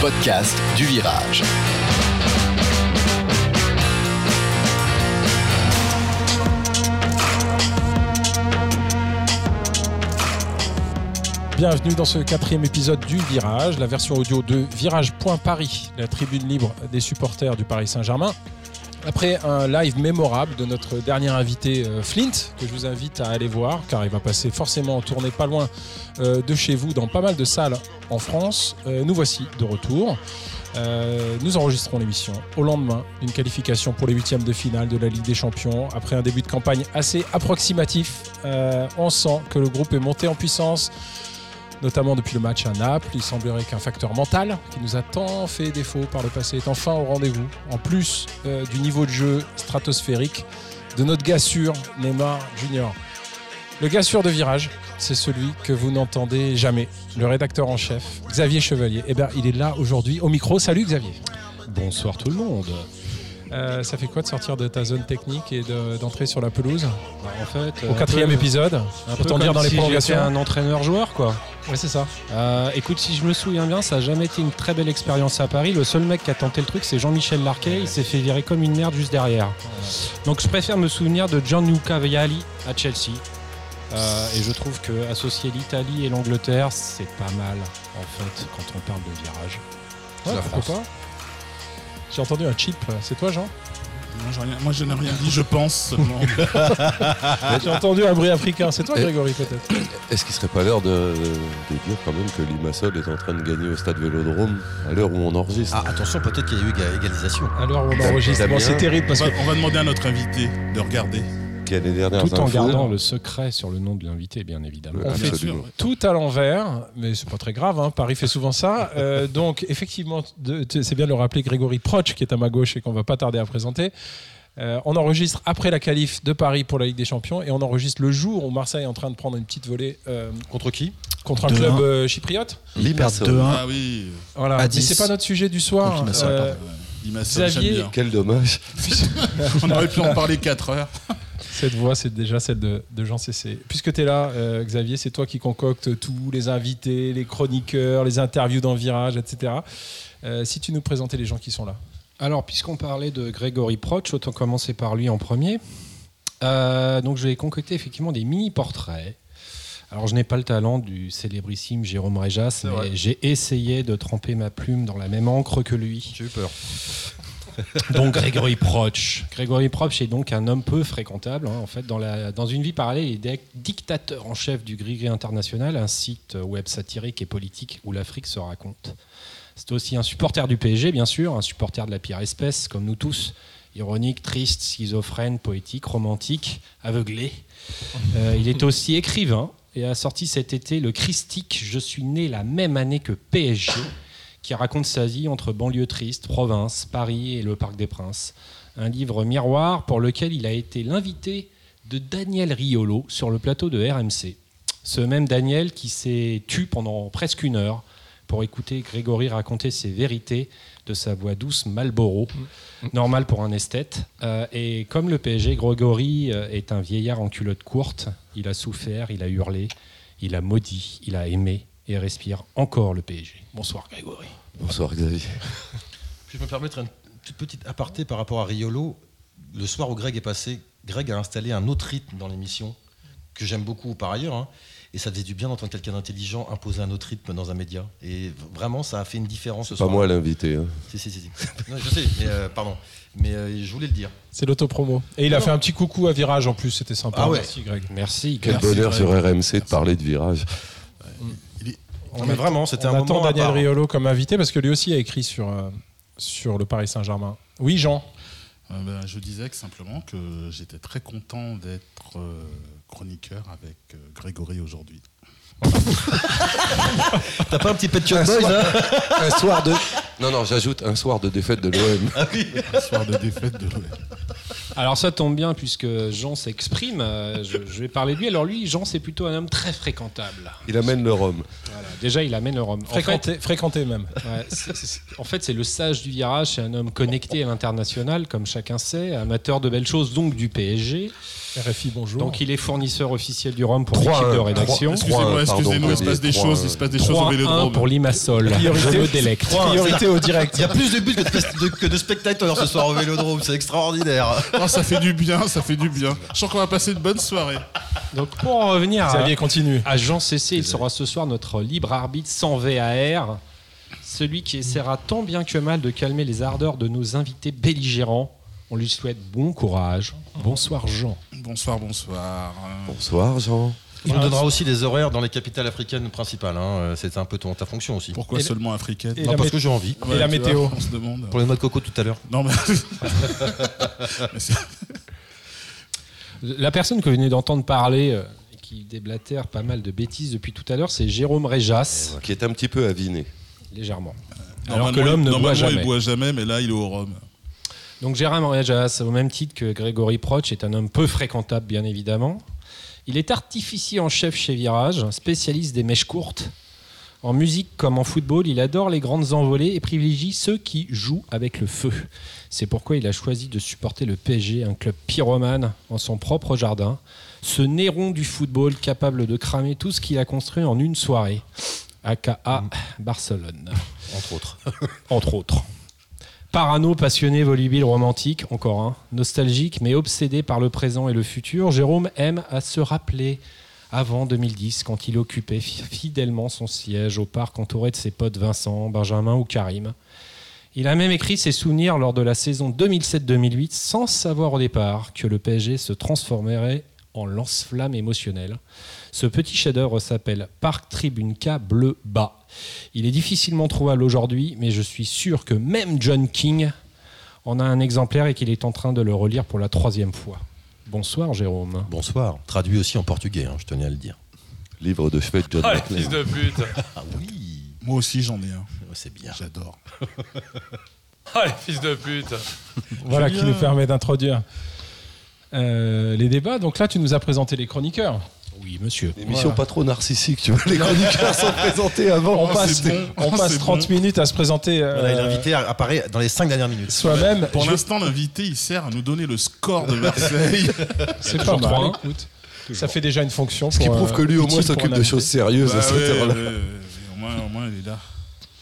podcast du virage. Bienvenue dans ce quatrième épisode du Virage, la version audio de Virage.Paris, la tribune libre des supporters du Paris Saint-Germain. Après un live mémorable de notre dernier invité euh, Flint, que je vous invite à aller voir, car il va passer forcément en tournée pas loin euh, de chez vous, dans pas mal de salles en France, euh, nous voici de retour. nous enregistrons l'émission au lendemain d'une qualification pour les huitièmes de finale de la Ligue des Champions. Après un début de campagne assez approximatif, on sent que le groupe est monté en puissance notamment depuis le match à Naples. Il semblerait qu'un facteur mental qui nous a tant fait défaut par le passé est enfin au rendez-vous, en plus euh, du niveau de jeu stratosphérique de notre gars Neymar Junior. Le gars de virage, c'est celui que vous n'entendez jamais, le rédacteur en chef, Xavier Chevalier. Eh bien, il est là aujourd'hui au micro. Salut Xavier. Bonsoir tout le monde. Euh, ça fait quoi de sortir de ta zone technique et d'entrer sur la pelouse bah, En fait, au quatrième épisode, autant dire dans les prolongations. un entraîneur-joueur, quoi. Ouais, c'est ça. Euh, écoute, si je me souviens bien, ça n'a jamais été une très belle expérience à Paris. Le seul mec qui a tenté le truc, c'est Jean-Michel Larquet. Il s'est fait virer comme une merde juste derrière. Donc, je préfère me souvenir de Gianluca Vialli à Chelsea. Euh, et je trouve que associer l'Italie et l'Angleterre, c'est pas mal en fait quand on parle de virage. Ouais, pourquoi pas j'ai entendu un chip, c'est toi Jean? Moi, je n'ai rien dit, je pense seulement. J'ai entendu un bruit africain, c'est toi Grégory peut-être? Est-ce qu'il serait pas l'heure de, dire quand même que Limassol est en train de gagner au stade Vélodrome à l'heure où on enregistre? Ah, Attention, peut-être qu'il y a eu égalisation. À l'heure où on enregistre, c'est terrible parce on va demander à notre invité de regarder tout en gardant le secret sur le nom de l'invité, bien évidemment. On fait tout à l'envers, mais c'est pas très grave. Hein. Paris fait souvent ça. Euh, donc, effectivement, c'est bien de le rappeler, Grégory Proch, qui est à ma gauche et qu'on va pas tarder à présenter. Euh, on enregistre après la qualif de Paris pour la Ligue des Champions et on enregistre le jour où Marseille est en train de prendre une petite volée. Euh, contre qui? Contre un club chypriote. Limassol. 2-1. Ah oui. Voilà. Mais c'est pas notre sujet du soir. Xavier, quel dommage. on aurait pu en parler 4 heures. Cette voix, c'est déjà celle de, Jean Cessé. Puisque tu es là, euh, Xavier, c'est toi qui concocte tous les invités, les chroniqueurs, les interviews dans Virage, etc. Euh, si tu nous présentais les gens qui sont là. Alors, puisqu'on parlait de Grégory Proch, autant commencer par lui en premier. Euh, donc, je vais concocter effectivement des mini-portraits. Alors, je n'ai pas le talent du célébrissime Jérôme Réjas, mais j'ai essayé de tremper ma plume dans la même encre que lui. J'ai eu peur. donc Grégory Proch. Grégory Proch est donc un homme peu fréquentable. Hein, en fait, dans, la, dans une vie parallèle, il est dictateur en chef du Gris International, un site web satirique et politique où l'Afrique se raconte. C'est aussi un supporter du PSG, bien sûr, un supporter de la pire espèce, comme nous tous. Ironique, triste, schizophrène, poétique, romantique, aveuglé. Euh, il est aussi écrivain et a sorti cet été le Christique Je suis né la même année que PSG qui raconte sa vie entre banlieue triste, province, Paris et le Parc des Princes. Un livre miroir pour lequel il a été l'invité de Daniel Riolo sur le plateau de RMC. Ce même Daniel qui s'est tu pendant presque une heure pour écouter Grégory raconter ses vérités de sa voix douce Malboro, normal pour un esthète. Euh, et comme le PSG, Grégory euh, est un vieillard en culotte courte. Il a souffert, il a hurlé, il a maudit, il a aimé et respire encore le PSG. Bonsoir Grégory. Bonsoir Xavier. Je vais me permettre une toute petite aparté par rapport à Riolo. Le soir où Greg est passé, Greg a installé un autre rythme dans l'émission que j'aime beaucoup par ailleurs. Hein, et ça faisait du bien d'entendre quelqu'un d'intelligent imposer un autre rythme dans un média. Et vraiment, ça a fait une différence. Ce pas moi l'invité. Hein. Si, si, si. je sais, mais euh, pardon. Mais euh, je voulais le dire. C'est l'autopromo. Et il a fait un petit coucou à Virage en plus, c'était sympa. Ah Merci Greg. Merci. Quel bonheur sur RMC de parler de Virage. On mais vraiment, c'était un attend Daniel Riolo comme invité parce que lui aussi a écrit sur, euh, sur le Paris Saint-Germain. Oui, Jean euh, ben, Je disais que simplement que j'étais très content d'être euh, chroniqueur avec Grégory aujourd'hui. T'as pas un petit peu de boys hein? Un soir de. Non, non, j'ajoute un soir de défaite de l'OM. Ah oui Un soir de défaite de l'OM. Alors ça tombe bien puisque Jean s'exprime. euh, je, je vais parler de lui. Alors lui, Jean, c'est plutôt un homme très fréquentable. Il amène le rhum. Voilà. Déjà, il amène le rhum. En fait, Fréquenté, même. ouais, c'est- c'est- en fait, c'est le sage du virage. C'est un homme connecté à l'international, comme chacun sait, amateur de belles choses, donc du PSG. RFI, bonjour. Donc il est fournisseur officiel du rhum pour l'équipe de rédaction. Excusez-moi, pardon, excusez-nous, il se passe des choses, il se passe des choses au 3-1 vélodrome. pour Limassol. Priorité- Je me délecte. Priorité au direct. Il y a plus de buts que de, de- que de spectateurs ce soir au Vélodrome, c'est extraordinaire. Oh, ça fait du bien, ça fait du bien. Je sens qu'on va passer une bonne soirée. Donc pour en revenir à, Xavier, continue. à Jean Cessé, il sera ce soir notre libre arbitre sans VAR. Celui qui essaiera tant bien que mal de calmer les ardeurs de nos invités belligérants. On lui souhaite bon courage. Bonsoir Jean. Bonsoir, bonsoir. Bonsoir, Jean. Il nous donnera aussi des horaires dans les capitales africaines principales. hein. C'est un peu ton, ta fonction aussi. Pourquoi Et seulement africaine Non, parce que j'ai envie. et la vois, météo On se demande. Pour les noix de coco tout à l'heure. Non, mais. La personne que vous venez d'entendre parler, euh, qui déblatère pas mal de bêtises depuis tout à l'heure, c'est Jérôme Réjas, Qui est un petit peu aviné. légèrement. Alors que Normalement, l'homme ne boit jamais. il boit jamais, mais là, il est au rhum. Donc Jérôme Réjas, au même titre que Grégory Proch, est un homme peu fréquentable, bien évidemment. Il est artificier en chef chez Virage, spécialiste des mèches courtes. En musique comme en football, il adore les grandes envolées et privilégie ceux qui jouent avec le feu. C'est pourquoi il a choisi de supporter le PSG, un club pyromane en son propre jardin. Ce néron du football capable de cramer tout ce qu'il a construit en une soirée. AKA Barcelone Entre autres. entre autres. Parano, passionné, volubile, romantique, encore un, nostalgique, mais obsédé par le présent et le futur, Jérôme aime à se rappeler avant 2010, quand il occupait fi- fidèlement son siège au parc entouré de ses potes Vincent, Benjamin ou Karim. Il a même écrit ses souvenirs lors de la saison 2007-2008, sans savoir au départ que le PSG se transformerait en lance-flamme émotionnel. Ce petit chef-d'œuvre s'appelle Parc Tribune Bleu Bas. Il est difficilement trouvable aujourd'hui, mais je suis sûr que même John King en a un exemplaire et qu'il est en train de le relire pour la troisième fois. Bonsoir Jérôme. Bonsoir. Traduit aussi en portugais, hein, je tenais à le dire. Livre de chevet de John Ah, fils de pute Ah oui, Moi aussi, j'en ai un. c'est bien. J'adore. Ah, les fils de pute Voilà qui nous permet d'introduire euh, les débats. Donc là, tu nous as présenté les chroniqueurs. Oui, monsieur. Émission Voilà. pas trop narcissique, tu vois. Les chroniqueurs sont présentés avant. On Oh, passe, bon. on passe c'est 30 bon. minutes à se présenter euh, Voilà, L'invité apparaît dans les 5 dernières minutes. soi-même. Pour Je- l'instant, l'invité, il sert à nous donner le score de Marseille. C'est pas mal, 3-1. écoute. Ça fait déjà une fonction. Ce qui prouve euh, que lui, au moins, s'occupe de choses sérieuses à Bah cette ouais, heure-là. ouais, ouais, ouais. Au moins, au moins, il est là.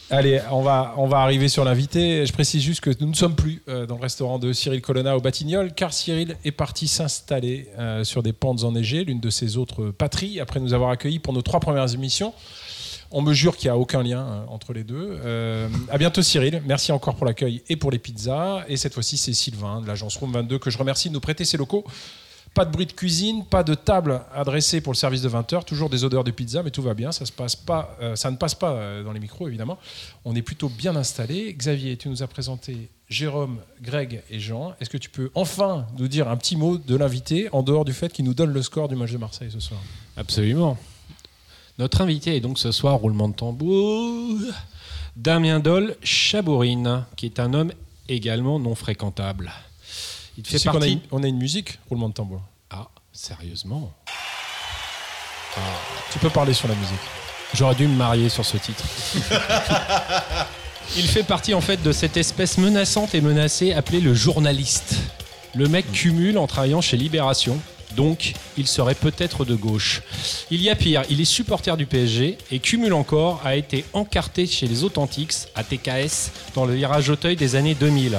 Allez, on va, arriver sur l'invité. Je précise juste que nous ne sommes plus euh, dans le restaurant de Cyril Colonna au Batignolles, car Cyril est parti s'installer euh, sur des pentes enneigées, l'une de ses autres patries, après nous avoir accueillis pour nos trois premières émissions. On me jure qu'il n'y a aucun lien euh, entre les deux. Euh, à bientôt Cyril. Merci encore pour l'accueil et pour les pizzas. Et cette fois-ci, c'est Sylvain de l'agence Room 22 que je remercie de nous prêter ses locaux. Pas de bruit de cuisine, pas de table adressée pour le service de 20h, toujours des odeurs de pizza, mais tout va bien, ça, euh, ne passe pas euh, dans les micros évidemment. On est plutôt bien installé. Xavier, tu nous as présenté Jérôme, Greg et Jean. Est-ce que tu peux enfin nous dire un petit mot de l'invité, en dehors du fait qu'il nous donne le score du match de Marseille ce soir? Absolument. Notre invité est donc ce soir, roulement de tambour, Damien Dol Chabourine, qui est un homme également non fréquentable. Il fait sais qu'on a, partie... une- on a une musique, roulement de tambour. Ah, sérieusement Tu peux parler sur la musique. J'aurais dû me marier sur ce titre. Il fait partie en fait de cette espèce menaçante et menacée appelée le journaliste. Le mec cumule en travaillant chez Libération, donc il serait peut-être de gauche. Il y a pire, il est supporter du PSG et cumule encore a été encarté chez les Authentiques à TKS dans le virage Auteuil des années 2000.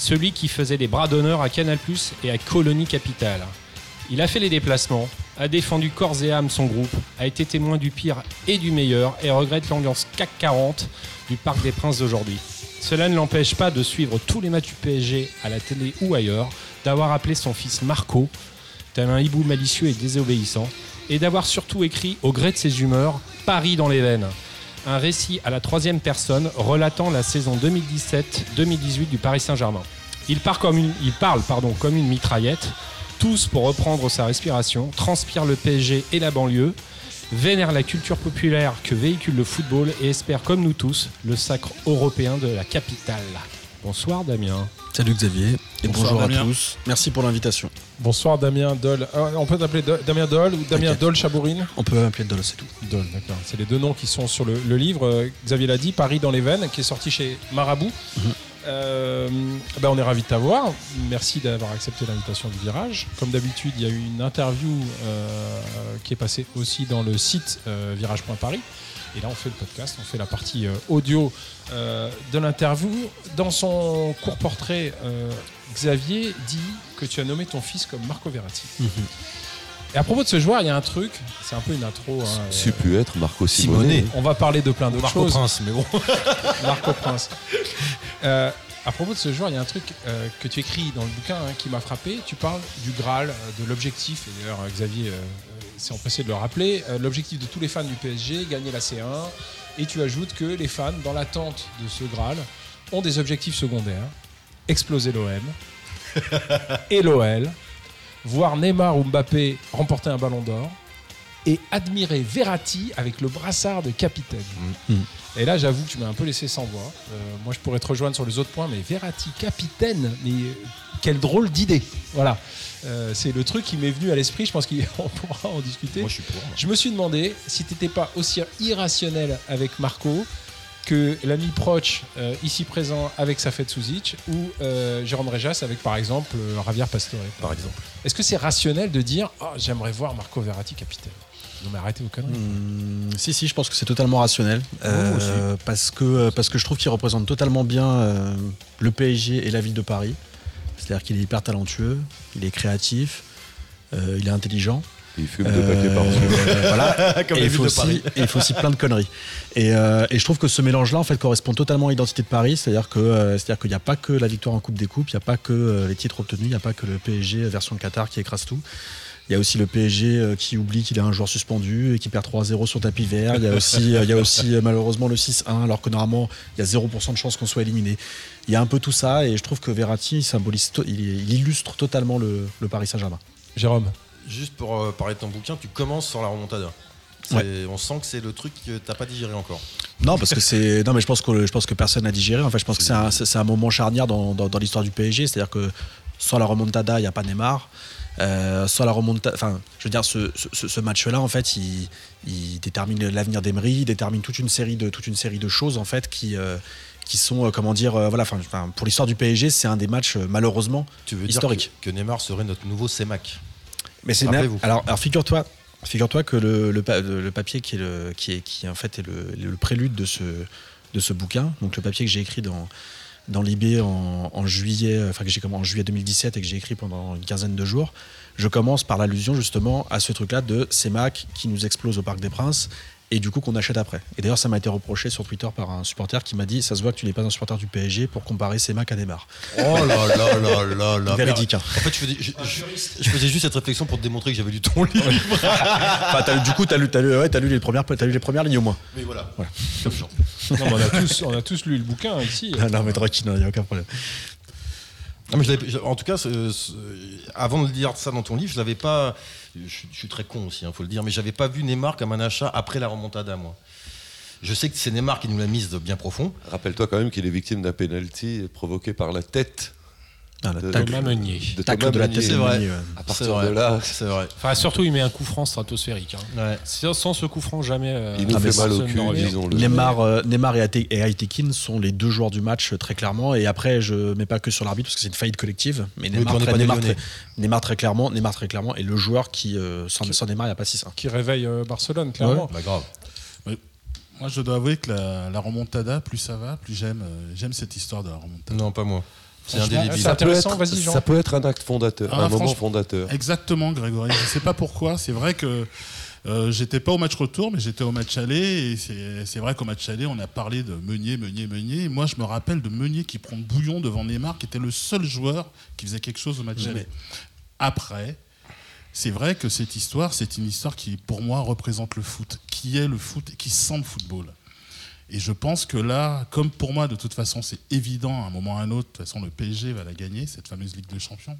Celui qui faisait des bras d'honneur à Canal+ et à Colonie Capitale. Il a fait les déplacements, a défendu corps et âme son groupe, a été témoin du pire et du meilleur et regrette l'ambiance CAC 40 du Parc des Princes d'aujourd'hui. Cela ne l'empêche pas de suivre tous les matchs du PSG à la télé ou ailleurs, d'avoir appelé son fils Marco, tel un hibou malicieux et désobéissant, et d'avoir surtout écrit, au gré de ses humeurs, Paris dans les veines. Un récit à la troisième personne relatant la saison 2017-2018 du Paris Saint-Germain. Il, parle comme une mitraillette, tous pour reprendre sa respiration, transpire le PSG et la banlieue, vénère la culture populaire que véhicule le football et espère, comme nous tous, le sacre européen de la capitale. Bonsoir Damien. Salut Xavier. Et Bonsoir, bonjour Damien. à tous. Merci pour l'invitation. Bonsoir Damien Dole. Euh, on peut t'appeler Do- Damien Dole ou Damien. Dole Chabourine On peut appeler Dole, c'est tout. Dole, d'accord. C'est les deux noms qui sont sur le, le livre. Euh, Xavier l'a dit, Paris dans les veines, qui est sorti chez Marabout. Mhm. Euh, ben, on est ravis de t'avoir. Merci d'avoir accepté l'invitation du virage. Comme d'habitude, il y a eu une interview euh, qui est passée aussi dans le site euh, virage.paris. Et là, on fait le podcast, on fait la partie euh, audio euh, de l'interview. Dans son court portrait, euh, Xavier dit que tu as nommé ton fils comme Marco Verratti. Et à propos de ce joueur, il y a un truc, c'est un peu une intro. hein, C'est pu être Marco Simonet. Simone. on va parler de plein d'autres Marco choses. Prince, mais bon. Marco Prince. Euh, à propos de ce joueur, il y a un truc euh, que tu écris dans le bouquin hein, qui m'a frappé. Tu parles du Graal, de l'objectif, et d'ailleurs Xavier euh, s'est empressé de le rappeler, euh, l'objectif de tous les fans du PSG, gagner la C1. Et tu ajoutes que les fans, dans l'attente de ce Graal, ont des objectifs secondaires. Exploser l'OM et l'OL, voir Neymar ou Mbappé remporter un ballon d'or et admirer Verratti avec le brassard de capitaine. Et là, j'avoue que tu m'as un peu laissé sans voix. Euh, moi, je pourrais te rejoindre sur les autres points, mais Verratti, capitaine, mais euh, quelle drôle d'idée. Voilà. Euh, c'est le truc qui m'est venu à l'esprit. Je pense qu'on pourra en discuter. Moi, je suis pour. moi. Je me suis demandé si tu n'étais pas aussi irrationnel avec Marco que l'ami Proch, euh, ici présent avec Safet Souzic, ou euh, Jérôme Réjas avec, par exemple, euh, Javier Pastore. Par exemple. Est-ce que c'est rationnel de dire oh, j'aimerais voir Marco Verratti capitaine? Non, mais arrêtez vos conneries. Hum, si, si, je pense que c'est totalement rationnel. Oh, Euh, parce, que, parce que je trouve qu'il représente totalement bien euh, le PSG et la ville de Paris. C'est-à-dire qu'il est hyper talentueux, il est créatif, euh, il est intelligent. Il fume de papier Euh, par-dessus. voilà. Comme et il faut, aussi, et il faut aussi plein de conneries. Et, euh, et je trouve que ce mélange-là, en fait, correspond totalement à l'identité de Paris. C'est-à-dire que, euh, c'est-à-dire qu'il n'y a pas que la victoire en Coupe des Coupes, il n'y a pas que euh, les titres obtenus, il n'y a pas que le PSG version Qatar qui écrase tout. Il y a aussi le PSG euh, qui oublie qu'il a un joueur suspendu et qui perd 3-0 sur tapis vert. Il y a aussi, euh, il y a aussi euh, malheureusement le 6-1, alors que normalement, il y a 0% de chance qu'on soit éliminé. Il y a un peu tout ça et je trouve que Verratti il symbolise, to- il, il illustre totalement le, le Paris Saint-Germain. Jérôme Juste pour euh, parler de ton bouquin, tu commences sur la remontada. On sent que c'est le truc que t'as pas digéré encore. Non, parce que c'est. Non, mais je pense que je pense que personne n'a digéré. En fait, je pense que c'est un, moment charnière dans, dans- dans l'histoire du PSG. C'est-à-dire que sans la remontada, il n'y a pas Neymar. Euh, sans la remontada, enfin, je veux dire, ce, ce- ce match-là, en fait, il, il détermine l'avenir d'Emery, il détermine toute une série de toute une série de choses, en fait, qui euh, qui sont, euh, comment dire, euh, voilà, enfin, pour l'histoire du PSG, c'est un des matchs euh, malheureusement. Tu veux Historique. dire que, que Neymar serait notre nouveau CEMAC Mais c'est alors, alors figure-toi, figure-toi que le, le, le papier qui est le, qui est qui en fait est le, le prélude de ce de ce bouquin, donc le papier que j'ai écrit dans dans l'IB en, juillet, enfin que j'ai en juillet 2017 et que j'ai écrit pendant une quinzaine de jours. Je commence par l'allusion justement à ce truc-là de CEMAC qui nous explose au Parc des Princes et du coup qu'on achète après. Et d'ailleurs ça m'a été reproché sur Twitter par un supporter qui m'a dit ça se voit que tu n'es pas un supporter du PSG pour comparer CEMAC à Neymar. Oh là là là là là. Véridique. hein. En fait, je faisais, je, je- je faisais juste cette réflexion pour te démontrer que j'avais lu ton livre. Enfin, lu- du coup, tu as lu, ouais, t'as lu les premières, t'as lu les premières lignes au moins. Mais voilà. Voilà. Comme Jean. Non, mais on, a tous, on a tous lu le bouquin ici. Ah non, mais tranquille, il n'y a aucun problème. Non, mais je en tout cas, avant de lire ça dans ton livre, je l'avais pas. Je, suis- très con aussi, il faut le dire, mais j'avais pas vu Neymar comme un achat après la remontada, moi. Je sais que c'est Neymar qui nous l'a mise de bien profond. Rappelle-toi quand même qu'il est victime d'un penalty provoqué par la tête Ah, le de, Thomas Meunier. de Thomas de la Meunier. tête c'est vrai. Ouais. À partir vrai. de là, C'est vrai. Enfin, surtout, il met un coup franc stratosphérique. hein. Ouais. Sans, ce coup franc, jamais. euh, il nous Ah, fait mal au cul, ne disons-le. Neymar, euh, Neymar et Aitekin sont les deux joueurs du match très clairement. Et après, je mets pas que sur l'arbitre parce que c'est une faillite collective. Mais Neymar, très, pas des Neymar, Lyonnais. très, Neymar très clairement, Neymar très clairement est le joueur qui euh, sans, sans Neymar, il n'y a pas 6-1. Qui réveille euh, Barcelone, clairement. Bah grave. Moi, je dois avouer que la, la remontada, plus ça va, plus j'aime euh, j'aime cette histoire de la remontada. Non, pas moi. C'est Franchement, indélébile. ça- Ça peut, être, vas-y, Jean. ça peut être un acte fondateur, Ah, un moment fondateur. Exactement, Grégory. Je ne sais pas pourquoi. C'est vrai que euh, j'étais pas au match retour, mais j'étais au match aller. Et c'est c'est vrai qu'au match aller, on a parlé de Meunier, Meunier, Meunier. Et moi, je me rappelle de Meunier qui prend bouillon devant Neymar, qui était le seul joueur qui faisait quelque chose au match aller. Après, c'est vrai que cette histoire, c'est une histoire qui, pour moi, représente le foot, qui est le foot et qui sent le football? Et je pense que là, comme pour moi, de toute façon, c'est évident, à un moment ou à un autre, de toute façon, le PSG va la gagner, cette fameuse Ligue des Champions.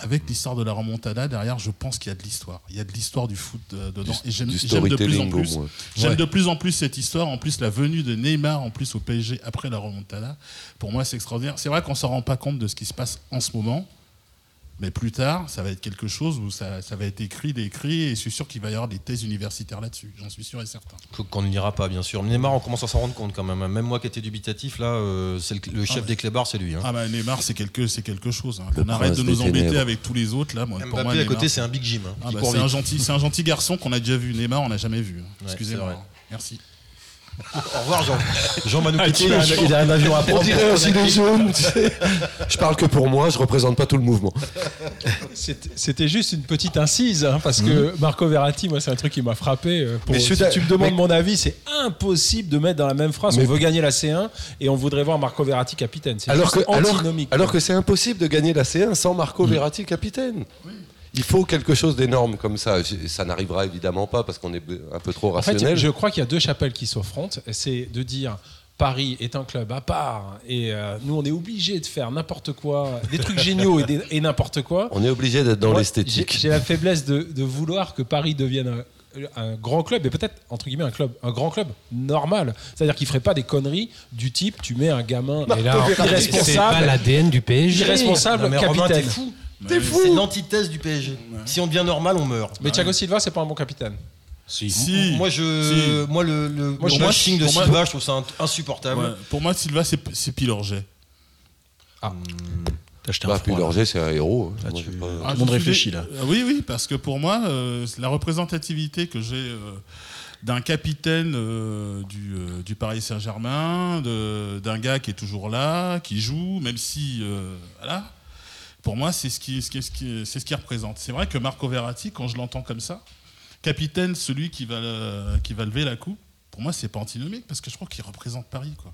avec l'histoire de la remontada derrière, je pense qu'il y a de l'histoire. Il y a de l'histoire du foot euh, dedans. Et j'aime Du j'aime de plus en storytelling au plus. moins. J'aime Ouais. de plus en plus cette histoire. En plus, la venue de Neymar en plus au PSG après la remontada, pour moi, c'est extraordinaire. C'est vrai qu'on s'en rend pas compte de ce qui se passe en ce moment. Mais plus tard, ça va être quelque chose où ça, ça va être écrit, décrit, et je suis sûr qu'il va y avoir des thèses universitaires là-dessus. J'en suis sûr et certain. Qu'on ne lira pas, bien sûr. Mais Neymar, on commence à s'en rendre compte quand même. Même moi qui étais dubitatif, là, euh, c'est le, le chef ouais. des clébards, c'est lui. hein. Ah bah Neymar, c'est quelque, c'est quelque chose. hein. On arrête de nous embêter ténèbres. avec tous les autres là. Moi, pour moi, à Neymar, côté, c'est un Big Jim. hein, Ah bah, c'est un gentil, c'est un gentil garçon qu'on a déjà vu. Neymar, on n'a jamais vu. hein. Excusez-moi. Merci. Au revoir, Jean. Jean Ah, Manoukian. Il a, il a un avion à On prendre. dirait un gilet jaune, tu sais. Je parle que pour moi, je représente pas tout le mouvement. C'était c'était juste une petite incise, hein, parce que Marco Verratti, moi, c'est un truc qui m'a frappé. euh, pour- Mais si tu me demandes mais- mon avis, c'est impossible de mettre dans la même phrase Mais- on veut gagner la C1 et on voudrait voir Marco Verratti capitaine. C'est Alors que, juste alors, antinomique. alors que c'est impossible de gagner la C1 sans Marco Mm. Verratti capitaine. Il faut quelque chose d'énorme comme ça. Ça n'arrivera évidemment pas parce qu'on est un peu trop En fait, rationnel. je crois qu'il y a deux chapelles qui s'affrontent. C'est de dire Paris est un club à part et euh, nous, on est obligé de faire n'importe quoi, des trucs géniaux et, des- et n'importe quoi. On est obligé d'être dans l'esthétique. J'ai la faiblesse de, de vouloir que Paris devienne un, un grand club et peut-être entre guillemets un club, un grand club normal. C'est-à-dire qu'il ferait pas des conneries du type tu mets un gamin Et là, c'est pas irresponsable, l'ADN du PSG. irresponsable Non, mais Romain, t'es fou. C'est l'antithèse du PSG. Si on devient normal, on meurt. Mais Thiago Silva, c'est pas un bon capitaine. Si. Si. Moi, je, Si. moi, le, le, Moi, le bashing de pour moi- Silva, je trouve ça insupportable. Ouais, Pour moi, Silva, c'est c'est Pilorget. T'as acheté un Bah, puis froid, là. Lorget, c'est un héros. Là, Moi, tu- pas- Ah, le monde réfléchit, là. Euh, oui, oui, parce que pour moi, euh, la représentativité que j'ai euh, d'un capitaine euh, du, euh, du Paris Saint-Germain, de- d'un gars qui est toujours là, qui joue, même si. euh, voilà. Pour moi, c'est ce qui, ce qui- ce qui- c'est ce qui représente. C'est vrai que Marco Verratti, quand je l'entends comme ça, capitaine, celui qui va, le- qui va lever la coupe, pour moi, c'est pas antinomique parce que je crois qu'il représente Paris. Quoi.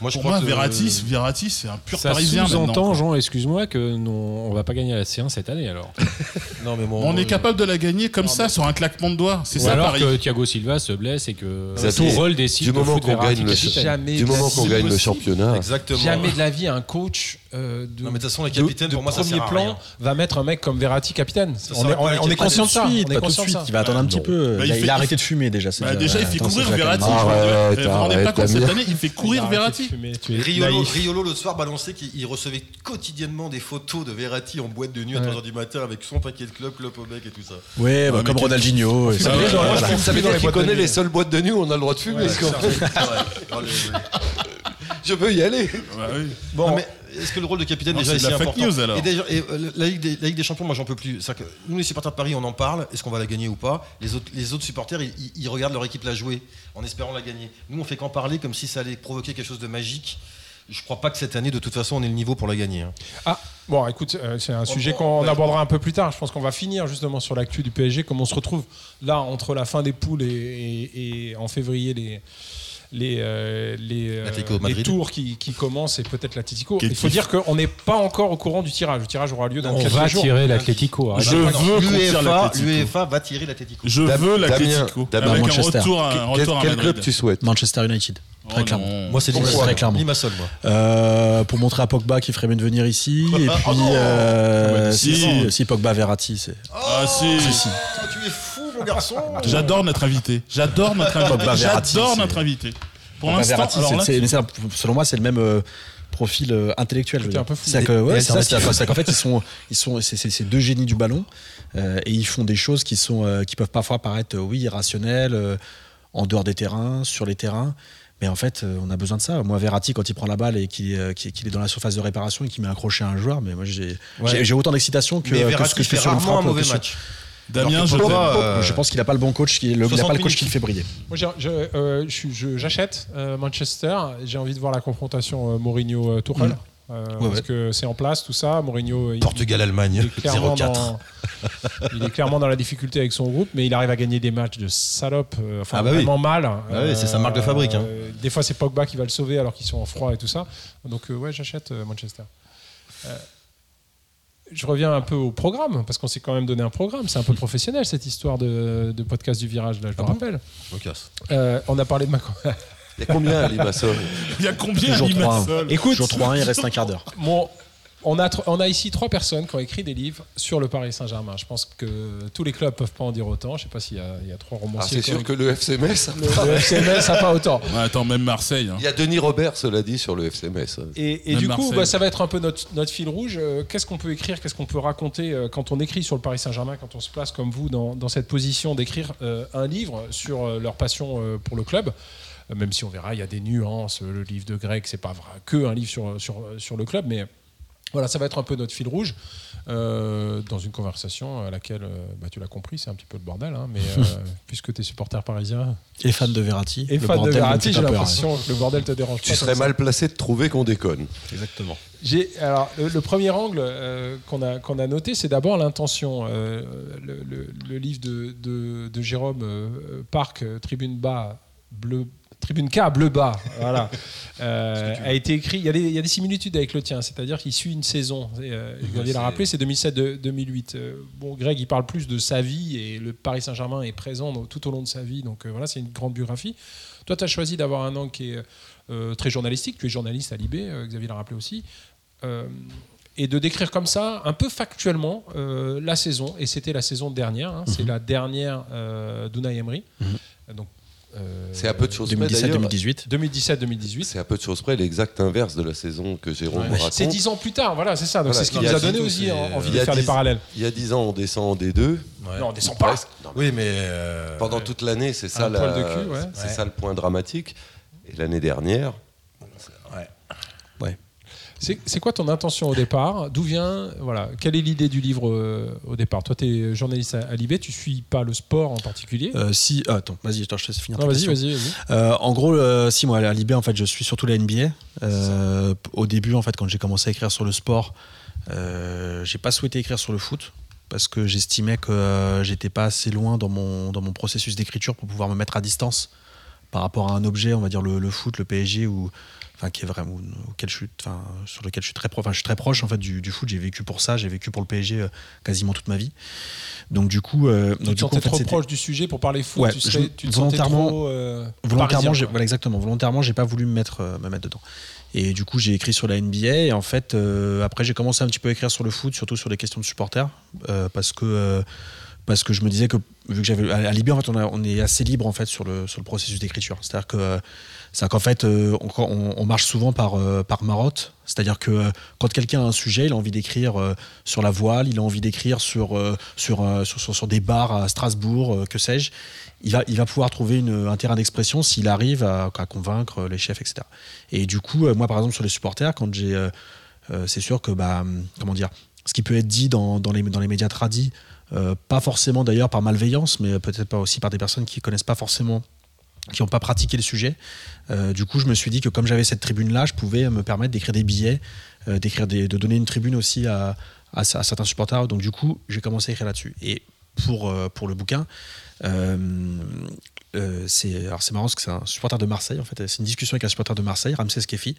Moi, je Pour crois moi, que- Verratti, Verratti, c'est un pur Ça Parisien. sous-entend, quoi. Jean, excuse-moi, que non, on va pas gagner la C1 cette année alors. Non, mais bon, on est je- capable de la gagner comme ça, sur un claquement de doigts. C'est Ou ça, alors Paris. que Thiago Silva se blesse et que Ça, Tourelle décide du de moment qu'on Verratti gagne le- Du moment qu'on gagne le championnat. Exactement. Jamais de la vie un coach euh, de, Non, mais de toute façon, les de- capitaines, de pour moi, ça premier plan va mettre un mec comme Verratti capitaine. On est, on est- on conscient de ça. suite, on est de conscient de suite. ça. Il va attendre un petit non. peu. Bah, il, il a, fait- il a il arrêté de fumer déjà. Bah, déjà- déjà, il fait courir Verratti. vous rendez pas compte, cette année, il fait courir Verratti. de Riolo, le soir, balançait qu'il il recevait quotidiennement des photos de Verratti en boîte de nuit à Ouais. 3h du matin avec son paquet de club, club au bec et tout ça. Ouais, bah, comme Ronaldinho. et ça. Veut dire qu'il de connaît les seules boîtes de nuit où on a le droit de fumer. je veux y aller. Oui. Bon, mais est-ce que le rôle de capitaine Non, déjà c'est est de la fake important news, alors. Et, déjà, et, euh, la, Ligue des, la Ligue des Champions, moi j'en peux plus. Que nous les supporters de Paris, on en parle. Est-ce qu'on va la gagner ou pas? Les autres, les autres supporters, ils, regardent leur équipe la jouer en espérant la gagner. Nous, on fait qu'en parler comme si ça allait provoquer quelque chose de magique. Je crois pas que cette année, de toute façon, on ait le niveau pour la gagner. hein. Ah, bon, écoute, euh, c'est un sujet on- qu'on ouais. abordera un peu plus tard. Je pense qu'on va finir justement sur l'actu du PSG, comme on se retrouve là entre la fin des poules et, et- et en février les. Les, euh, les, euh, les tours qui, qui commencent et peut-être l'Atletico. Quel Il faut dire qu'on n'est pas encore au courant du tirage. Le tirage aura lieu dans On quelques va jours. tirer l'Atlético. arrête. Je Non, veux L'UEFA va tirer l'Atletico. Je veux l'Atletico. Avec un Manchester. retour à, un Quel, retour à quel club tu souhaites Manchester United. Très Oh clairement. non. Moi, c'est Limassol. Très clairement. Limassol, moi. Euh, pour montrer à Pogba qu'il ferait mieux de venir ici. Et puis, Oh euh, Ah bah, si, si. si, si, Pogba Verratti, c'est. Ah si. Si, si. Garçon. J'adore notre invité. J'adore notre invité. J'adore c'est- notre invité. Pour l'instant, selon moi, c'est le même euh, profil euh, intellectuel. C'est-à-dire ouais, qu'en fait, ils sont, ils sont, c'est, deux génies du ballon euh, et ils font des choses qui sont, qui peuvent parfois paraître, oui, irrationnelles, en dehors des terrains, sur les terrains. Mais en fait, on a besoin de ça. Moi, Verratti, quand il prend la balle et qu'il est dans la surface de réparation et qu'il met un crochet à un joueur, mais moi, j'ai Ouais. autant d'excitation que, ce que je fais fait sur une rarement un frappe. mauvais sur- match. Damien, je euh, Je pense qu'il n'a pas le bon coach, qu'il- le- il n'a 60 pas le coach minutes. qui le fait briller. Moi, euh, j'achète euh, Manchester. J'ai envie de voir la confrontation euh, Mourinho-Tourelle. Mm. Euh, Ouais, parce ouais. que c'est en place tout ça. Mourinho, Portugal-Allemagne, est clairement 0-4. dans, il est clairement dans la difficulté avec son groupe, mais il arrive à gagner des matchs de salope, euh, enfin Ah bah oui. vraiment mal. Ah oui, c'est sa marque de fabrique, hein. Des fois, c'est Pogba qui va le sauver alors qu'ils sont en froid et tout ça. Donc euh, ouais, j'achète euh, Manchester. Je reviens un peu au programme parce qu'on s'est quand même donné un programme. C'est un peu professionnel cette histoire de, de podcast du virage là, je Ah le bon rappelle. Casse. Euh, on a parlé de Macron. Il y a combien à Limassol? Il y a combien à 3-1. Limassol? Écoute, Jour 3-1, il reste un quart d'heure. Mon- on, a, tr- on a ici trois personnes qui ont écrit des livres sur le Paris Saint-Germain. Je pense que tous les clubs peuvent pas en dire autant. Je sais pas s'il y a, il y a trois Ah, romanciers. c'est sûr ont que le FC Metz. écrit- le, le FC Metz n'a pas autant. Ouais, attends, même Marseille. hein. Il y a Denis Robert, cela dit, sur le FC Metz. Et, du coup, bah, ça va être un peu notre, notre fil rouge. Euh, Qu'est-ce qu'on peut écrire, qu'est-ce qu'on peut raconter euh, quand on écrit sur le Paris Saint-Germain, quand on se place comme vous dans, dans cette position d'écrire euh, un livre sur euh, leur passion euh, pour le club? Même si on verra, il y a des nuances. Le livre de Greg, c'est pas vrai, que un livre sur, sur, sur le club, mais voilà, ça va être un peu notre fil rouge euh, dans une conversation à laquelle, euh, bah, tu l'as compris, c'est un petit peu le bordel, hein, mais euh, puisque tu es supporter parisien Et fan de Verratti. et le fan de Verratti, j'ai pas peur, l'impression que le bordel te dérange Tu pas. serais comme ça. mal placé de trouver qu'on déconne. hein. Exactement. J'ai alors le, le premier angle euh, qu'on a qu'on a noté, c'est d'abord l'intention. Euh, le, le- le livre de, de, de Jérôme euh, Parc, Tribune bas, bleu. Tribune K, bleu bas, voilà, euh, a été écrit. Il y, a des, il y a des similitudes avec le tien, c'est-à-dire qu'il suit une saison. Euh, Xavier l'a c'est- rappelé, c'est 2007-2008. Euh, bon, Greg, il parle plus de sa vie et le Paris Saint-Germain est présent dans- tout au long de sa vie, donc euh, voilà, c'est une grande biographie. Toi, tu as choisi d'avoir un angle qui est très journalistique. Tu es journaliste à Libé, Xavier l'a rappelé aussi. Et de décrire comme ça, un peu factuellement, la saison. Et c'était la saison dernière. hein. C'est la dernière d'Unai Emery. Donc, euh, C'est à peu de choses près d'ailleurs. 2017-2018. 2017-2018. C'est à peu de choses près l'exact inverse de la saison que Jérôme Ouais. raconte. C'est dix ans plus tard, voilà, c'est ça. Donc Voilà, c'est ce qui nous a a donné aussi en- envie de faire des dix- parallèles. Il y a 10 ans, on descend en D2. Ouais. Non, on descend pas. Non, mais Oui, mais. euh, Pendant toute l'année, c'est ça, la- cul, ouais. c'est Ouais. ça le point dramatique. Et l'année dernière, ouais. C'est quoi ton intention au départ D'où vient voilà Quelle est l'idée du livre euh, au départ Toi, tu es journaliste à, à Libé, tu suis pas le sport en particulier Euh, si, ah, attends, vas-y, je te laisse finir. Non, vas-y, vas-y, vas-y. Euh, en gros, si moi à Libé, en fait, je suis surtout la NBA. Au début, en fait, quand j'ai commencé à écrire sur le sport, j'ai pas souhaité écrire sur le foot parce que j'estimais que j'étais pas assez loin dans mon dans mon processus d'écriture pour pouvoir me mettre à distance par rapport à un objet, on va dire le, le foot, le PSG ou enfin qui est vraiment auquel je suis, enfin sur lequel je suis très proche. Enfin, je suis très proche en fait du, du foot. J'ai vécu pour ça. J'ai vécu pour le PSG euh, quasiment toute ma vie. Donc du coup, euh, Tu donc, te du coup, sentais en fait, trop proche du sujet pour parler foot Ouais, tu, serais- je- tu te volontairement- trop euh, volontairement parisien, voilà exactement volontairement j'ai pas voulu me mettre me mettre dedans et du coup j'ai écrit sur la NBA et en fait après j'ai commencé un petit peu à écrire sur le foot surtout sur les questions de supporters parce que parce que je me disais que vu que j'avais à Libye en fait on, a- on est assez libre en fait sur le sur le processus d'écriture c'est à dire que euh, c'est qu'en fait euh, on, marche souvent par euh, par marotte c'est à dire que euh, quand quelqu'un a un sujet il a envie d'écrire sur la voile il a envie d'écrire sur sur, sur, des bars à Strasbourg que sais-je il va, il va pouvoir trouver un terrain d'expression s'il arrive à, à convaincre les chefs, etc. Et du coup, moi, par exemple, sur les supporters, quand j'ai, c'est sûr que, bah, hum, comment dire, ce qui peut être dit dans, dans les, dans les médias tradis, pas forcément d'ailleurs par malveillance, mais peut-être pas aussi par des personnes qui connaissent pas forcément, qui n'ont pas pratiqué le sujet. Euh, du coup, je me suis dit que comme j'avais cette tribune-là, je pouvais me permettre d'écrire des billets, euh, d'écrire de donner une tribune aussi à, certains supporters. Donc du coup, j'ai commencé à écrire là-dessus. Et pour, euh, pour le bouquin, euh, c'est alors c'est marrant parce que c'est un supporter de Marseille en fait c'est une discussion avec un supporter de Marseille Ramsès Kefi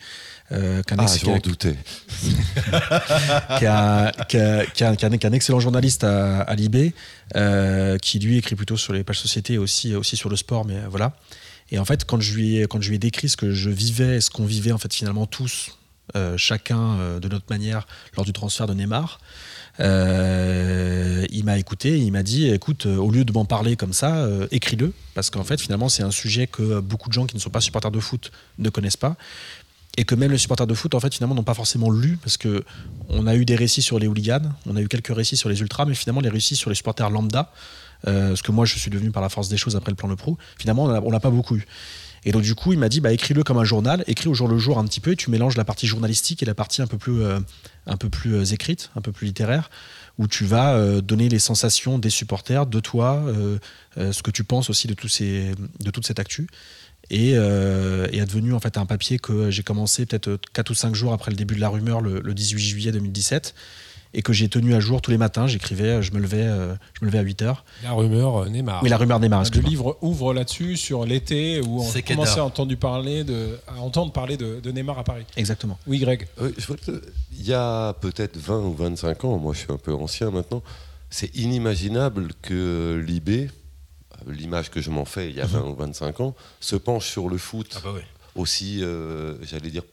euh, qu'un ah, un- excellent journaliste à, à Libé, euh, qui lui écrit plutôt sur les pages société et aussi, aussi sur le sport, mais euh, voilà. Et en fait, quand je lui ai, quand je lui ai décrit ce que je vivais, ce qu'on vivait en fait finalement tous, chacun de notre manière, lors du transfert de Neymar, euh, il m'a écouté il m'a dit écoute, euh, au lieu de m'en parler comme ça, euh, écris-le, parce qu'en fait, finalement, c'est un sujet que beaucoup de gens qui ne sont pas supporters de foot ne connaissent pas. Et que même les supporters de foot, en fait, finalement, n'ont pas forcément lu, parce que on a eu des récits sur les hooligans, on a eu quelques récits sur les ultras, mais finalement, les récits sur les supporters lambda, ce que moi, je suis devenu par la force des choses après le plan Le Pro, finalement, on l'a pas beaucoup eu. Et donc, du coup, il m'a dit, bah, écris-le comme un journal, écris au jour le jour un petit peu, et tu mélanges la partie journalistique et la partie un peu plus, euh, un peu plus euh, écrite, un peu plus littéraire, où tu vas euh, donner les sensations des supporters, de toi, ce que tu penses aussi de, ces, de toute cette actu. Et, et est devenu en fait un papier que j'ai commencé peut-être 4 ou 5 jours après le début de la rumeur, le, le 18 juillet 2017, et que j'ai tenu à jour tous les matins. J'écrivais, je me levais, euh, je me levais à 8 heures. La rumeur euh, Neymar. Oui, la rumeur Neymar, Le livre ouvre là-dessus sur l'été où on commençait à entendre parler de, à entendre parler de, de Neymar à Paris. Exactement. Oui, Greg. Que- Il y a peut-être 20 ou 25 ans, moi je suis un peu ancien maintenant, c'est inimaginable que l'IB, l'image que je m'en fais il y a 20 ou 25 ans, se penche sur le foot Ah bah aussi, euh, j'allais dire,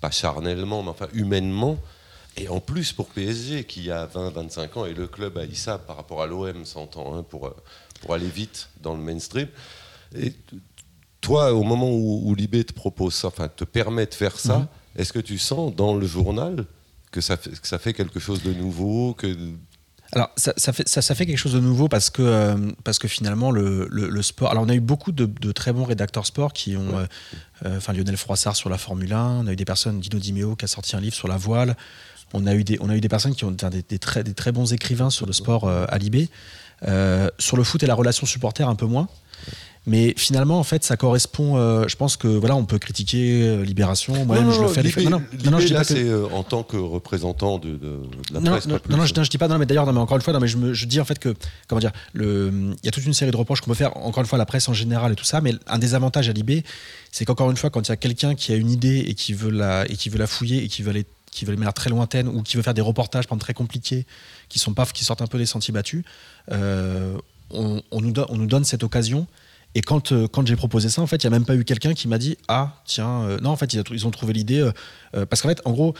pas charnellement, mais enfin humainement, Et en plus pour PSG qui a 20-25 ans et le club a Issa par rapport à l'OM, s'entend, hein, pour, euh, pour aller vite dans le mainstream. Et toi, au moment où, où Libé te propose ça, enfin te permet de faire ça, Mhm. est-ce que tu sens dans le journal que ça fait, que ça fait quelque chose de nouveau que... Alors, ça, ça fait, ça, ça fait quelque chose de nouveau parce que, euh, parce que finalement, le, le- le sport. Alors, on a eu beaucoup de, de très bons rédacteurs sport qui ont. euh, euh, Enfin, Lionel Froissart sur la Formule 1, on a eu des personnes, Dino Di Meo qui a sorti un livre sur la voile. On a eu des, on a eu des personnes qui ont des, des très, des très bons écrivains sur le sport euh, à Libé. Euh, sur le foot et la relation supporter, un peu moins. Mais finalement, en fait, ça correspond. euh, je pense que voilà, on peut critiquer euh, Libération. Moi-même, je le fais. Libé, fois- non, non, Libé, non, non, je dis là, pas que- euh, en tant que représentant de, de- de la non, presse, non, non, je, je dis pas, non, mais d'ailleurs, non, mais encore une fois, non, mais je, me, je dis en fait que, comment dire, il y a toute une série de reproches qu'on peut faire, encore une fois, à la presse en général et tout ça, mais un des avantages à Libé, c'est qu'encore une fois, quand il y a quelqu'un qui a une idée et qui veut la, et qui veut la fouiller et qui veut aller, qui veut manière très lointaine ou qui veut faire des reportages, par exemple, très compliqués, qui sont pas, qui sortent un peu des sentiers battus, euh, on, on nous donne, on nous donne cette occasion. Et quand, euh, quand j'ai proposé ça, en fait, il n'y a même pas eu quelqu'un qui m'a dit Ah, tiens, euh, non, en fait, ils, ont trouvé l'idée. parce qu'en fait, en gros,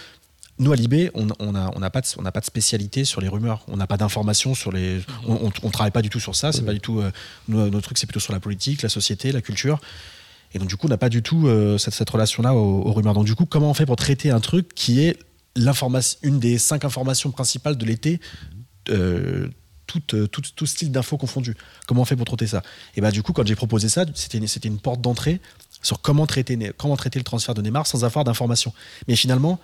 nous, à Libé, on n'a on a, on n'a pas, de- on n'a pas de spécialité sur les rumeurs. On n'a pas d'informations sur les. On ne travaille pas du tout sur ça. C'est pas du tout. euh, notre truc, c'est plutôt sur la politique, la société, la culture. Et donc, du coup, on n'a pas du tout euh, cette, relation-là aux, rumeurs. Donc, du coup, comment on fait pour traiter un truc qui est l'information, une des cinq informations principales de l'été euh, tout, euh, tout, style d'infos confondu. Comment on fait pour traiter ça? Et bah du coup, quand j'ai proposé ça, c'était une, porte d'entrée sur comment traiter, comment traiter le transfert de Neymar sans avoir d'informations. Mais finalement,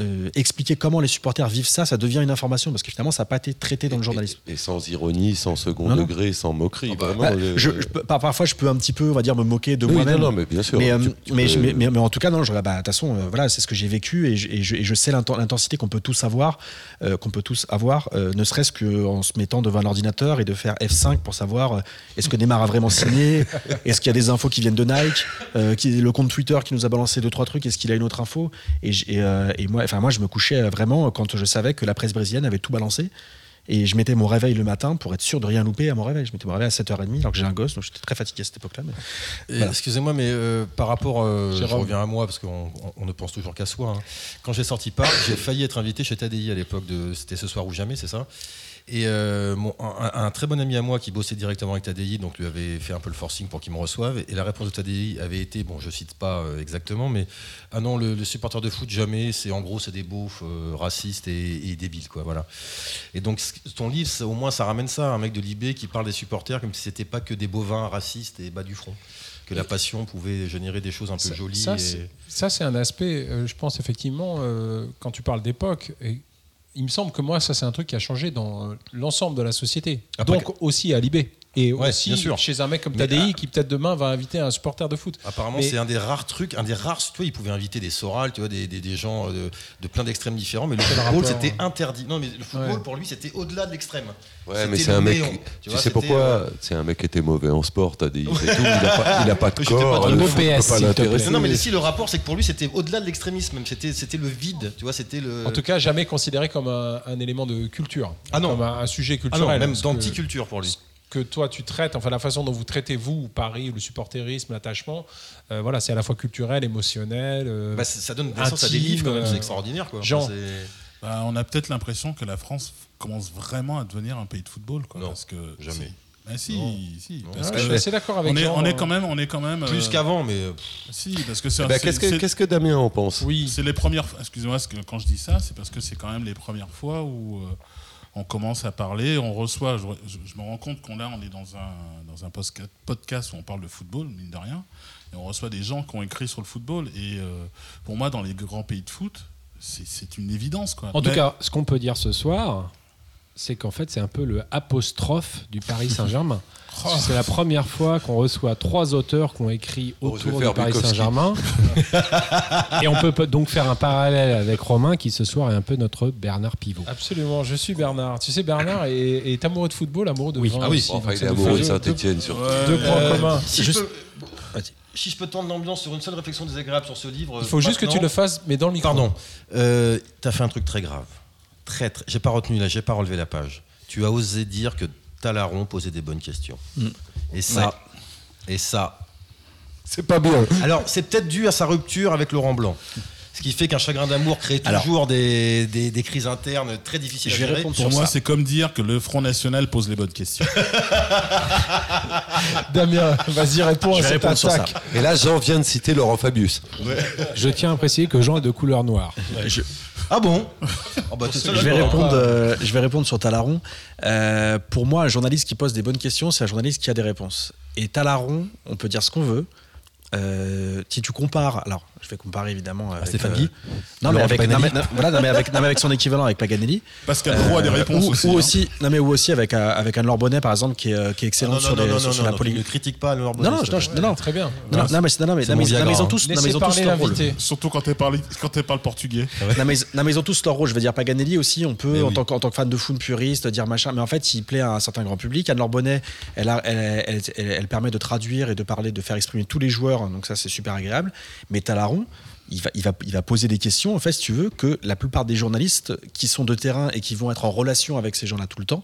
euh, expliquer comment les supporters vivent ça, ça devient une information parce que finalement, ça n'a pas été traité dans le journalisme. Et, et sans ironie, sans second Non, non. degré, sans moquerie. vraiment, Bah, le- je, je parfois, je peux un petit peu, on va dire, me moquer de Oui, moi-même. non, non, mais bien sûr. Mais, euh, Tu- tu mais, peux- je- mais, mais- mais en tout cas, non, bah, de toute façon, euh, voilà, c'est ce que j'ai vécu et je, et je- et je sais l'inten- l'intensité qu'on peut tous avoir, euh, qu'on peut tous avoir, euh, ne serait-ce qu'en se mettant devant un ordinateur et de faire F5 pour savoir euh, est-ce que Neymar a vraiment signé, est-ce qu'il y a des infos qui viennent de Nike, euh, qui, le compte Twitter qui nous a balancé deux trois trucs, est-ce qu'il a une autre info et, j- et, euh, et moi, enfin moi, je me couchais euh, vraiment quand je savais que la presse brésilienne avait tout balancé. Et je mettais mon réveil le matin pour être sûr de rien louper à mon réveil. Je mettais mon réveil à 7h30 alors que j'ai un gosse, donc j'étais très fatigué à cette époque-là. mais- Et Voilà. Excusez-moi, mais euh, par rapport, euh, je reviens à moi parce qu'on on- on ne pense toujours qu'à soi. hein. Quand j'ai sorti Parc, j'ai failli être invité chez TDI à l'époque de, c'était ce soir ou jamais, c'est ça? Et euh, mon- un, un très bon ami à moi qui bossait directement avec TDI, donc lui avait fait un peu le forcing pour qu'il me reçoive. Et la réponse de TDI avait été, bon, je cite pas euh, exactement, mais ah non, le, le supporter de foot jamais. C'est en gros, c'est des beaufs euh, racistes et, et débiles, quoi. Voilà. Et donc ton livre, ça- au moins, ça ramène ça, un mec de Libé qui parle des supporters comme si c'était pas que des bovins racistes et bas du front. Que la passion pouvait générer des choses un peu Ça- jolies. Ça, et- c'est- un aspect, euh, je pense effectivement, euh, quand tu parles d'époque, et il me semble que moi, ça, c'est un truc qui a changé dans euh, l'ensemble de la société. Donc aussi à Libé. Et Ouais, aussi bien sûr. chez un mec comme Tadei ah. qui peut-être demain va inviter un supporter de foot. Apparemment, Mais- c'est un des rares trucs, un des rares. Tu vois, ils pouvaient inviter des Soral, tu vois, des, des, des gens euh, de, de plein d'extrêmes différents, mais le football, rapport c'était interdit. Non, mais le football, Ouais. pour lui, c'était au-delà de l'extrême. Ouais, mais c'est un mec. néon, Tu, vois, sais pourquoi euh, C'est un mec qui était mauvais en sport, t'as dit. Il, tout, il, a pas, il a pas de corps. pas. Non, mais si le rapport, c'est que pour lui, c'était au-delà de l'extrémisme. même. C'était, c'était le vide. Tu vois, c'était le. En tout cas, jamais considéré comme un, élément de culture. Ah non. Comme un, sujet ah culturel. non, même d'anticulture pour lui. Que toi tu traites, enfin la façon dont vous traitez vous, Paris, le supporterisme, l'attachement, euh, voilà, c'est à la fois culturel, émotionnel. euh, Bah, ça donne naissance à des livres, quand même, euh, c'est extraordinaire. Quoi. Enfin, c'est- Bah, on a peut-être l'impression que la France commence vraiment à devenir un pays de football. Quoi, Non, parce que jamais. Si, Non. si. Non. parce ouais, que je suis assez d'accord avec on est, on est euh, quand même, on est quand même. Plus euh, qu'avant, mais. euh, Si, parce que c'est. Eh ben, Qu'est-ce que, qu'est-ce que Damien en pense? Oui, C'est les premières. Excusez-moi, parce que quand je dis ça, c'est parce que c'est quand même les premières fois où euh, on commence à parler, on reçoit. Je, je- je me rends compte qu'on là, on est dans un dans un podcast où on parle de football, mine de rien, et on reçoit des gens qui ont écrit sur le football. Et euh, pour moi, dans les grands pays de foot, c'est, c'est une évidence, quoi. En tout Mais- cas, ce qu'on peut dire ce soir, c'est qu'en fait, c'est un peu le apostrophe du Paris Saint-Germain. Que C'est la première fois qu'on reçoit trois auteurs qui ont écrit autour du Paris. Saint-Germain. Et on peut donc faire un parallèle avec Romain, qui ce soir est un peu notre Bernard Pivot. absolument. Je suis Bernard. Tu sais, Bernard est, est amoureux de football, amoureux de Oui. vin Ah oui. aussi. Bon, Enfin, Donc il ça est amoureux de deux- Saint-Etienne, surtout. Deux points Euh, communs. Si, je peux, si je peux tendre l'ambiance sur une seule réflexion désagréable sur ce livre. Il faut juste que tu le fasses, mais dans le micro. Pardon, euh, t'as fait un truc très grave. Très, très- J'ai pas retenu là, j'ai pas relevé la page. Tu as osé dire que Talaron posait des bonnes questions. Mm. Et ça, et ça. C'est pas bien. Alors, c'est peut-être dû à sa rupture avec Laurent Blanc. Ce qui fait qu'un chagrin d'amour crée Alors- toujours des, des, des crises internes très difficiles Je à gérer. Pour sur moi, c'est comme dire que le Front National pose les bonnes questions. Damien, vas-y, réponds Je à cette répondre sur ça. attaque. Et là, Jean vient de citer Laurent Fabius. Je tiens à préciser que Jean est de couleur noire. Je, Ah bon Ah bah, je vais répondre, euh, je vais répondre sur Talaron. Euh, pour moi, un journaliste qui pose des bonnes questions, c'est un journaliste qui a des réponses. Et Talaron, on peut dire ce qu'on veut. Euh, si tu compares, alors je vais comparer évidemment avec Stéphane euh, Guy non mais avec, non, Paganelli mais, non, voilà, non, mais avec, non, mais avec son équivalent avec Paganelli, Pascal Pro a des Euh, réponses ou, aussi. ou hein. aussi, non mais ou aussi avec euh, avec Anne-Laure Bonnet par exemple qui est, qui est excellente non, sur, non, les- non, sur, non, sur la politique. Ne critique pas Laurent Non Bonnet, non, Très bien. non, non, mais, non, mais, non, mais- non, mais ils ont tous, non, mais Laissez ils ont tous parler leur rôle. Surtout quand elle parle, quand elle parle portugais. Non mais, non, mais ils ont tous leur rôle. Je veux dire, Paganelli aussi, on peut, en, tant, que- en tant que fan de foot puriste, dire machin. Mais en fait, il plaît à un certain grand public. Anne-Laure Bonnet, elle, elle, permet de traduire et de parler, de faire exprimer tous les joueurs. Donc ça, c'est super agréable. Mais Il va, il, va, il va poser des questions, en fait, si tu veux, que la plupart des journalistes qui sont de terrain et qui vont être en relation avec ces gens-là tout le temps,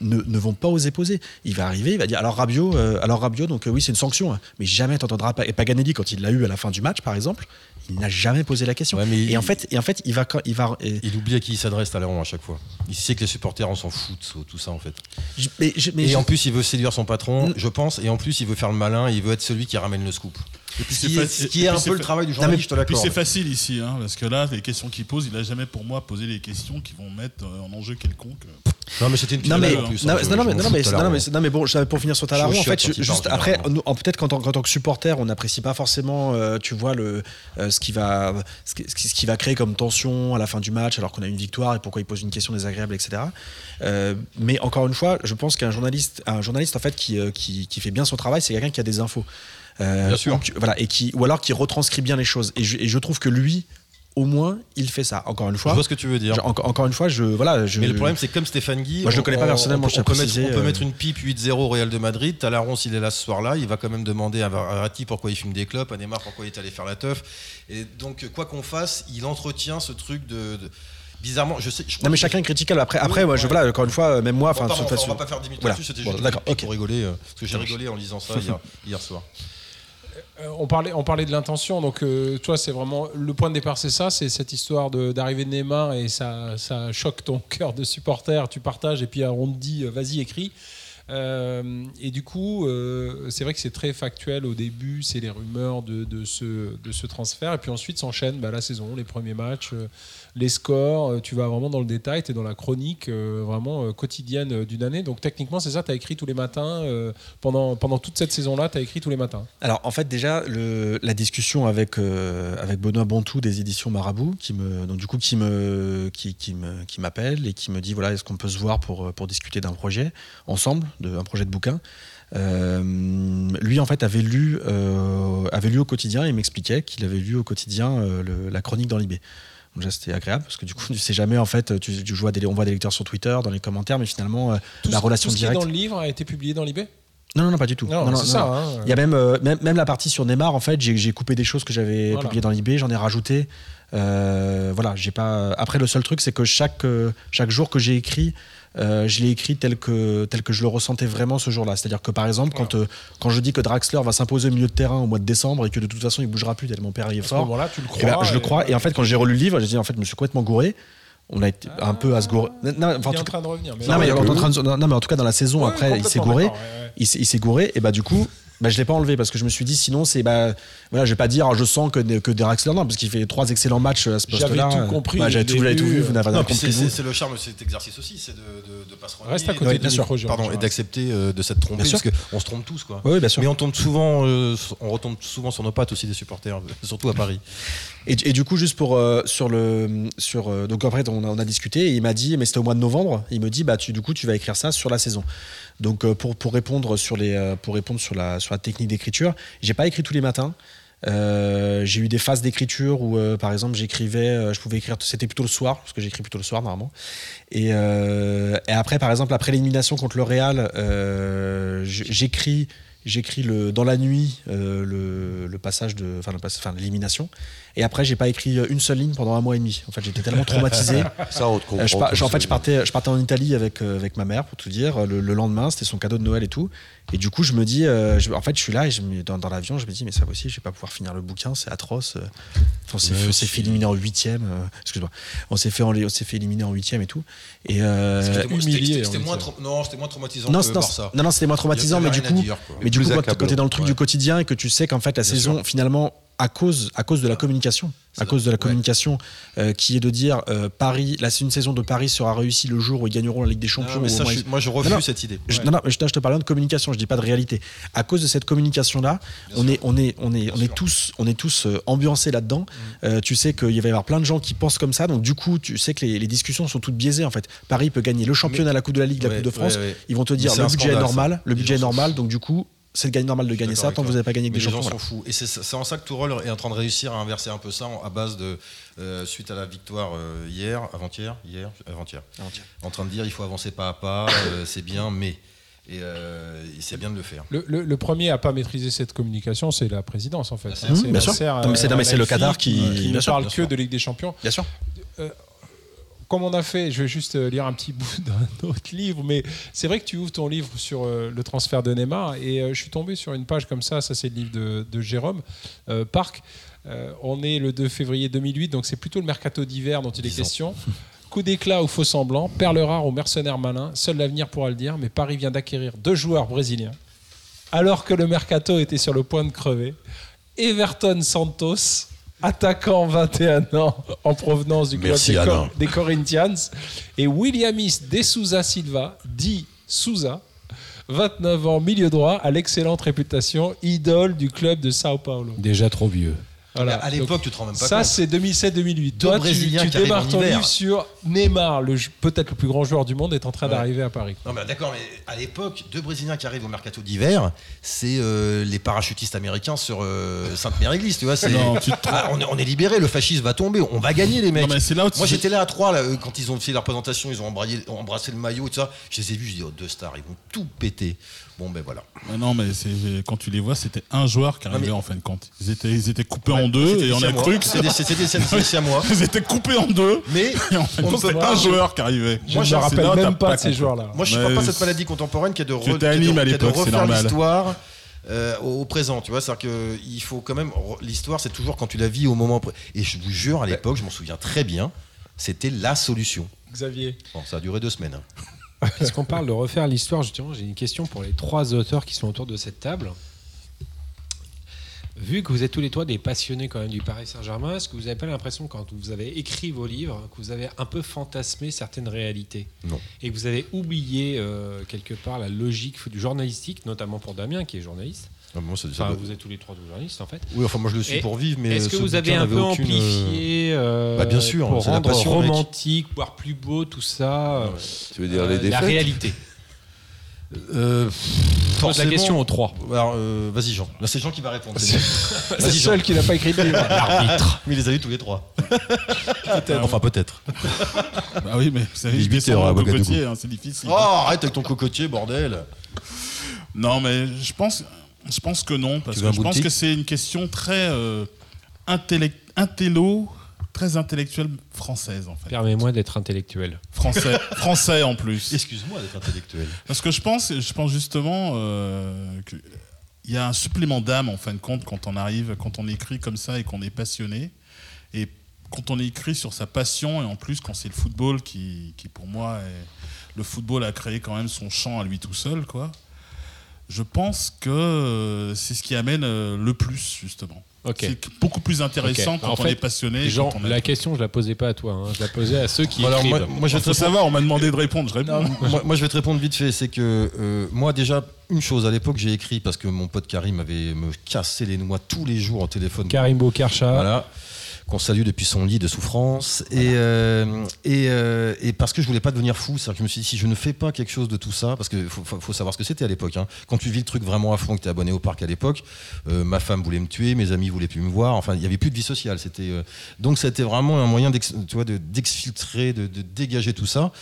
ne, ne vont pas oser poser. Il va arriver, il va dire alors Rabiot, euh, alors Rabiot, donc euh, oui c'est une sanction, hein. mais jamais t'entendras pas. Et Paganelli quand il l'a eu à la fin du match par exemple, il n'a jamais posé la question. Ouais, mais et il- en fait, et en fait, il va, il va. et- Il oublie à qui il s'adresse Talleyrand à chaque fois. Il sait que les supporters, on s'en fout de tout ça en fait. je- mais je- mais et je- en plus, il veut séduire son patron, je pense, et en plus, il veut faire le malin, il veut être celui qui ramène le scoop. Et puis Ce c'est qui est, fa- ce qui et est puis un peu le travail du journaliste, je te l'accorde. c'est facile ici, hein, parce que là, les questions qu'il pose, il n'a jamais pour moi posé les questions qui vont mettre euh, en enjeu quelconque. Non, mais c'était une non mais, non, plus. non, hein, non, mais, non, mais, de non, mais, non, mais bon, pour finir sur Talaron, Je en fait, je- juste après, en- peut-être qu'en tant, que supporter, on n'apprécie pas forcément, euh, tu vois, le, euh, ce, qui va, ce, qui, ce qui- ce qui va créer comme tension à la fin du match, alors qu'on a une victoire et pourquoi il pose une question désagréable, etc. Euh, mais encore une fois, je pense qu'un journaliste, un journaliste en fait qui, qui, qui fait bien son travail, c'est quelqu'un qui a des infos. Euh, Bien sûr. donc, voilà, et qui, ou alors qui retranscrit bien les choses. Et je, et je trouve que lui, au moins, il fait ça. Encore une Je fois, vois ce que tu veux dire. je- encore, encore une fois, je voilà, je. Mais le problème, c'est comme Stéphane Guy. Moi, je le on- connais pas on- personnellement, On, je on peut, mettre, on peut euh. mettre une pipe 8-0 au Real de Madrid. Talaron, s'il est là ce soir-là, il va quand même demander à Verratti pourquoi il fume des clopes, à Neymar pourquoi il est allé faire la teuf. Et donc, quoi qu'on fasse, il entretient ce truc de. de- Bizarrement, je sais. Je Non mais chacun est critiquable. Après, après, moi, je ouais. voilà, encore une fois, même moi, enfin, on va- pas faire 10 minutes Voilà. juste d'accord, une pique ok. pour rigoler. euh, Parce que j'ai rigolé en lisant ça hier, hier soir. Euh, on, parlait, on parlait de l'intention, donc euh, toi, c'est vraiment le point de départ, c'est ça, c'est cette histoire d'arrivée de, Neymar et ça, ça choque ton cœur de supporter, tu partages et puis on te dit euh, vas-y écris. Et du coup, c'est vrai que c'est très factuel au début, c'est les rumeurs de, ce, de ce transfert, et puis ensuite s'enchaîne bah, la saison, les premiers matchs, les scores, euh, tu vas vraiment dans le détail, tu es dans la chronique euh, vraiment euh, quotidienne d'une année. Donc techniquement, c'est ça, tu as écrit tous les matins, pendant, toute cette saison-là, tu as écrit tous les matins. Alors en fait déjà la discussion avec Benoît Bontou des éditions Marabout qui me qui me qui, m'appelle et qui me dit voilà est-ce qu'on peut se voir pour discuter d'un projet ensemble de un projet de bouquin. Lui en fait avait lu au quotidien et il m'expliquait qu'il avait lu au quotidien la chronique dans l'IB. Déjà c'était agréable parce que du coup tu sais jamais en fait tu, tu vois des, on voit des lecteurs sur Twitter dans les commentaires mais finalement euh, Tout la ce- relation tout ce qui est directe dans le livre a été publié dans l'IB non non non pas du tout Non, ça. hein. Il y a même, euh, même, même la partie sur Neymar, en fait, j'ai coupé des choses que j'avais Voilà. publiées dans l'IB, j'en ai rajouté. Euh, voilà, j'ai pas. Après, le seul truc, c'est que chaque, chaque jour que j'ai écrit, euh, je l'ai écrit tel que, tel que je le ressentais vraiment ce jour-là. C'est-à-dire que par exemple, quand, euh, quand je dis que Draxler va s'imposer au milieu de terrain au mois de décembre et que de toute façon il bougera plus tellement mon père est À ce fort, tu le eh ben, crois. je le crois. Et en fait, quand j'ai relu le livre, j'ai dit en fait, je me suis complètement gouré. On a été un peu à se gourer. Non, enfin, en il est tout en cas- train de revenir. non, mais, en train de- non, mais en tout cas, dans la saison, ouais, après, il s'est gouré ouais, ouais. il s'est gouré et bah du coup bah, je l'ai pas enlevé parce que je me suis dit sinon c'est bah voilà je vais pas dire je sens que que Draxler non parce qu'il fait trois excellents matchs à ce J'avais poste là tout compris, j'avais tout, l'ai j'avais tout vu. vous n'avez Non, rien compris c'est le charme de cet exercice aussi, c'est de, de, de pas se. Reste à côté du sûr. micro, Pardon, et d'accepter euh, de s'être trompé, Bien parce qu'on se trompe tous, quoi. oui oui, bien sûr Mais on tombe souvent, euh, on retombe souvent sur nos pattes aussi des supporters, surtout à Paris. et, et du coup juste pour euh, sur le sur euh, donc après on a, on a discuté et il m'a dit mais c'était au mois de novembre il me dit bah tu du coup tu vas écrire ça sur la saison donc euh, pour pour répondre sur les euh, pour répondre sur la sur la technique d'écriture j'ai pas écrit tous les matins Euh, j'ai eu des phases d'écriture où, par exemple, j'écrivais, je pouvais écrire, c'était plutôt le soir, parce que j'écris plutôt le soir normalement. Et, après, par exemple, après l'élimination contre le Real, j'écris, j'écris le dans la nuit le, passage de, enfin l'élimination. Et après, j'ai pas écrit une seule ligne pendant un mois et demi. En fait, j'étais tellement traumatisé. Ça, on te comprend. Euh, je en fait, je partais, je partais en Italie avec, euh, avec ma mère, pour tout dire. Le, le lendemain, c'était son cadeau de Noël et tout. Et du coup, je me dis, euh, je- en fait, je suis là et je me- dans, dans l'avion, je me dis, mais ça aussi, je vais pas pouvoir finir le bouquin, c'est atroce. Euh, On s'est fait, fait éliminer en huitième. euh, Excuse-moi. On s'est fait, en- on s'est fait éliminer en huitième et tout. Et euh, C'était moins- humilié, c'était- moins dire. trau- Non, c'était moins traumatisant non, que non, non, non, c'était moins traumatisant, mais du coup, mais du coup, quand, quand t'es dans le truc Ouais. du quotidien et que tu sais qu'en fait la Bien saison, sûr. finalement, à cause, à cause de la communication, Ça à cause de la ouais. communication, euh, qui est de dire euh, Paris, là, c'est une saison de Paris sera réussie le jour où ils gagneront la Ligue des Champions. Non, mais ça, je moi, je refuse Non, cette idée. Je, non, non, mais je, je te parle de communication, je dis pas de réalité. À cause de cette communication-là, on est, on est, on est, on est tous, on est tous euh, ambiancés là-dedans. Mm. Euh, tu sais qu'il va y avoir plein de gens qui pensent comme ça, donc du coup, tu sais que les, les discussions sont toutes biaisées en fait. Paris peut gagner le championnat, la Coupe de la Ligue, la Coupe de France. Ils vont te Mais dire le budget est normal, ça. le budget est normal, donc du coup, c'est le gagne normal de gagner ça tant que vous n'avez pas gagné avec Mais des les champions. gens voilà. s'en foutent. Et c'est c'est en ça que Tourelle est en train de réussir à inverser un peu ça à base de euh, suite à la victoire euh, hier, avant-hier, hier, avant-hier, Avant-hier. en train de dire il faut avancer pas à pas, euh, c'est bien, mais et, euh, et c'est bien de le faire. Le, le- le premier à pas maîtriser cette communication, c'est la présidence en fait. c'est- Hein, c'est bien sûr. Nasser, Non, mais c'est- non, mais c'est le Qatar qui- qui ne parle bien que sûr. de Ligue des Champions. Bien sûr. Comme on a fait, je vais juste euh, lire un petit bout d'un autre livre, mais c'est vrai que tu ouvres ton livre sur euh, le transfert de Neymar et euh, je suis tombé sur une page comme ça, ça c'est le livre de, de Jérôme euh, Parc. Euh, on est le 2 février 2008, donc c'est plutôt le mercato d'hiver dont il est question. Coup d'éclat ou faux semblant, perle rare ou mercenaire malin, seul l'avenir pourra le dire, mais Paris vient d'acquérir deux joueurs brésiliens. Alors que le mercato était sur le point de crever, Everton Santos, attaquant 21 ans en provenance du club Merci, des, Cor- Alain. des Corinthians, et Williamis De Souza Silva, dit Souza, 29 ans, milieu droit, à l'excellente réputation, idole du club de Sao Paulo. Déjà trop vieux. Voilà. à l'époque, tu te rends même pas Ça, compte. c'est 2007-2008. Toi, tu, Brésiliens tu qui arrivent démarres ton hiver. livre sur Neymar, le peut-être le plus grand joueur du monde, est en train Ouais. d'arriver à Paris. Non mais d'accord, mais à l'époque, deux Brésiliens qui arrivent au mercato d'hiver, c'est euh, les parachutistes américains sur euh, Sainte-Mère-Église, tu vois. c'est- Non, tu te Ah, on, est, on est libéré, le fascisme va tomber, on va gagner les mecs. Non, mais c'est là où tu- Moi j'étais là à Troyes là, euh, quand ils ont fait leur présentation, ils ont embrayé- embrassé le maillot et tout ça. Je les ai vus, je dis oh, deux stars, ils vont tout péter. Bon ben voilà. Mais non, mais c'est quand tu les vois, c'était un joueur qui arrivait mais- en fin de compte. Ils étaient, ils étaient coupés Ouais, en deux et on a cru que C'était des- c'était des c'était des Siamois. ils étaient coupés en deux. Mais Et en fin de compte, c'était un joueur qui arrivait. Moi, je me me rappelle même pas pas de ces joueurs-là. Moi, je ne pas cette maladie contemporaine qui est de, re- Tu qui étais est de- anime à qui est de l'époque, c'est refaire l'histoire euh, au, au présent. Tu vois, c'est-à-dire qu'il faut quand même. L'histoire, c'est toujours quand tu la vis au moment. Et je vous jure, à l'époque, je m'en souviens très bien, c'était la solution. Xavier. Bon, ça a duré deux semaines. hein. Puisqu'on parle de refaire l'histoire, justement, j'ai une question pour les trois auteurs qui sont autour de cette table. Vu que vous êtes tous les trois des passionnés quand même du Paris Saint-Germain, est-ce que vous n'avez pas l'impression quand vous avez écrit vos livres que vous avez un peu fantasmé certaines réalités? Non. Et que vous avez oublié euh, quelque part la logique du journalistique, notamment pour Damien qui est journaliste? Non, mais moi, ça- ça Enfin, doit- vous êtes tous les trois journalistes en fait. Oui, enfin, moi, je le suis Et pour vivre, mais. Est-ce que vous avez un peu aucune, euh, amplifié euh, Bah, bien sûr, pour c'est la rendre passion, mec. romantique, voire plus beau tout ça euh, Tu veux dire euh, les la défaites réalité Euh, la question aux trois. Alors, euh, vas-y, Jean. Là, c'est Jean qui va répondre. c'est le Vas-y, Jean. seul qui n'a pas écrit de livre. L'arbitre. Mais il les a eu tous les trois. Enfin, peut-être. Bah oui, mais vous savez, je heures cocotier, hein, c'est difficile. Oh, arrête avec ton cocotier, bordel. Non, mais je pense, je pense que non, parce que je pense que c'est une question très euh, intellect- intello, très intellectuelle française en fait. Permets-moi d'être intellectuel. Français, français en plus. Excuse-moi d'être intellectuel. Parce que je pense, je pense justement euh, qu'il y a un supplément d'âme en fin de compte quand on arrive, quand on écrit comme ça et qu'on est passionné. Et quand on écrit sur sa passion, et en plus quand c'est le football qui, qui pour moi, est- le football a créé quand même son champ à lui tout seul, quoi. Je pense que euh, c'est ce qui amène euh, le plus, justement. Ok. C'est beaucoup plus intéressant Ok. quand En on fait, est passionné. Jean, on la question, je la posais pas à toi, hein. je la posais à ceux qui Alors, écrivent. moi, moi, je vais te savoir, on m'a demandé de répondre, je réponds. moi, moi, je vais te répondre vite fait. C'est que euh, moi, déjà, une chose, à l'époque, j'ai écrit parce que mon pote Karim avait me cassé les noix tous les jours au téléphone. Karim Bokarcha. Voilà. Qu'on salue depuis son lit de souffrance. Et, euh, et, euh, et parce que je voulais pas devenir fou, c'est-à-dire que je me suis dit, si je ne fais pas quelque chose de tout ça, parce qu'il faut, savoir ce que c'était à l'époque. hein. Quand tu vis le truc vraiment à fond, que tu es abonné au parc à l'époque, euh, ma femme voulait me tuer, mes amis voulaient plus me voir, enfin, il n'y avait plus de vie sociale. C'était, donc, c'était vraiment un moyen d'ex- tu vois, de- d'exfiltrer, de, de dégager tout ça.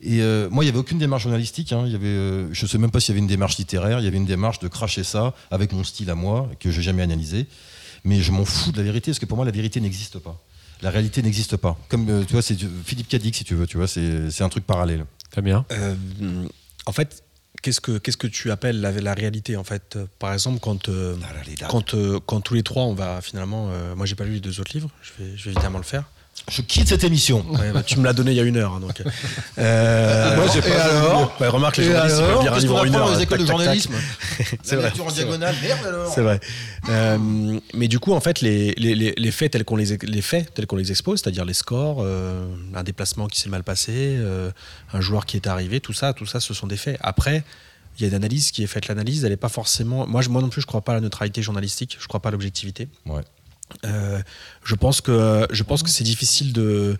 Et euh, moi, il n'y avait aucune démarche journalistique. hein. Il y avait, euh, je ne sais même pas s'il y avait une démarche littéraire. Il y avait une démarche de cracher ça avec mon style à moi, que je n'ai jamais analysé. Mais je m'en fous de la vérité, parce que pour moi, la vérité n'existe pas. La réalité n'existe pas. Comme euh, tu vois, c'est Philippe Cadic, si tu veux. Tu vois, c'est c'est un truc parallèle. Fabien Euh, en fait, qu'est-ce que, qu'est-ce que tu appelles la, la réalité en fait? Par exemple, quand, euh, quand, euh, quand tous les trois, on va finalement. euh, moi, j'ai pas lu les deux autres livres, je vais, je vais évidemment le faire. Je quitte cette émission. Ouais, bah, tu me l'as donné il y a une heure. hein, donc, euh, Moi, j'ai pas et alors Bah, Remarque, les journalistes, ils peuvent alors lire un livre en une heure. dans les écoles de tac, journalisme C'est vrai. lecture en diagonale, merde alors C'est vrai. Euh, mais du coup, en fait, les, les- les- les faits tels qu'on les, les faits tels qu'on les expose, c'est-à-dire les scores, euh, un déplacement qui s'est mal passé, euh, un joueur qui est arrivé, tout ça, tout ça, ce sont des faits. Après, il y a une analyse qui est faite. L'analyse, elle n'est pas forcément. Moi, je- moi non plus, je crois pas à la neutralité journalistique. Je crois pas à l'objectivité. Ouais. Euh, je pense que je pense que c'est difficile de.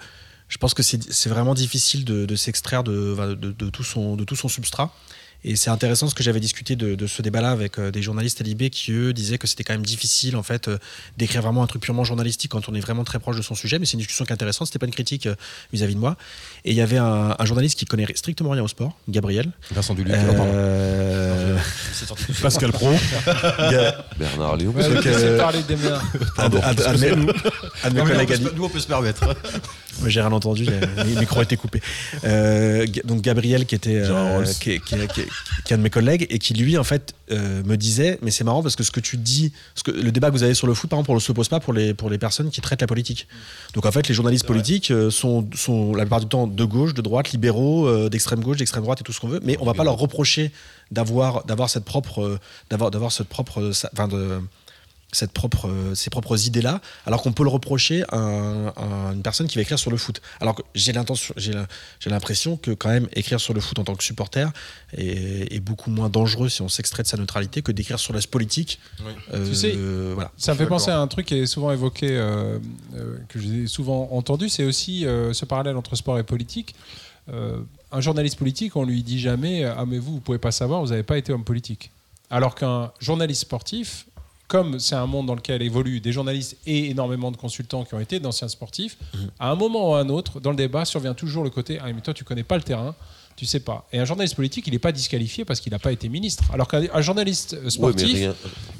Je pense que c'est vraiment difficile de, de s'extraire de, de, de tout son, de tout son substrat. Et c'est intéressant ce que j'avais discuté de, de ce débat-là avec euh, des journalistes à l'IB qui, eux, disaient que c'était quand même difficile, en fait, euh, d'écrire vraiment un truc purement journalistique quand on est vraiment très proche de son sujet. Mais c'est une discussion qui est intéressante. C'était pas une critique euh, vis-à-vis de moi. Et il y avait un, un journaliste qui connaît strictement rien au sport, Gabriel. Vincent Duluc. Euh, seul. Pascal Pro. Bernard Léon. Ouais, Donc, euh, parler des mères. J'ai rien entendu, j'ai- le micro a été coupé. Euh, donc Gabriel, qui était euh, qui, est- qui est- qui est- qui est un de mes collègues, et qui lui, en fait, euh, me disait, mais c'est marrant parce que ce que tu dis, ce que, le débat que vous avez sur le foot, par exemple, on ne se pose pas pour les, pour les personnes qui traitent la politique. Donc en fait, les journalistes politiques sont, sont la plupart du temps de gauche, de droite, libéraux, d'extrême gauche, d'extrême droite et tout ce qu'on veut, mais on va pas leur reprocher d'avoir d'avoir cette propre d'avoir d'avoir cette propre enfin de cette propre, euh, ces propres idées-là, alors qu'on peut le reprocher à, un- à une personne qui va écrire sur le foot. Alors que j'ai l'intention, j'ai la- j'ai l'impression que quand même écrire sur le foot en tant que supporter est, est beaucoup moins dangereux si on s'extrait de sa neutralité que d'écrire sur la politique. Euh, Tu sais, voilà. Ça me fait penser à un truc qui est souvent évoqué, euh, euh, que j'ai souvent entendu, c'est aussi euh, ce parallèle entre sport et politique. Euh, un journaliste politique, on lui dit jamais Ah, mais vous, vous pouvez pas savoir, vous n'avez pas été homme politique. Alors qu'un journaliste sportif, comme c'est un monde dans lequel évoluent des journalistes et énormément de consultants qui ont été d'anciens sportifs, à un moment ou à un autre, dans le débat, survient toujours le côté Ah, mais toi, tu connais pas le terrain. Tu sais pas. Et un journaliste politique, il n'est pas disqualifié parce qu'il n'a pas été ministre. Alors qu'un un journaliste euh, sportif,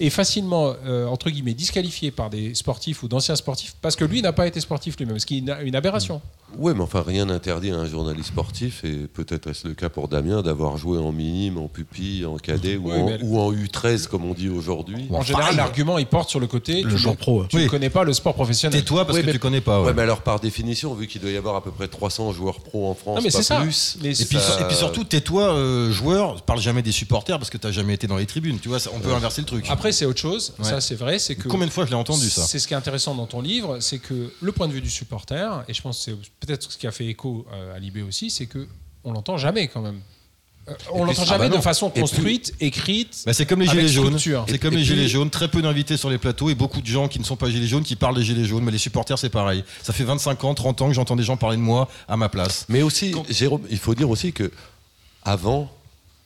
est facilement, euh, entre guillemets, disqualifié par des sportifs ou d'anciens sportifs parce que lui n'a pas été sportif lui-même, ce qui est une, une aberration. Ouais, mais enfin, rien n'interdit à un journaliste sportif, et peut-être est-ce le cas pour Damien, d'avoir joué en minime, en pupille, en cadet ou, Oui, en, mais- ou en U13, comme on dit aujourd'hui. en général, l'argument, il porte sur le côté Le tu joueur ne- pro. Tu ne Oui. connais pas le sport professionnel. Tais-toi parce Oui, que mais- tu connais pas. Ouais. ouais. mais alors par définition, vu qu'il doit y avoir à peu près 300 joueurs pro en France, Non, mais pas c'est ça. plus. Mais Et puis, ça- et puis surtout, tais-toi, euh, joueur, parle jamais des supporters parce que t'as jamais été dans les tribunes. Tu vois, ça- on peut inverser le truc. Après, c'est autre chose. Ouais. Ça, c'est vrai. C'est que Combien de fois je l'ai entendu ça C'est ce qui est intéressant dans ton livre, c'est que le point de vue du supporter, et je pense que c'est peut-être ce qui a fait écho euh, à Libé aussi, c'est que on l'entend jamais quand même. Euh, on l'entend ah jamais bah de façon Et puis- construite, écrite. Bah, c'est comme les gilets jaunes. C'est comme et les puis- gilets jaunes. Très peu d'invités sur les plateaux et beaucoup de gens qui ne sont pas gilets jaunes qui parlent des gilets jaunes. Mais les supporters, c'est pareil. Ça fait 25 ans, 30 ans que j'entends des gens parler de moi à ma place. Mais aussi, Jérôme, il faut dire aussi que avant,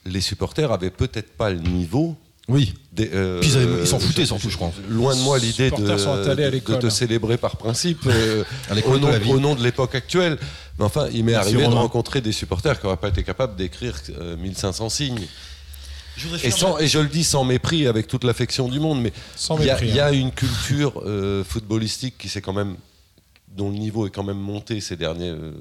les supporters avaient peut-être pas le niveau. Oui. des, euh, Puis ils avaient- ils s'en foutaient surtout, je crois. Loin de moi l'idée de, te célébrer par principe euh, au, nom, au de l'époque actuelle. Mais enfin, il m'est arrivé de rencontrer des supporters qui n'auraient pas été capables d'écrire euh, 1500 signes. Je Et, sans- et je le dis sans mépris, avec toute l'affection du monde, mais Sans il y, a- y hein. a une culture euh, footballistique qui s'est quand même, dont le niveau est quand même monté ces derniers, euh,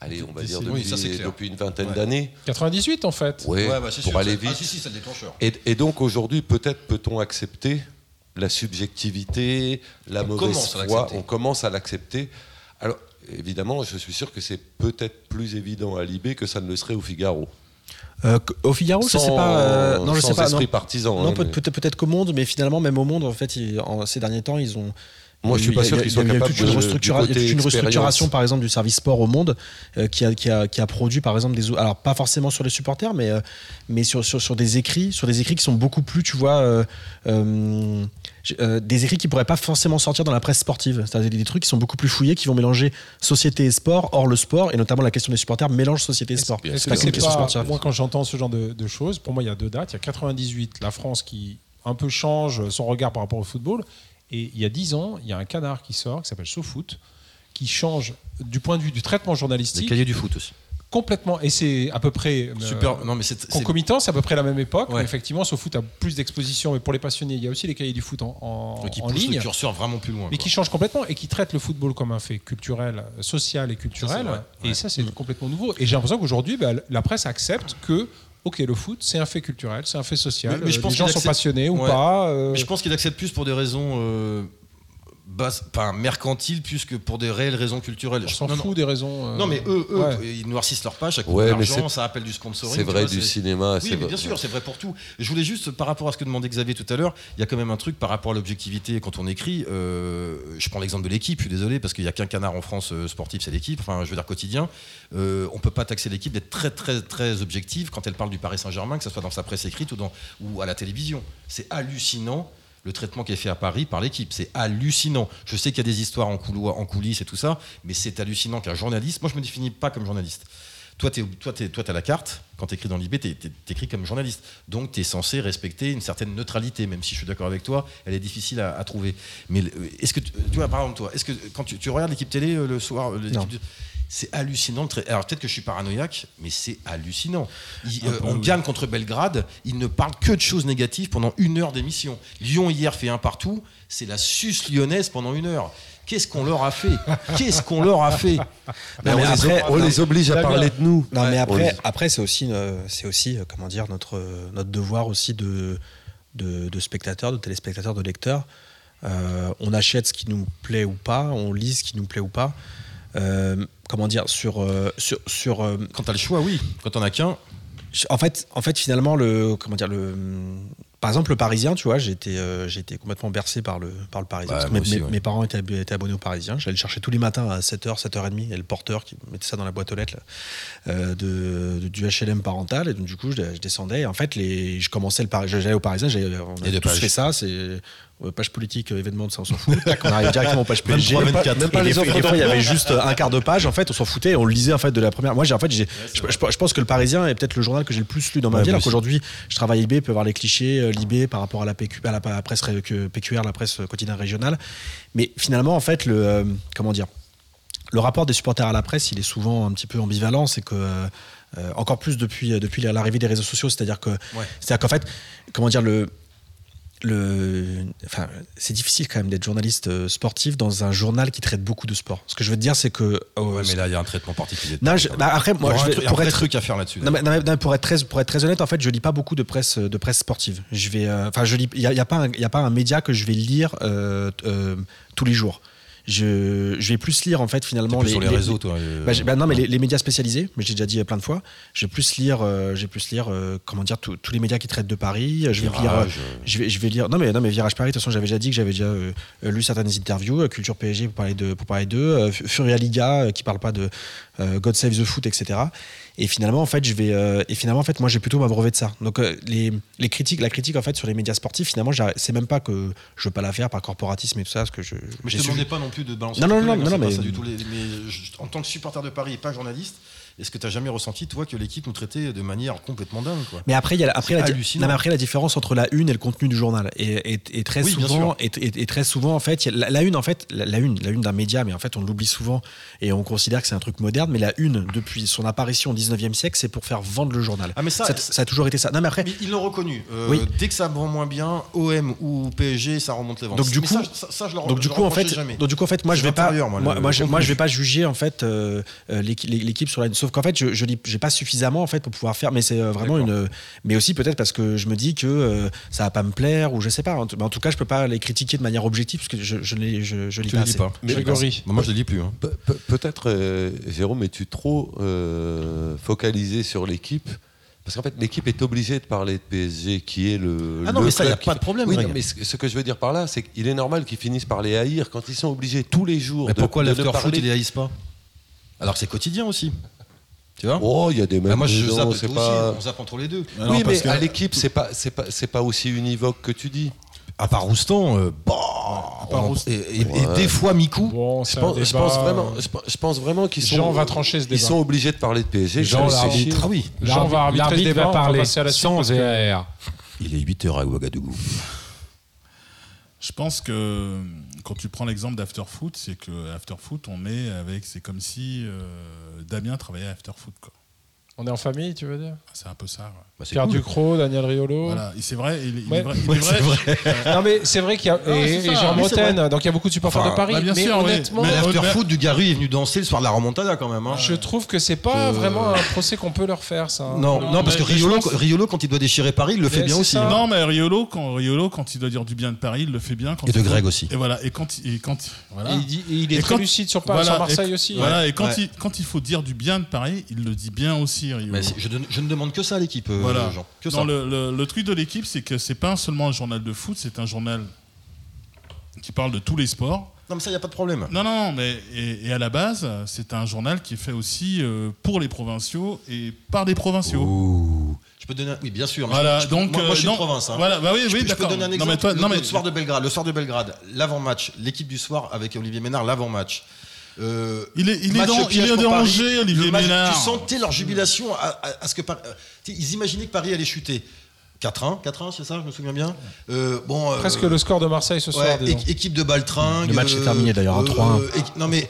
allez, on va dire Oui, depuis, ça, c'est clair. depuis une vingtaine Ouais. d'années. 98 en fait. Ouais, Ouais, bah, c'est pour sûr, aller ça- vite. Ah, si, si, c'est le déclencheur. Et, et donc aujourd'hui, peut-être peut-on accepter la subjectivité, la On mauvaise foi? On commence à l'accepter. Alors évidemment, je suis sûr que c'est peut-être plus évident à Libé que ça ne le serait au Figaro. Euh, au Figaro, je sais Sans- pas. euh, non, je sans sais pas. esprit non. partisan. Non, hein, mais- peut-être qu'au monde, mais finalement, même au monde, en fait, ils- en, ces derniers temps, ils ont. Moi, je suis pas sûr qu'ils soient il y a eu capables toute une, de- restructura- du il y a toute une restructuration, par exemple, du service sport au monde, euh, qui, a, qui, a, qui a produit, par exemple, des. Alors, pas forcément sur les supporters, mais, euh, mais sur, sur, sur des écrits, sur des écrits qui sont beaucoup plus, tu vois. euh, euh, euh, des écrits qui pourraient pas forcément sortir dans la presse sportive. C'est-à-dire des trucs qui sont beaucoup plus fouillés, qui vont mélanger société et sport, hors le sport, et notamment la question des supporters mélange société et sport. Question pas- sportive. moi, quand j'entends ce genre de, de choses, pour moi, il y a deux dates. Il y a 98, la France qui un peu change son regard par rapport au football. Et il y a 10 ans, il y a un canard qui sort, qui s'appelle SoFoot, qui change du point de vue du traitement Les journalistique cahiers du foot aussi. complètement. Et c'est à peu près. euh, Super. Non, mais c'est. Concomitant, c'est à peu près la même époque. Ouais. effectivement, SoFoot a plus d'exposition. Mais pour les passionnés, il y a aussi les cahiers du foot en, en- qui en ligne. le curseur vraiment plus loin. Mais quoi. qui change complètement et qui traite le football comme un fait culturel, social et culturel. Et ouais. ça, c'est complètement nouveau. Et j'ai l'impression qu'aujourd'hui, bah, la presse accepte que, ok, le foot, c'est un fait culturel, c'est un fait social. Mais- mais je euh, pense les gens sont passionnés ou Ouais. pas. euh, Mais je pense qu'il accepte plus pour des raisons enfin, mercantiles, plus que pour des réelles raisons culturelles. on Je- s'en non. des raisons. euh, Non, mais eux, eux ouais. ils noircissent leur page, ça coûte Ouais, de mais l'argent, c'est- ça appelle du sponsoring. C'est vrai vois, du cinéma. Oui, c'est mais vrai- bien sûr, c'est vrai pour tout. Je voulais juste, par rapport à ce que demandait Xavier tout à l'heure, il y a quand même un truc par rapport à l'objectivité quand on écrit. euh, je prends l'exemple de l'équipe, je suis désolé, parce qu'il n'y a qu'un canard en France euh, sportif, c'est l'équipe, enfin, je veux dire quotidien. Euh, on peut pas taxer l'équipe d'être très, très, très objective quand elle parle du Paris Saint-Germain, que ce soit dans sa presse écrite ou, dans, ou à la télévision. C'est hallucinant. Le traitement qui est fait à Paris par l'équipe, c'est hallucinant. Je sais qu'il y a des histoires en, couloir, en coulisses et tout ça, mais c'est hallucinant qu'un journaliste, moi je me définis pas comme journaliste. Toi, tu toi, toi, as la carte. Quand tu écris dans l'IB, tu écris comme journaliste. Donc, tu es censé respecter une certaine neutralité, même si je suis d'accord avec toi, elle est difficile à, à trouver. Mais est-ce que, tu vois, par exemple, toi, est-ce que quand tu, tu regardes l'équipe télé euh, le soir, euh, l'équipe c'est hallucinant. Alors, peut-être que je suis paranoïaque, mais c'est hallucinant. Il- Un euh, peu, on oui. gagne contre Belgrade, il ne parle que de choses négatives pendant une heure d'émission. Lyon, hier, fait un partout. C'est la suce lyonnaise pendant une heure. Qu'est-ce qu'on leur a fait? Qu'est-ce qu'on leur a fait? Non, on, mais les, après- on les oblige à parler de nous. Non, mais après, après c'est aussi, euh, c'est aussi euh, comment dire, notre, notre devoir aussi de, de, de spectateurs, de téléspectateurs, de lecteurs. Euh, on achète ce qui nous plaît ou pas, on lit ce qui nous plaît ou pas. Euh, comment dire, sur. euh, sur, sur euh, Quand tu as le choix, oui. Quand on a qu'un, en, fait, en fait, finalement, le. Comment dire, le. Par exemple, le Parisien, tu vois, j'ai été, euh, complètement bercé par le, par le Parisien. Bah, parce que moi mes, aussi, mes- ouais. mes parents étaient, ab- étaient abonnés au Parisien. J'allais le chercher tous les matins à 7h, 7h30. Et le porteur qui mettait ça dans la boîte aux lettres là, euh, de, de- du HLM parental. Et donc, du coup, je, je descendais. Et en fait, les, je commençais le Parisien. J'allais au Parisien. On a tous pages. fait ça. Euh, page politique, euh, événement, ça, on s'en fout. On arrive directement aux pages Même PSG. 3,24. Même pas les, des fois, il y avait juste un quart de page. En fait, on s'en foutait. On le lisait en fait de la première. Moi, j'ai en fait, j'ai- je, je- je pense que le Parisien est peut-être le journal que j'ai le plus lu dans ma Ouais, vie. Alors qu'aujourd'hui, je travaille à IB, peut voir les clichés, euh, l'IB par rapport à la, PQ, à la, à la presse PQR, la presse quotidienne régionale. Mais finalement, en fait, le euh, comment dire, le rapport des supporters à la presse, il est souvent un petit peu ambivalent. C'est que euh, euh, encore plus depuis depuis l'arrivée des réseaux sociaux, c'est-à-dire que c'est-à-dire qu'en fait, comment dire le le, enfin, c'est difficile quand même d'être journaliste euh, sportif dans un journal qui traite beaucoup de sport. Ce que je veux te dire, c'est que euh, Ouais, mais là, il y a un traitement particulier. non, je- bah, après, moi, Il y aura je vais- pour être truc à faire là-dessus. non, non, non, pour être très pour être très honnête, en fait, je lis pas beaucoup de presse de presse sportive. Je vais, euh, enfin, je lis. Il y, y a pas un- il y a pas un média que je vais lire euh, euh, tous les jours. Je, je vais plus lire en fait finalement plus sur les réseaux, toi. euh, bah, j'ai- bah non, mais les, les médias spécialisés, mais j'ai déjà dit plein de fois. Je vais plus lire, euh, je vais plus lire, euh, comment dire, tous les médias qui traitent de Paris. Je vais lire, euh, Virage, euh, je vais, je vais lire. Non mais non mais Virage Paris. De toute façon, j'avais déjà dit que j'avais déjà euh, euh, lu certaines interviews. euh, Culture PSG pour parler de pour parler d'eux. euh, Furia Liga euh, qui parle pas de euh, God Save the Foot, etc. Et finalement, en fait, je vais. euh, et finalement, en fait, moi, j'ai plutôt m'abreuver de ça. Donc euh, les, les critiques, la critique en fait sur les médias sportifs, finalement, c'est même pas que je veux pas la faire par corporatisme et tout ça, parce que je. Mais je te demandais pas non plus de balancer. Non, non, non, non, c'est pas mais- ça du tout. Les- Mais je- en tant que supporter de Paris et pas journaliste, est-ce que tu as jamais ressenti, toi, que l'équipe nous traitait de manière complètement dingue quoi Mais après, il y a la- après, la, di- hallucinant. non, mais après la différence entre la une et le contenu du journal. Et, et- et très Oui, souvent, et, très souvent, en fait, la, la une, en fait, la, la une, la une d'un média, mais en fait, on l'oublie souvent et on considère que c'est un truc moderne. Mais la une, depuis son apparition au 19e siècle, c'est pour faire vendre le journal. Ah, mais ça, ça, ça a toujours été ça. Non, mais après, Mais ils l'ont reconnu. Euh, Oui. Dès que ça vend moins bien, OM ou PSG, ça remonte les ventes. Donc, du coup- ça, ça, ça, je leur donc du je coup en fait jamais. donc du coup en fait moi je vais pas moi, moi, le- moi, le je, moi, je contenu. vais pas juger en fait euh, euh, l'équi- l'équipe sur la sauf qu'en fait je je lis- j'ai pas suffisamment en fait pour pouvoir faire mais c'est euh, vraiment D'accord. une mais aussi peut-être parce que je me dis que euh, ça va pas me plaire ou je sais pas en tout, mais en tout cas je peux pas les critiquer de manière objective parce que je je, les, je, je lis Tu pas les lis assez. pas. Je lis pas Grégory. assez. Bon, moi, je les lis plus. hein. Pe- pe- Peut-être, euh, Jérôme, es-tu trop euh, focalisé sur l'équipe? Parce qu'en fait, l'équipe est obligée de parler de PSG, qui est le. Ah non, le mais ça, y a club pas de problème, Oui, non, mais ce que je veux dire par là, c'est qu'il est normal qu'ils finissent par les haïr quand ils sont obligés tous les jours Mais de, pourquoi de ne l'after foot, parler- ils les haïssent pas? Alors que c'est quotidien aussi. Tu vois Oh, il y a des Bah, mêmes. Moi, je zappe c'est pas. aussi. On zappe entre les deux. Ah non, oui, mais que- à l'équipe, c'est pas, c'est pas, c'est pas aussi univoque que tu dis. À part Roustan, euh, bah, part on- Roustan. et, et- et Ouais. des fois Mikou. Bon, Je pense, je pense vraiment, je, pense- vraiment qu'ils sont. Jean va trancher ce Ils débat. sont obligés de parler de PSG. Jean. Ah oui. Jean va arbitrer ce L'arbitre débat, va parler à la sans VAR. Il est 8h à Ouagadougou. Je pense que quand tu prends l'exemple d'Afterfoot, c'est que Afterfoot, on est avec, c'est comme si euh, Damien travaillait à Afterfoot. Quoi. On est en famille, tu veux dire C'est un peu ça. ouais. Bah, Pierre cool. Ducrot, Daniel Riolo. Voilà, et c'est vrai. Il, est vrai, il Ouais, est vrai. c'est Non mais c'est vrai qu'il y a Non, et, Jean Bretagne, donc il y a beaucoup de supporters Enfin, de Paris. bah, bien mais sûr, oui. honnêtement, Mais- L'afterfoot du Garu est venu danser le soir de la remontada quand même. hein. je trouve que c'est pas Euh, vraiment un procès qu'on peut leur faire ça. Non, Non, non, parce que Riolo, pense- Riolo, quand il doit déchirer Paris, il le fait bien aussi. ça. hein. Non, mais Riolo quand, Riolo, quand il doit dire du bien de Paris, il le fait bien. Quand Et de Greg aussi. Et voilà. Et quand, il, est très lucide sur, Paris, voilà, sur Marseille aussi. Voilà, et quand, Ouais. il, quand il faut dire du bien de Paris, il le dit bien aussi, Mais je, ne- je ne demande que ça à l'équipe, euh, Voilà. Jean. Que Non, ça. le, le- le truc de l'équipe, c'est que c'est pas seulement un journal de foot, c'est un journal qui parle de tous les sports. Non, mais ça, il n'y a pas de problème. Non, non, non, mais et, et à la base, c'est un journal qui est fait aussi euh, pour les provinciaux et par des provinciaux. Ouh. Je peux donner un... Oui, bien sûr. mais Voilà, je- je- donc moi, moi, je suis euh, de non, province. hein. Voilà, bah oui, Je, oui, peux- je peux d'accord. donner un Non, exemple. mais toi, le, non, mais le soir de Belgrade, le soir de Belgrade, l'avant-match, l'équipe du soir avec Olivier Ménard, l'avant-match. Euh, il est, il est, dans- il est dérangé. Olivier Ménard. Tu sentais leur jubilation à, à- à ce que Paris- ils imaginaient que Paris allait chuter. 4-1, 4-1, c'est ça, je me souviens bien. Euh, bon, euh, Presque le score de Marseille ce soir. ouais, équipe de Baltringue. Le match est terminé, d'ailleurs, à 3-1. é- non mais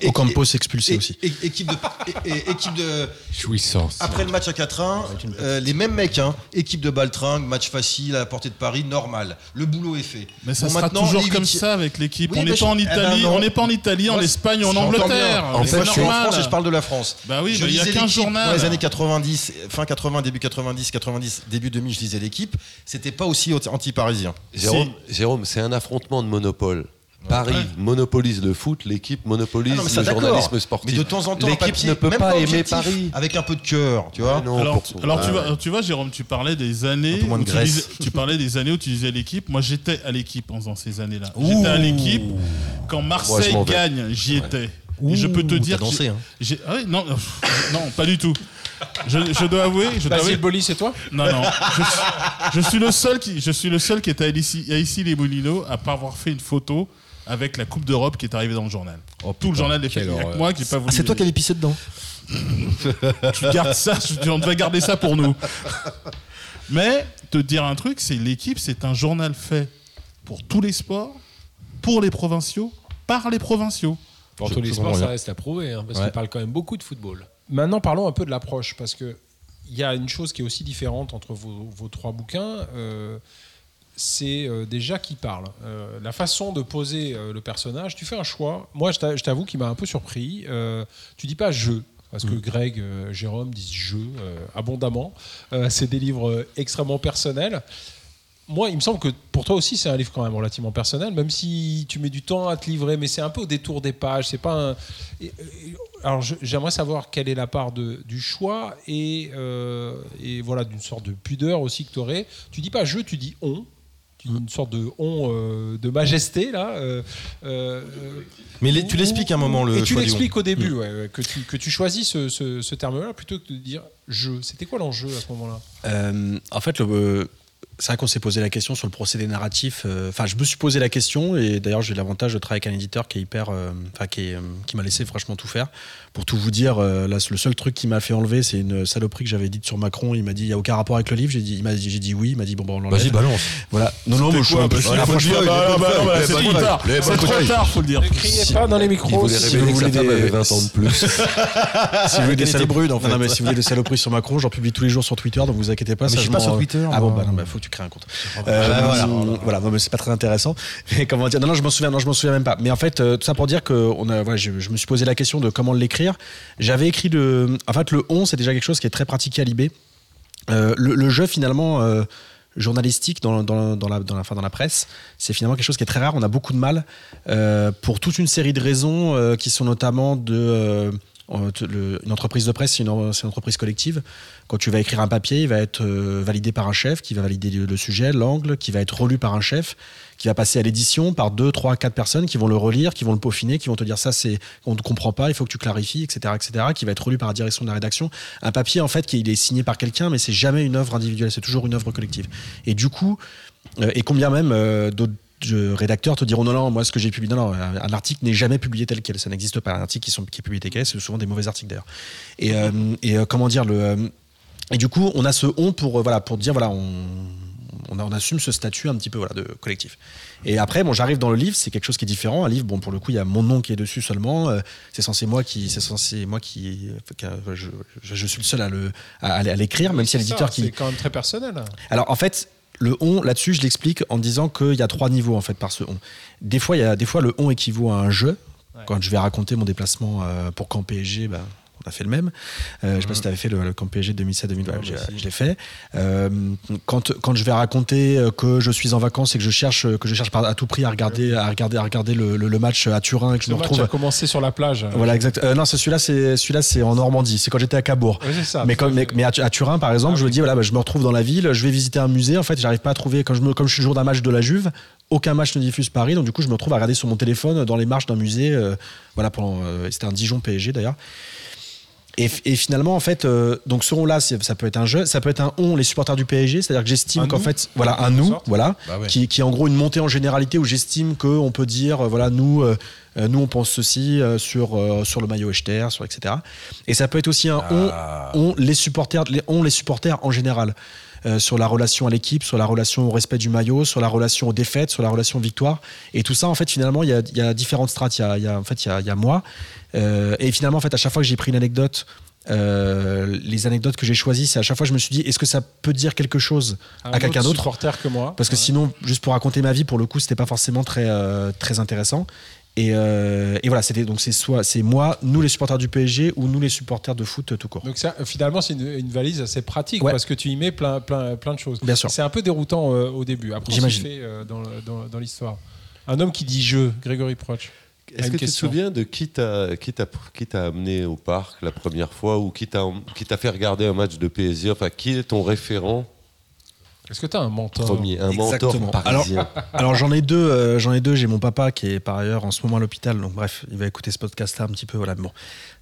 expulsé é- aussi. équipe de, équipe de, Jouissance. après le match à 4-1, euh, les mêmes mecs, hein, équipe de Baltringue, match facile à la portée de Paris, normal. Le boulot est fait. Mais ça Bon, sera maintenant, toujours comme ça avec l'équipe. Oui, on mais n'est je- pas en eh ben Italie, on n'est pas en Italie, en Espagne, en Angleterre. En c'est fait, je suis en normal. France et je parle de la France. Bah oui, je bah, il y a qu'un l'équipe journal. Dans les années 90, fin 80, début 90, 90, début 2000, je lisais l'équipe. C'était pas aussi anti-parisien. Jérôme, Jérôme, c'est un affrontement de monopole. Paris monopolise le foot, l'équipe monopolise Ah non, mais ça, le journalisme sportif. Mais de temps en temps, l'équipe ne peut même pas aimer Paris. Avec un peu de cœur, tu vois. Non, Alors, pour- alors tu, Ah, vois, tu vois, Jérôme, tu parlais des années Un peu moins où tu, disais- tu parlais des années où tu disais l'équipe. Moi, j'étais à l'équipe pendant ces années-là. J'étais à l'équipe quand Marseille gagne. J'y étais. Et je peux te dire, dansé, que hein. j'ai- ah non, pas du tout. Je, je dois avouer, je dois avouer- Basile Boli, c'est toi non, non, je suis, je suis le seul qui, je suis le seul qui était à ici, à ici les Moulineaux à pas avoir fait une photo avec la Coupe d'Europe qui est arrivée dans le journal. Tout le journal des faits. Il y a que moi qui n'ai pas voulu. Ah, c'est toi qui avais pissé dedans. tu gardes ça, tu- on devait garder ça pour nous. Mais te dire un truc, c'est l'équipe, c'est un journal fait pour tous les sports, pour les provinciaux, par les provinciaux. Pour tous les sports, ça rien. reste à prouver, hein, parce Ouais. qu'on parle quand même beaucoup de football. Maintenant, parlons un peu de l'approche, parce que il y a une chose qui est aussi différente entre vos, vos trois bouquins. euh, c'est euh, déjà qui parle. Euh, la façon de poser le personnage, tu fais un choix. Moi, je t'a- je t'avoue qu'il m'a un peu surpris. Euh, tu dis pas je. Parce que Greg, euh, Jérôme disent je abondamment. C'est des livres extrêmement personnels. Moi, il me semble que pour toi aussi, c'est un livre quand même relativement personnel, même si tu mets du temps à te livrer, mais c'est un peu au détour des pages. C'est pas un. alors, j'aimerais savoir quelle est la part de, du choix et, euh, et voilà d'une sorte de pudeur aussi que tu aurais. Tu dis pas je, tu dis on. Une sorte de on euh, de majesté là. euh, euh, Mais les- tu l'expliques à un moment, le et tu l'expliques au début, ouais, ouais, que, tu, que tu choisis ce, ce- ce terme-là plutôt que de dire je. C'était quoi l'enjeu à ce moment-là? Euh, en fait, le, euh, c'est vrai qu'on s'est posé la question sur le procédé narratif. euh, Enfin, je me suis posé la question et d'ailleurs j'ai l'avantage de travailler avec un éditeur qui est hyper, euh, enfin qui, euh, qui m'a laissé franchement tout faire. Pour tout vous dire, euh, là, le seul truc qui m'a fait enlever, c'est une saloperie que j'avais dite sur Macron. Il m'a dit il y a aucun rapport avec le livre. J'ai dit, il m'a dit, j'ai dit oui. Il m'a dit bon, bah, on l'enlève. Vas-y, balance. Voilà. Non, non, moi je suis un peu. Bah, bah, c'est trop tard. C'est trop tard, faut le dire. Ne criez pas dans les Il micros. si vous que sa voulez des- avait 20 ans de plus. si vous voulez des saloperies, en fait. non, mais si vous voulez des saloperies sur Macron, j'en publie tous les jours sur Twitter, donc vous inquiétez pas. Ah, mais ça, je suis pas sur Twitter, Ah bon, bah non, bah, faut que tu crées un compte. Euh, voilà. voilà, non, mais c'est pas très intéressant. Mais comment dire? Non, non, je m'en souviens, non, je m'en souviens même pas. Mais en fait, euh, tout ça pour dire que on a, je me suis posé la question de comment l'écrire. J'avais écrit le, en fait, le on, c'est déjà quelque chose qui est très pratiqué à l'IB. Euh, le, jeu finalement. euh, journalistique dans, la, dans, dans la presse, c'est finalement quelque chose qui est très rare. On a beaucoup de mal euh, pour toute une série de raisons qui sont notamment de euh, une entreprise de presse, c'est une, entreprise collective. Quand tu vas écrire un papier, il va être validé par un chef, qui va valider le sujet, l'angle, qui va être relu par un chef, qui va passer à l'édition par deux, trois, quatre personnes qui vont le relire, qui vont le peaufiner, qui vont te dire ça, c'est on ne comprend pas, il faut que tu clarifies, etc., etc., qui va être relu par la direction de la rédaction. Un papier, en fait, qui il est signé par quelqu'un, mais c'est jamais une œuvre individuelle, c'est toujours une œuvre collective. Et du coup, euh, et combien même euh, d'autres de rédacteurs te diront non, non, moi ce que j'ai publié, non, non, un, article n'est jamais publié tel quel, ça n'existe pas. Un article qui, sont, qui est publié tel quel, c'est souvent des mauvais articles d'ailleurs. Et, euh, et euh, comment dire, le, euh, et du coup, on a ce on pour, euh, voilà, pour dire, voilà, on, on, assume ce statut un petit peu voilà, de collectif. Et après, bon, j'arrive dans le livre, c'est quelque chose qui est différent. Un livre, bon, pour le coup, il y a mon nom qui est dessus seulement. euh, c'est censé moi qui, c'est censé moi qui, je, je- je suis le seul à le, à, à l'écrire, même si C'est l'éditeur qui, C'est quand même très personnel. alors en fait, le on là-dessus, je l'explique en disant qu'il y a trois niveaux en fait par ce on. Des fois, il y a des fois le on équivaut à un jeu. Quand je vais raconter mon déplacement euh, pour camp PSG, ben, on a fait le même. Euh, Je sais pas si tu avais fait le, le camp PSG 2007-2020, je, je l'ai fait. Euh, quand, quand je vais raconter euh, que je suis en vacances et que je cherche que je cherche à tout prix à regarder à regarder à regarder le, le- le match à Turin et que je me retrouve a commencé sur la plage. voilà exact. Euh, non, celui-là c'est celui-là c'est en Normandie. C'est quand j'étais à Cabourg. Ouais, c'est ça. Mais, comme, mais, mais à, Turin, par exemple, Ah je me dis, voilà, bah, je me retrouve dans la ville, je vais visiter un musée. En fait, j'arrive pas à trouver, quand je me, comme je suis le jour d'un match de la Juve, aucun match ne diffuse Paris. Donc, du coup, je me retrouve à regarder sur mon téléphone dans les marches d'un musée. euh, voilà, pendant, euh, c'était un Dijon PSG d'ailleurs. Et, finalement, en fait, euh, donc ce c'est- ça peut être un jeu, ça peut être un on, les supporters du PSG, c'est-à-dire que j'estime qu'en fait, voilà, un nous, sorte. voilà, Bah ouais. qui, qui est en gros une montée en généralité où j'estime qu'on peut dire, euh, voilà, nous, euh, nous on pense ceci euh, sur, sur le maillot Echter, sur etc. Et ça peut être aussi un Ah. on, on les supporters, les, on les supporters en général. Euh, sur la relation à l'équipe, sur la relation au respect du maillot, sur la relation aux défaites, sur la relation aux victoires. Et tout ça, en fait, finalement, il y a, il y a différentes strates. Il y a, il y a- en fait, il y a, il y a moi. Euh, et finalement, en fait, à chaque fois que j'ai pris une anecdote, euh, les anecdotes que j'ai choisies, c'est à chaque fois je me suis dit, est-ce que ça peut dire quelque chose Un à quelqu'un autre d'autre? que moi. Parce que Ouais. sinon, juste pour raconter ma vie, pour le coup, c'était pas forcément très, euh, très intéressant. Et, euh, et voilà, c'était donc c'est soit c'est moi, nous les supporters du PSG ou nous les supporters de foot euh, tout court. Donc ça, finalement, c'est une, une valise assez pratique Ouais. parce que tu y mets plein, plein, plein de choses. Bien sûr. C'est un peu déroutant euh, au début. Après, J'imagine. fait euh, dans, dans- dans l'histoire. Un homme qui dit je, Grégory Proch. Est-ce que tu te souviens de qui t'a qui t'a qui t'a amené au parc la première fois ou qui t'a qui t'a fait regarder un match de PSG Enfin, qui est ton référent Est-ce que tu as un mentor premier, un Exactement. mentor parisien Alors j'en ai deux, euh, j'en ai deux. J'ai mon papa qui est par ailleurs en ce moment à l'hôpital, donc bref, il va écouter ce podcast-là un petit peu. Voilà, mais bon,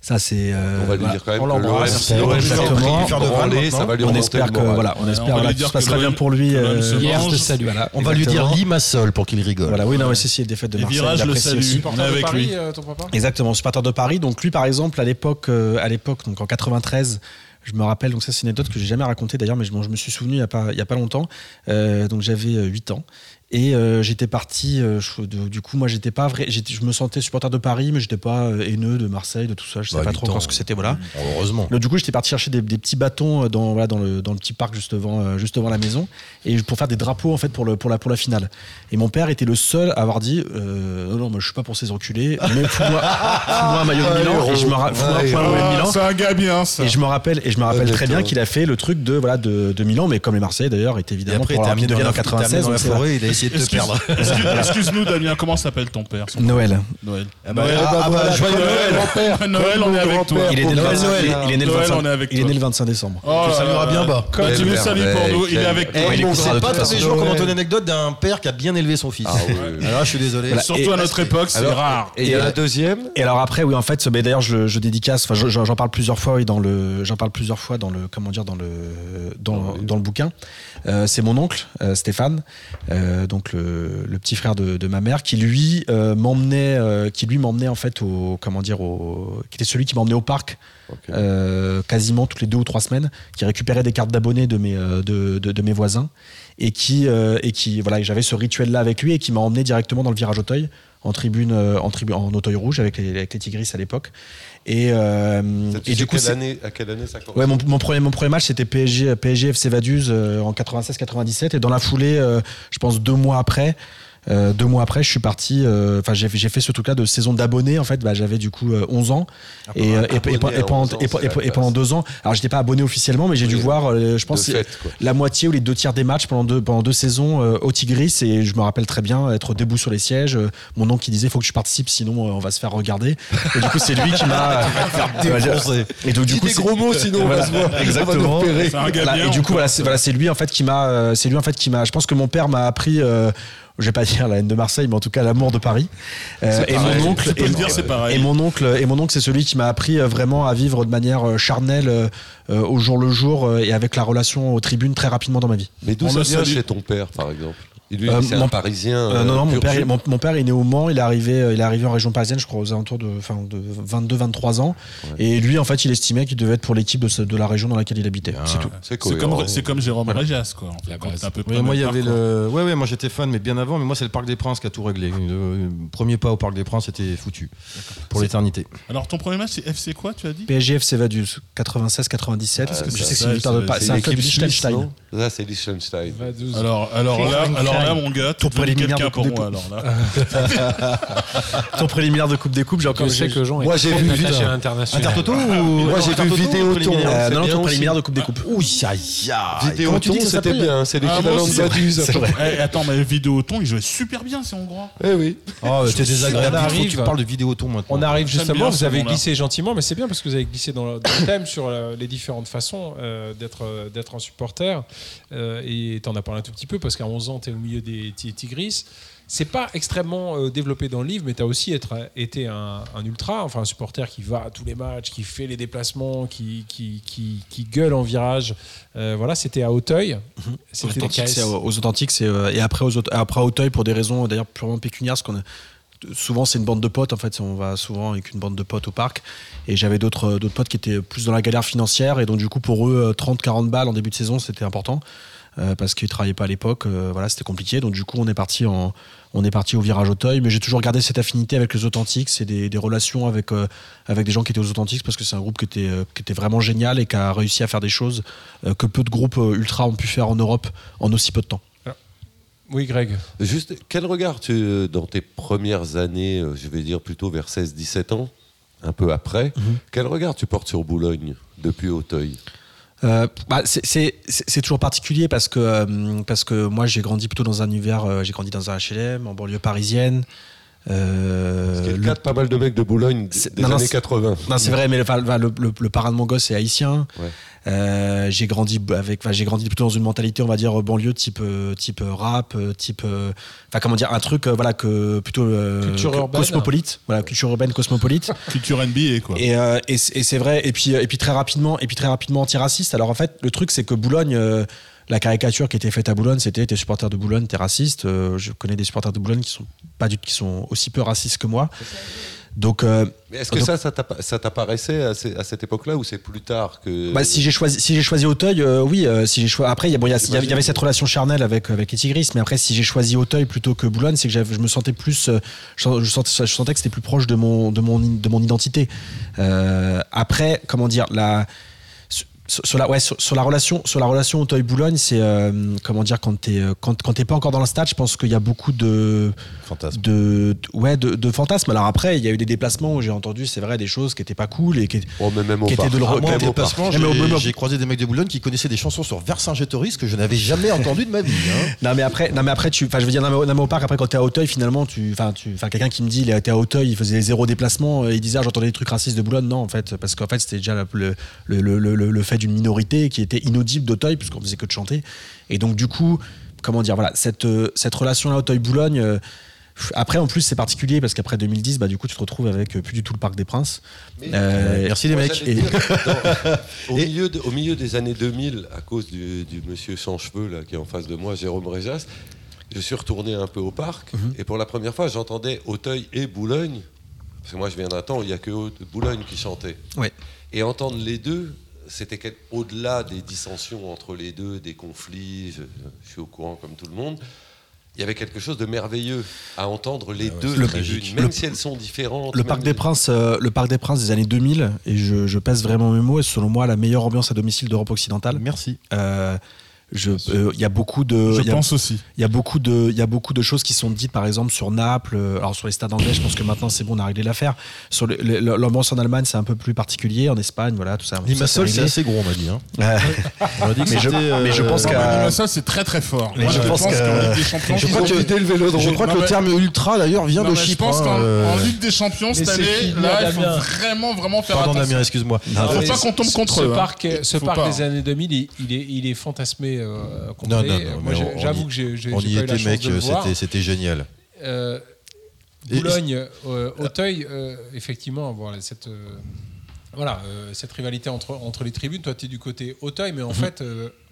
ça c'est. euh, On va lui voilà. dire quand même on que l'embrasse. Exactement. ça va branler, ça va lui On espère que voilà, on espère que tout se bien pour lui. euh, Hier, mange. je te salue. Voilà, On va lui dire exactement. Limassol pour qu'il rigole. Voilà, oui, non, mais c'est si, les défaites de Et Marseille, Virage le salue. aussi. On est de avec Paris, lui. euh, ton papa Exactement, supporter de Paris. Donc lui, par exemple, à l'époque, euh, à l'époque, donc en 93, je me rappelle. Donc ça, c'est une anecdote que j'ai jamais racontée d'ailleurs, mais je, me suis souvenu il y a pas, longtemps. Euh, donc j'avais euh, 8 ans. Et euh, j'étais parti, euh, je- du coup, moi, j'étais pas vrai, je me sentais supporter de Paris, mais j'étais pas euh, haineux de Marseille, de tout ça. Je sais Bah, pas 8 trop encore ce que c'était, voilà. Heureusement. Donc, du coup, j'étais parti chercher des, des petits bâtons dans, voilà, dans, le, dans le petit parc juste devant, euh, juste devant la maison et pour faire des drapeaux en fait pour, le, pour, la, pour la finale. Et mon père était le seul à avoir dit euh, Non, non, moi je suis pas pour ces enculés, mais fous-moi un maillot de Milan et je me ra- fous-moi un point au de Milan. C'est un gars bien, ça. Et je me rappelle, et je me rappelle très bien qu'il a fait le truc de, voilà, de, de Milan, mais comme les Marseillais d'ailleurs, est Et évidemment après, pour t'es leur amené de dans la, en t'es amené 96. De te Excuse- perdre. excuse- Excuse-nous, Damien, comment s'appelle ton père son Noël. Noël. Ah bah, Noël, ah bah, joyeux Noël Noël, on est avec toi. Il est né le Noël, 25 Noël. il est né le Noël, 25 on est avec il est toi. né le 25 décembre. Oh Tu là salueras là bien là. bas. Quand Quelle tu nous salues pour nous, il est avec Eh, toi. il c'est pas toute tous les façon. jours qu'on Noël. entend une anecdote d'un père qui a bien élevé son fils. Ah oui. Alors, je suis désolé. Voilà. Surtout Et- à notre époque, c'est Alors, rare. Et il y a la deuxième Et alors après, oui, en fait, mais d'ailleurs, je, je dédicace. Enfin, je- j'en parle plusieurs fois, oui, dans le, j'en parle plusieurs fois dans le, comment dire, dans le, dans, dans le bouquin. Euh, c'est mon oncle euh, Stéphane, euh, donc le, le petit frère de, de ma mère, qui lui euh, m'emmenait, euh, qui lui m'emmenait en fait au, comment dire, au, qui était celui qui m'emmenait au parc euh, quasiment toutes les deux ou trois semaines, qui récupérait des cartes d'abonnés de mes, euh, de, de- de mes voisins et qui, euh, et qui voilà, j'avais ce rituel-là avec lui et qui m'a emmené directement dans le virage Auteuil, en tribune, euh, en, tribu- en Auteuil rouge avec les, avec les Tigris à l'époque. Et, euh, Ça, et du coup, quelle année, à quelle année ça commence Ouais, mon, mon premier, mon premier match, c'était PSG, PSG FC Vaduz euh, en 96-97. Et dans la foulée, euh, je pense deux mois après, euh, deux mois après, je suis parti. euh, Enfin, j'ai j'ai fait ce truc-là de saison d'abonné. En fait, bah, j'avais du coup euh, 11 ans. Et, euh, et- et- et- abonné et à pendant, 11 ans, et- pendant deux ans, alors j'étais pas abonné officiellement, mais j'ai dû voir, euh, je pense, fait, la moitié ou les deux tiers des matchs pendant deux, pendant deux saisons euh, au Tigris. Et je me rappelle très bien être debout sur les sièges. euh, mon oncle qui disait faut que je participe, sinon euh, on va se faire regarder. Et du coup, c'est lui qui m'a. Et donc, du coup, c'est- gros mots, sinon on va se voir. Exactement. Et du coup, voilà, c'est lui en fait qui m'a, c'est lui en fait qui m'a. Je pense que mon père m'a appris. Je vais pas dire la haine de Marseille, mais en tout cas l'amour de Paris. Euh, et pareil. mon oncle, et, le dire, c'est pareil. et mon oncle, et mon oncle, c'est celui qui m'a appris euh, vraiment à vivre de manière euh, charnelle, euh, au jour le jour, euh, et avec la relation aux tribunes très rapidement dans ma vie. Mais d'où ça vient chez ton père, par exemple? Et lui, Euh, c'est mon- un Parisien. Euh, non, non, mon père, mon, mon père est né au Mans, il est arrivé, euh, il est arrivé en région parisienne, je crois, aux alentours de, enfin, de 22-23 ans. Et lui, en fait, il estimait qu'il devait être pour l'équipe de, la région dans laquelle il habitait. C'est tout. C'est comme, c'est comme Jérôme Réjas, quoi. en fait, quand peu près moi, il y avait le. Ouais, ouais, moi j'étais fan, mais bien avant. Mais moi, c'est le Parc des Princes qui a tout réglé. Le, le premier pas au Parc des Princes était foutu pour l'éternité. Alors, ton premier match, c'est FC quoi, tu as dit? PSG FC Vaduz, 96-97. Ah, je sais que c'est une victoire de c'est- un club Liechtenstein. Là, c'est Liechtenstein. Alors, là, alors là, mon gars, préliminaire pour moi. Alors là. Ton préliminaire de Coupe des Coupes, j'ai encore je sais que Jean Moi, j'ai vu vidéo. Intertoto ou. Moi, j'ai vu Euh, c'est non, non, bien ton préliminaire de Coupe des Coupes. Ouh, aïe, aïe. Vidéo ça c'était bien. C'est Ah, l'équivalent de. Eh, attends, mais Vidéoton, il jouait super bien, c'est hongrois. Eh oui. Oh, t'es désagréable. Tu parles de Vidéoton maintenant. On arrive justement, vous avez glissé gentiment, mais c'est bien parce que vous avez glissé dans le, thème sur euh, les différentes façons euh, d'être euh, d'être un supporter. Et tu en as parlé un tout petit peu parce qu'à 11 ans, tu es au milieu des Ti- Tigris. C'est pas extrêmement euh, développé dans le livre, mais tu as aussi être, été un, un ultra, enfin un supporter qui va à tous les matchs, qui fait les déplacements, qui, qui, qui, qui gueule en virage. Euh, voilà, c'était à Auteuil. Aux C'était aux authentiques, c'est, euh, et après, aux, après à Auteuil pour des raisons d'ailleurs purement pécuniaires, parce qu'on a- souvent c'est une bande de potes en fait, on va souvent avec une bande de potes au parc, et j'avais d'autres d'autres potes qui étaient plus dans la galère financière, et donc du coup pour eux 30-40 balles en début de saison c'était important. Euh, parce qu'ils travaillaient pas à l'époque, euh, voilà, c'était compliqué. Donc du coup, on est parti en, on est parti au virage Auteuil. Mais j'ai toujours gardé cette affinité avec les authentiques, c'est des, des relations avec euh, avec des gens qui étaient aux authentiques, parce que c'est un groupe qui était euh, qui était vraiment génial et qui a réussi à faire des choses euh, que peu de groupes euh, ultra ont pu faire en Europe en aussi peu de temps. Oui, Greg. Juste, quel regard tu, dans tes premières années, je vais dire plutôt vers 16-17 ans, un peu après, quel regard tu portes sur Boulogne depuis Auteuil? Euh, bah, c'est- toujours particulier parce que, euh, parce que moi j'ai grandi plutôt dans un univers, euh, j'ai grandi dans un HLM en banlieue parisienne. Euh, C'est le le- cas de pas mal de mecs de Boulogne des non, années c'est- 80. non, c'est vrai, mais le, le- le parrain de mon gosse est haïtien. Ouais. Euh, j'ai grandi avec, enfin, j'ai grandi plutôt dans une mentalité, on va dire banlieue type euh, type euh, rap, type, enfin comment dire, un truc, voilà que plutôt euh, Culture que- urbaine. cosmopolite, voilà culture urbaine cosmopolite. Culture NBA, quoi. Et, euh, et c'est et c'est vrai. Et puis, et puis très rapidement, et puis très rapidement antiraciste. Alors en fait, le truc c'est que Boulogne, euh, la caricature qui était faite à Boulogne, c'était t'es supporter de Boulogne, t'es raciste. Euh, je connais des supporters de Boulogne qui sont pas du qui sont aussi peu racistes que moi. Donc, euh, est-ce que Donc- ça, ça t'appa- ça t'apparaissait à, cette époque-là ou c'est plus tard que. bah, si j'ai choisi, si j'ai choisi Auteuil, euh, oui. si j'ai choisi, après, il bon, y, y avait- il y avait cette relation charnelle avec avec les Tigris, mais après, si j'ai choisi Auteuil plutôt que Boulogne, c'est que je me sentais plus, je, je sentais, je sentais que c'était plus proche de mon de mon de mon identité. Après, comment dire, la sur, la ouais sur, sur la relation sur la relation Auteuil Boulogne, c'est euh, comment dire quand t'es euh, quand quand t'es pas encore dans le stade, je pense qu'il y a beaucoup de Fantasme. de, de- ouais de, de fantasmes. Alors après, il y a eu des déplacements où j'ai entendu, c'est vrai, des choses qui étaient pas cool et qui Oh, mais même au qui était parc. de le Ah, Même déplacement, j'ai croisé des mecs de Boulogne qui connaissaient des chansons sur Vercingétorix que je n'avais jamais entendu de ma vie. hein. Non mais après, non mais après tu, enfin je veux dire, non mais, au- non, mais au parc après quand t'es à Auteuil finalement tu, enfin tu, enfin quelqu'un qui me dit il était à Auteuil, il faisait zéro déplacement, euh, il disait ah, j'entendais des trucs racistes de Boulogne, non en fait parce qu'en fait c'était déjà le, le, le, le, le d'une minorité qui était inaudible d'Auteuil puisqu'on faisait que de chanter et donc du coup comment dire voilà cette euh, cette relation là Auteuil Boulogne. euh, après, en plus, c'est particulier parce qu'après 2010, bah, du coup, tu te retrouves avec euh, plus du tout le parc des Princes. Euh, Merci les mecs. j'allais Et- dire, dans- au, milieu de- au milieu des années 2000, à cause du, du monsieur sans cheveux là, qui est en face de moi, Jérôme Réjas, je suis retourné un peu au parc Mhm. et pour la première fois, j'entendais Auteuil et Boulogne. Parce que moi, je viens d'un temps où il n'y a que Boulogne qui chantait. Ouais. Et entendre les deux, c'était au-delà des dissensions entre les deux, des conflits, je, je suis au courant comme tout le monde. Il y avait quelque chose de merveilleux à entendre les deux Le- tribunes, le- même si elles sont différentes. Le même Parc les- des Princes, euh, le Parc des Princes des années 2000, et je, je pèse vraiment mes mots, est selon moi la meilleure ambiance à domicile d'Europe occidentale. Merci. Euh, je- euh, Il y a beaucoup de, Je il y a- pense aussi. il y a beaucoup de, il y a beaucoup de choses qui sont dites, par exemple sur Naples. euh, Alors sur les stades anglais, je pense que maintenant c'est bon, on a réglé l'affaire. Sur l'ambiance en Allemagne, c'est un peu plus particulier. En Espagne, voilà, tout ça. Limassol, c'est assez gros, on m'a dit. hein. Euh, On dit que Mais je- euh, mais je pense Non, qu'à- ça, c'est très très fort. Mais Moi, je je, pense pense que- qu'en Ligue des Champions, Je crois que- le. Je crois que le terme ultra d'ailleurs vient de mais je Chypre. pense hein, qu'en euh, en Ligue des Champions cette année, là, il faut vraiment vraiment faire Pardon attention. Damien, excuse-moi. Faut pas qu'on tombe contre eux, hein. Parc, ce parc des années 2000, il, il est, il euh, complet. Non, non, non, Moi, j'avoue que j'ai pas eu la était, chance mec, de le voir. c'était- génial. Euh, Boulogne, euh, Auteuil, euh, effectivement, voilà, cette, voilà, cette rivalité entre, entre les tribunes. Toi, tu es du côté Auteuil, mais en Mhm. fait,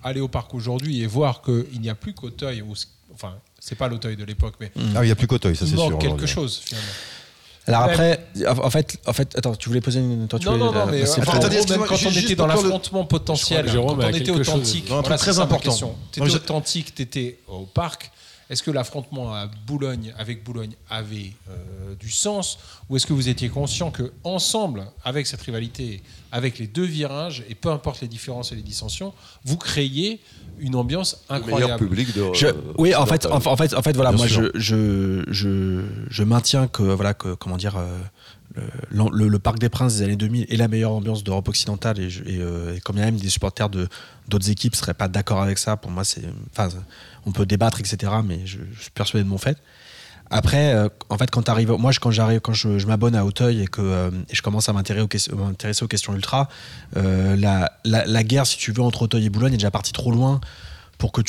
aller au parc aujourd'hui et voir qu'il n'y a plus qu'Auteuil, enfin, c'est pas l'Auteuil de l'époque, mais Ah, il n'y a plus qu'Auteuil, ça il c'est sûr. manque quelque chose finalement. Alors après, en fait, en fait, attends, tu voulais poser une. Toi, tu Non, voulais non, non, la- mais euh, attendez, gros, même quand on était dans l'affrontement potentiel, Jérôme quand a on était chose. authentique, voilà, très important. T'étais je- authentique, t'étais au parc. Est-ce que l'affrontement à Boulogne, avec Boulogne, avait euh, du sens? Ou est-ce que vous étiez conscient que ensemble, avec cette rivalité, avec les deux virages, et peu importe les différences et les dissensions, vous créiez une ambiance incroyable public de. Je- euh, oui, en fait, en, fait, en fait, voilà, Bien moi, je, je, je, je maintiens que, voilà, que, comment dire, euh, le, le- le Parc des Princes des années 2000 est la meilleure ambiance d'Europe occidentale et, et, euh, et quand bien même des supporters de d'autres équipes seraient pas d'accord avec ça, pour moi, c'est, enfin, on peut débattre, etc., mais je suis persuadé de mon fait. Après, euh, en fait, quand moi, quand j'arrive, quand je, m'abonne à Auteuil et que euh, je commence à m'intéresser aux, questions- ultra, euh, la, guerre, si tu veux, entre Auteuil et Boulogne est déjà partie trop loin pour que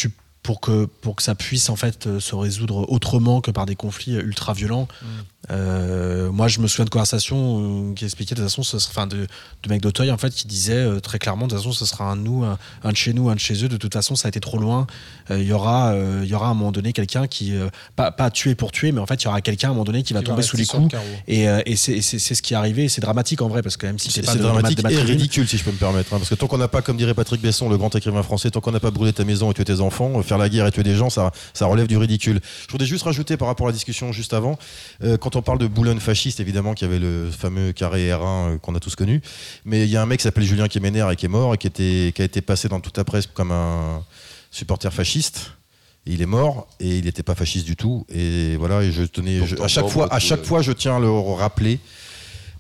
ça puisse en fait se résoudre autrement que par des conflits ultra violents. Euh, moi, je me souviens de conversations euh, qui expliquaient de toute façon, ce serait, enfin, de, de mecs d'Auteuil en fait qui disaient euh, très clairement de toute façon, ce sera un de nous, un, un de chez nous, un de chez eux. De toute façon, ça a été trop loin. Il y aura, il y aura à un moment donné quelqu'un qui pas pas tuer pour tuer, mais en fait, il y aura quelqu'un à un moment donné qui va Qui va tomber sous les le coups. Et, et c'est ce qui est arrivé. C'est dramatique en vrai parce que même si c'est pas de- dramatique et ridicule, si je peux me permettre. hein, parce que tant qu'on n'a pas, comme dirait Patrick Besson, le grand écrivain français, tant qu'on n'a pas brûlé ta maison et tué tes enfants, faire la guerre et tuer des gens, ça, ça relève du ridicule. Je voudrais juste rajouter par rapport à la discussion juste avant, euh, quand on parle de Boulogne fasciste, évidemment, qu'il y avait le fameux carré R1 euh, qu'on a tous connu, mais il y a un mec qui s'appelle Julien Kemener et qui est mort et qui, était, qui a été passé dans toute la presse comme un supporter fasciste. Et il est mort et il n'était pas fasciste du tout. Et voilà, et je tenais, je- à chaque fois, à chaque fois, je tiens à le rappeler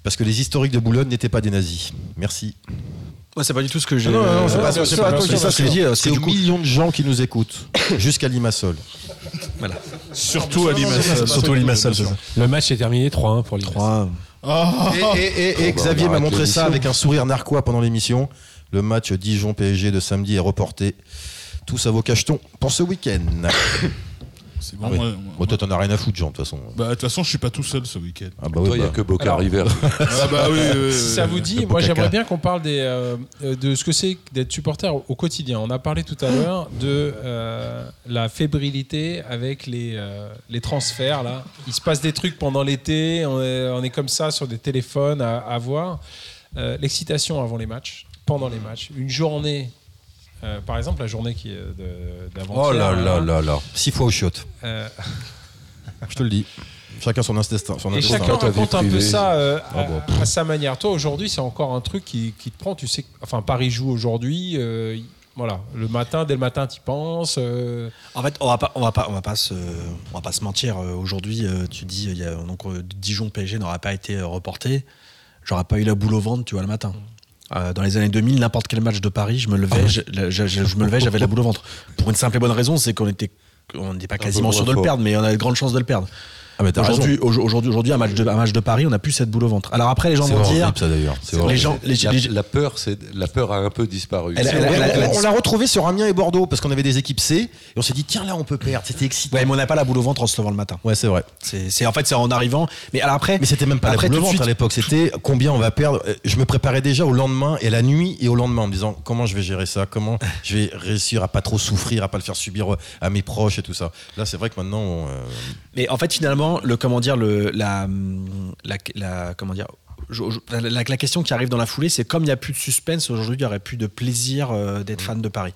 parce que les historiques de Boulogne n'étaient pas des nazis. Merci. Ouais, c'est pas du tout ce que j'ai. Non, non, non, c'est Ouais, pas, c'est pas ça, bien ce que sûr. je dis, Parce c'est du coup- millions de gens qui nous écoutent, jusqu'à Limassol. Surtout à Limassol. Surtout Limassol, c'est ça. Le match est terminé 3-1 pour les 3 Et, et- et- et Bon, bah, Xavier m'a montré ça avec un sourire narquois pendant l'émission. Le match Dijon-PSG de samedi est reporté. Tous à vos cachetons pour ce week-end. C'est bon, Ah moi- Bon, moi- toi, t'en as rien à foutre, Jean, de toute façon. Bah, de toute façon, je suis pas tout seul ce week-end. Ah bah Toi, oui, il n'y a bah. que Boca Alors- River. Ah bah oui, oui, oui, Si ça vous dit, moi j'aimerais bien qu'on parle des, euh, euh, de ce que c'est d'être supporter au quotidien. On a parlé tout à l'heure de euh, la fébrilité avec les, euh, les transferts. Là. Il se passe des trucs pendant l'été, on est, on est comme ça sur des téléphones à, à voir. Euh, L'excitation avant les matchs, pendant les matchs, une journée. Euh, par exemple, la journée qui est. Oh là là hein, là là. Six fois au chiottes. euh, Je te le dis. Chacun son instinct. Son Et instinct. chacun raconte un peu ça euh, Ah à, bon. à sa manière. Toi, aujourd'hui, c'est encore un truc qui, qui te prend. Tu sais, enfin, Paris joue aujourd'hui. euh, voilà, le matin, dès le matin, tu penses. euh, En fait, on va pas, on va pas, on va pas se, on va pas se mentir. Euh, Aujourd'hui, euh, tu dis, il y a, donc euh, Dijon PSG n'aurait pas été reporté. J'aurais pas eu la boule au ventre, tu vois, le matin. Euh, dans les années 2000, n'importe quel match de Paris, je me levais, je, je- je- je me levais, j'avais la boule au ventre. Pour une simple et bonne raison, c'est qu'on était, on n'était pas quasiment sûr de le perdre, mais on a de grandes chances de le perdre. Ah. Aujourd'hui, au- aujourd'hui, aujourd'hui, un match de, un match de Paris, on n'a plus cette boule au ventre. Alors après, les gens vont dire, ça les gens, les, La, les- la peur, c'est la peur a un peu disparu. Elle- C'est elle- vrai, elle- elle- on l'a retrouvé sur Amiens et Bordeaux parce qu'on avait des équipes C et on s'est dit tiens là on peut perdre c'était excitant ouais, mais on n'a pas la boule au ventre en se levant le matin. ouais c'est vrai C'est, en fait, c'est en arrivant. Mais alors après, mais c'était même pas Après, la boule au de ventre à l'époque c'était combien on va perdre Euh, je me préparais déjà au lendemain et à la nuit et au lendemain en me disant comment je vais gérer ça? Comment je vais réussir à pas trop souffrir à pas le faire subir euh, à mes proches et tout ça? Là c'est vrai que maintenant on, euh, Mais en fait, finalement, le comment dire, le la la, la- comment dire. Je- je- la, question qui arrive dans la foulée, c'est comme il n'y a plus de suspense aujourd'hui, il n'y aurait plus de plaisir euh, d'être fan de Paris.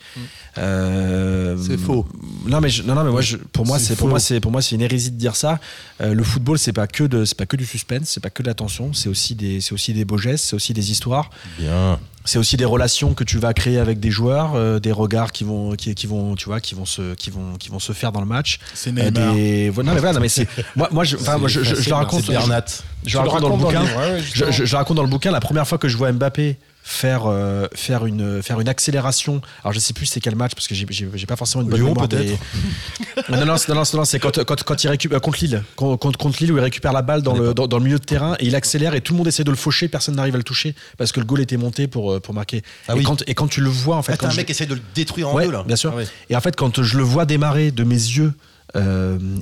Euh, C'est faux. Non mais je- non non mais moi je- pour moi C'est pour moi c'est pour moi c'est une hérésie de dire ça. Euh, le football c'est pas que de c'est pas que du suspense, c'est pas que de l'attention, c'est aussi des c'est aussi des beaux gestes, c'est aussi des histoires. bien C'est aussi des relations que tu vas créer avec des joueurs, euh, des regards qui vont, qui, qui vont, tu vois, qui vont se, qui vont, qui vont se faire dans le match. C'est Euh, Neymar. des- non, mais voilà, non, mais c'est, moi, moi, je, moi, je, je- je le raconte, c'est Bernat je, raconte dans le bouquin. livre, ouais, ouais, Je, justement. je- je raconte dans le bouquin la première fois que je vois Mbappé faire euh, faire une faire une accélération. Alors je sais plus c'est quel match parce que j'ai pas forcément une bonne Lyon, mémoire peut-être. des- non non non c'est- non, non, c'est- non, c'est quand, quand, quand il récupère contre Lille contre, contre Lille où il récupère la balle dans le dans, dans le milieu de terrain et il accélère et tout le monde essaie de le faucher personne n'arrive à le toucher parce que le goal était monté pour euh, pour marquer. Ah et quand et quand tu le vois en fait Ah, quand un je- mec qui essaie de le détruire en Ouais, deux là bien sûr. Ah et en fait, quand je le vois démarrer de mes yeux euh,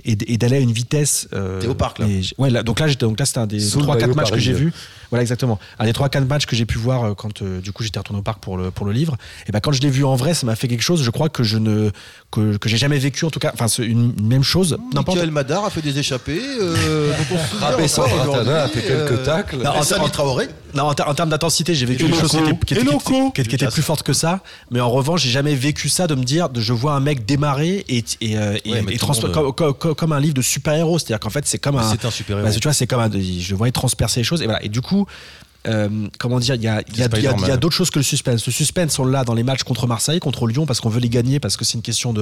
et, d- et d'aller à une vitesse. euh, T'es au parc, là. et j- Ouais, là, donc là, j'étais, donc là, c'était un des Sous le 3-4 maillot matchs que j'ai vus. Voilà, exactement. Un des 3-4 matchs que j'ai pu voir euh, quand euh, du coup j'étais retourné au parc pour le, pour le livre. Et ben quand je l'ai vu en vrai, ça m'a fait quelque chose, je crois que je ne que, que j'ai jamais vécu en tout cas. Enfin, c'est une, une même chose. Michael Madar a fait des échappées. Euh, aujourd'hui, a fait quelques euh, tacles. Non, en- Traoré. Non, en, ter- en termes d'intensité, j'ai vécu Et des choses qui étaient plus fortes que ça. Mais en revanche, j'ai jamais vécu ça de me dire, de, je vois un mec démarrer et, et, euh, et- Ouais, mais et comme, comme- comme- comme un livre de super-héros. C'est-à-dire qu'en fait, c'est comme un. C'est un super héros. Bah, tu vois, c'est comme un. Je voyais transpercer les choses. Et, voilà. et du coup. Euh, comment dire, il y a, il y a- C'est il y a- il y a Spider-Man. d'autres choses que le suspense. Le suspense, on l'a dans les matchs contre Marseille, contre Lyon, parce qu'on veut les gagner, parce que c'est une question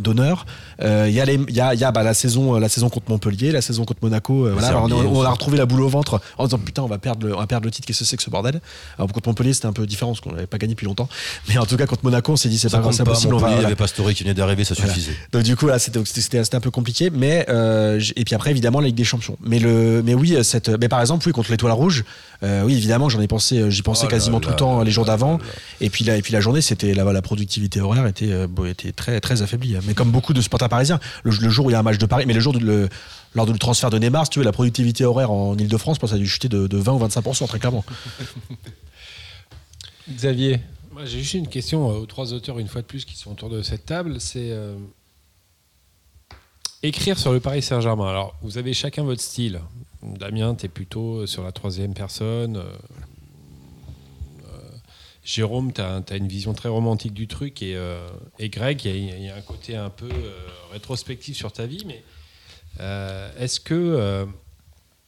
d'honneur. Euh, Il y a, les- il y a, il y a bah, la saison, la saison contre Montpellier, la saison contre Monaco. euh, voilà, on, a retrouvé la boule au ventre en disant putain, on va perdre le, on va perdre le titre. Qu'est-ce que c'est que ce bordel? Alors contre Montpellier, c'était un peu différent parce qu'on n'avait pas gagné depuis longtemps. Mais en tout cas, contre Monaco, on s'est dit c'est pas grave, c'est pas. possible. il y voilà. avait Pastore qui venait d'arriver, ça Voilà. suffisait. Donc du coup là c'était un peu compliqué mais euh, et puis après évidemment la Ligue des Champions mais le mais oui cette mais par exemple oui contre l'Étoile Rouge euh, oui évidemment j'en ai pensé euh, j'y pensais Oh là quasiment tout le là temps là les jours là d'avant là. et puis la et puis la journée c'était la, la productivité horaire était euh, bon, était très très affaiblie mais comme beaucoup de supporters parisiens le, le jour où il y a un match de Paris mais le jour du le lors du transfert de Neymar, si tu veux, la productivité horaire en Ile-de-France, pense, a dû chuter de, de 20 ou 25%, très clairement. Xavier, Moi, j'ai juste une question euh, aux trois auteurs, une fois de plus, qui sont autour de cette table. C'est euh, écrire sur le Paris Saint-Germain. Alors, vous avez chacun votre style. Damien, tu es plutôt sur la troisième personne. euh, euh, Jérôme, tu as, une vision très romantique du truc. Et, euh, et Greg, il y, a- un côté un peu euh, rétrospectif sur ta vie. Mais euh, est-ce que euh,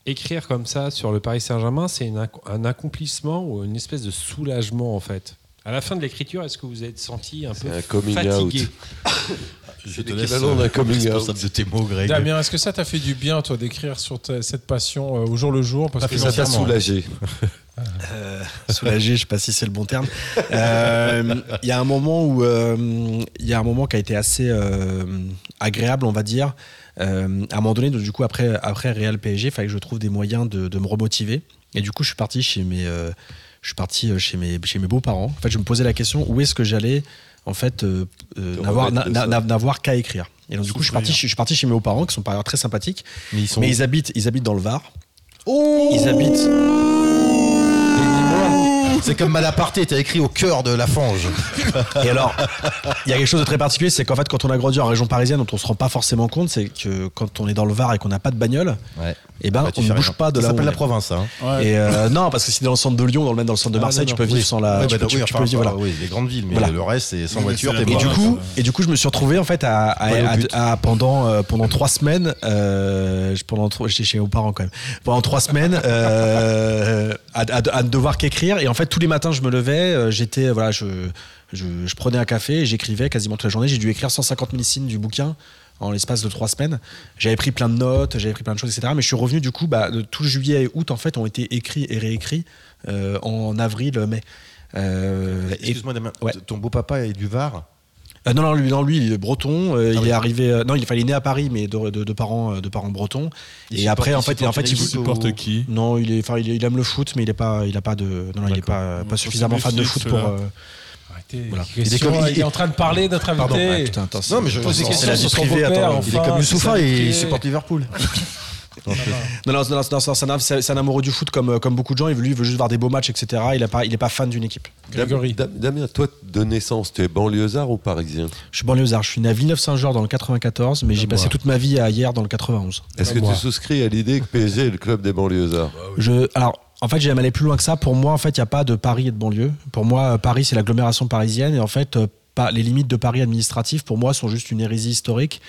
écrire comme ça sur le Paris Saint-Germain, c'est un accomplissement ou une espèce de soulagement en fait? À la fin de l'écriture, est-ce que vous êtes senti un peu un coming fatigué Je te laisse, l'équivalent d'un coming out. de tes mots, Greg. Damien, est-ce que ça t'a fait du bien, toi, d'écrire sur ta- cette passion euh, au jour le jour? Parce que ça t'a soulagé. Euh, soulagé, je sais pas si c'est le bon terme. Euh, Il y a un moment où euh, il y a un moment qui a été assez euh, agréable, on va dire. Euh, à un moment donné, donc, du coup, après, après Real PSG, il fallait que je trouve des moyens de, de me remotiver. Et du coup, je suis parti chez mes, euh, je suis parti euh, chez mes, chez mes beaux-parents. En fait, je me posais la question où est-ce que j'allais en fait euh, euh, n'avoir qu'à écrire. Et donc, du coup, je suis parti, je suis parti chez mes beaux-parents qui sont par ailleurs très sympathiques. Mais ils sont. Mais ils habitent, ils habitent dans le Var. Ils habitent. C'est comme Malaparté, t'as écrit au cœur de la fange. Et alors, il y a quelque chose de très particulier, c'est qu'en fait, quand on a grandi en région parisienne, dont on se rend pas forcément compte, c'est que quand on est dans le Var et qu'on n'a pas de bagnole, Ouais. eh ben, Bah, on ne bouge rien. pas de ça là où s'appelle la province, hein. Ouais. Et euh, non, parce que si t'es dans le centre de Lyon, dans le même dans le centre de Ah, Marseille, non, tu peux vivre oui. sans la. Ouais, tu bah, peux- tu- oui, tu enfin, peux vivre, enfin, voilà. oui, les grandes villes, mais Voilà. le reste, c'est sans voiture, la Et du Ouais, coup, ça- et du coup, je me suis retrouvé en fait à, à- Ouais, au à- but. à- pendant euh, pendant trois semaines. Euh, je- pendant j'étais chez mes parents quand même. Pendant trois semaines, à ne devoir qu'écrire. Et en fait, tous les matins, je me levais. euh, J'étais voilà, je, je je prenais un café et j'écrivais quasiment toute la journée. J'ai dû écrire 150 000 signes du bouquin en l'espace de trois semaines. J'avais pris plein de notes, j'avais pris plein de choses, etc. Mais je suis revenu du coup, bah, tout juillet et août en fait ont été écrits et réécrits euh, en avril, mai. Euh, Excuse-moi, Damien, Ouais. ton beau-papa est du Var? Euh, non, non, lui, non, lui, il est breton. euh, Ah il oui. est arrivé. euh, non, il, enfin, il est né à Paris, mais de, de- de parents, euh, de parents bretons. Il et supporte- après, en fait, il, en fait, il, supporte qui non, il est, enfin, il, aime le foot, mais il est pas, il a pas de, non, non, il est pas, pas suffisamment fan de foot pour. euh, Arrêtez. Voilà. Il, est Il est comme- il est en train de parler, notre invité. Pardon. ouais, putain, attends, Non, mais je- Pose des questions sur son beau-père, enfin, Il est comme Youssoufa et il supporte Liverpool. Non, non, non, non, non, c'est un, c'est un amoureux du foot comme, comme beaucoup de gens. Il veut, lui, il veut juste voir des beaux matchs, etc. Il est pas, il est pas fan d'une équipe. Grégory. Dam- Damien, toi, de naissance, tu es banlieusard ou parisien? Je suis banlieusard. Je suis né à Villeneuve-Saint-Georges dans le 94, mais j'ai passé toute ma vie à hier dans le 91. Est-ce que moi. tu souscris à l'idée que PSG est le club des banlieusards? Je, alors, en fait, j'ai même allé plus loin que ça. Pour moi, en fait, il n'y a pas de Paris et de banlieue. Pour moi, euh, Paris, c'est l'agglomération parisienne. Et en fait, euh, pas, les limites de Paris administratif, pour moi, sont juste une hérésie historique.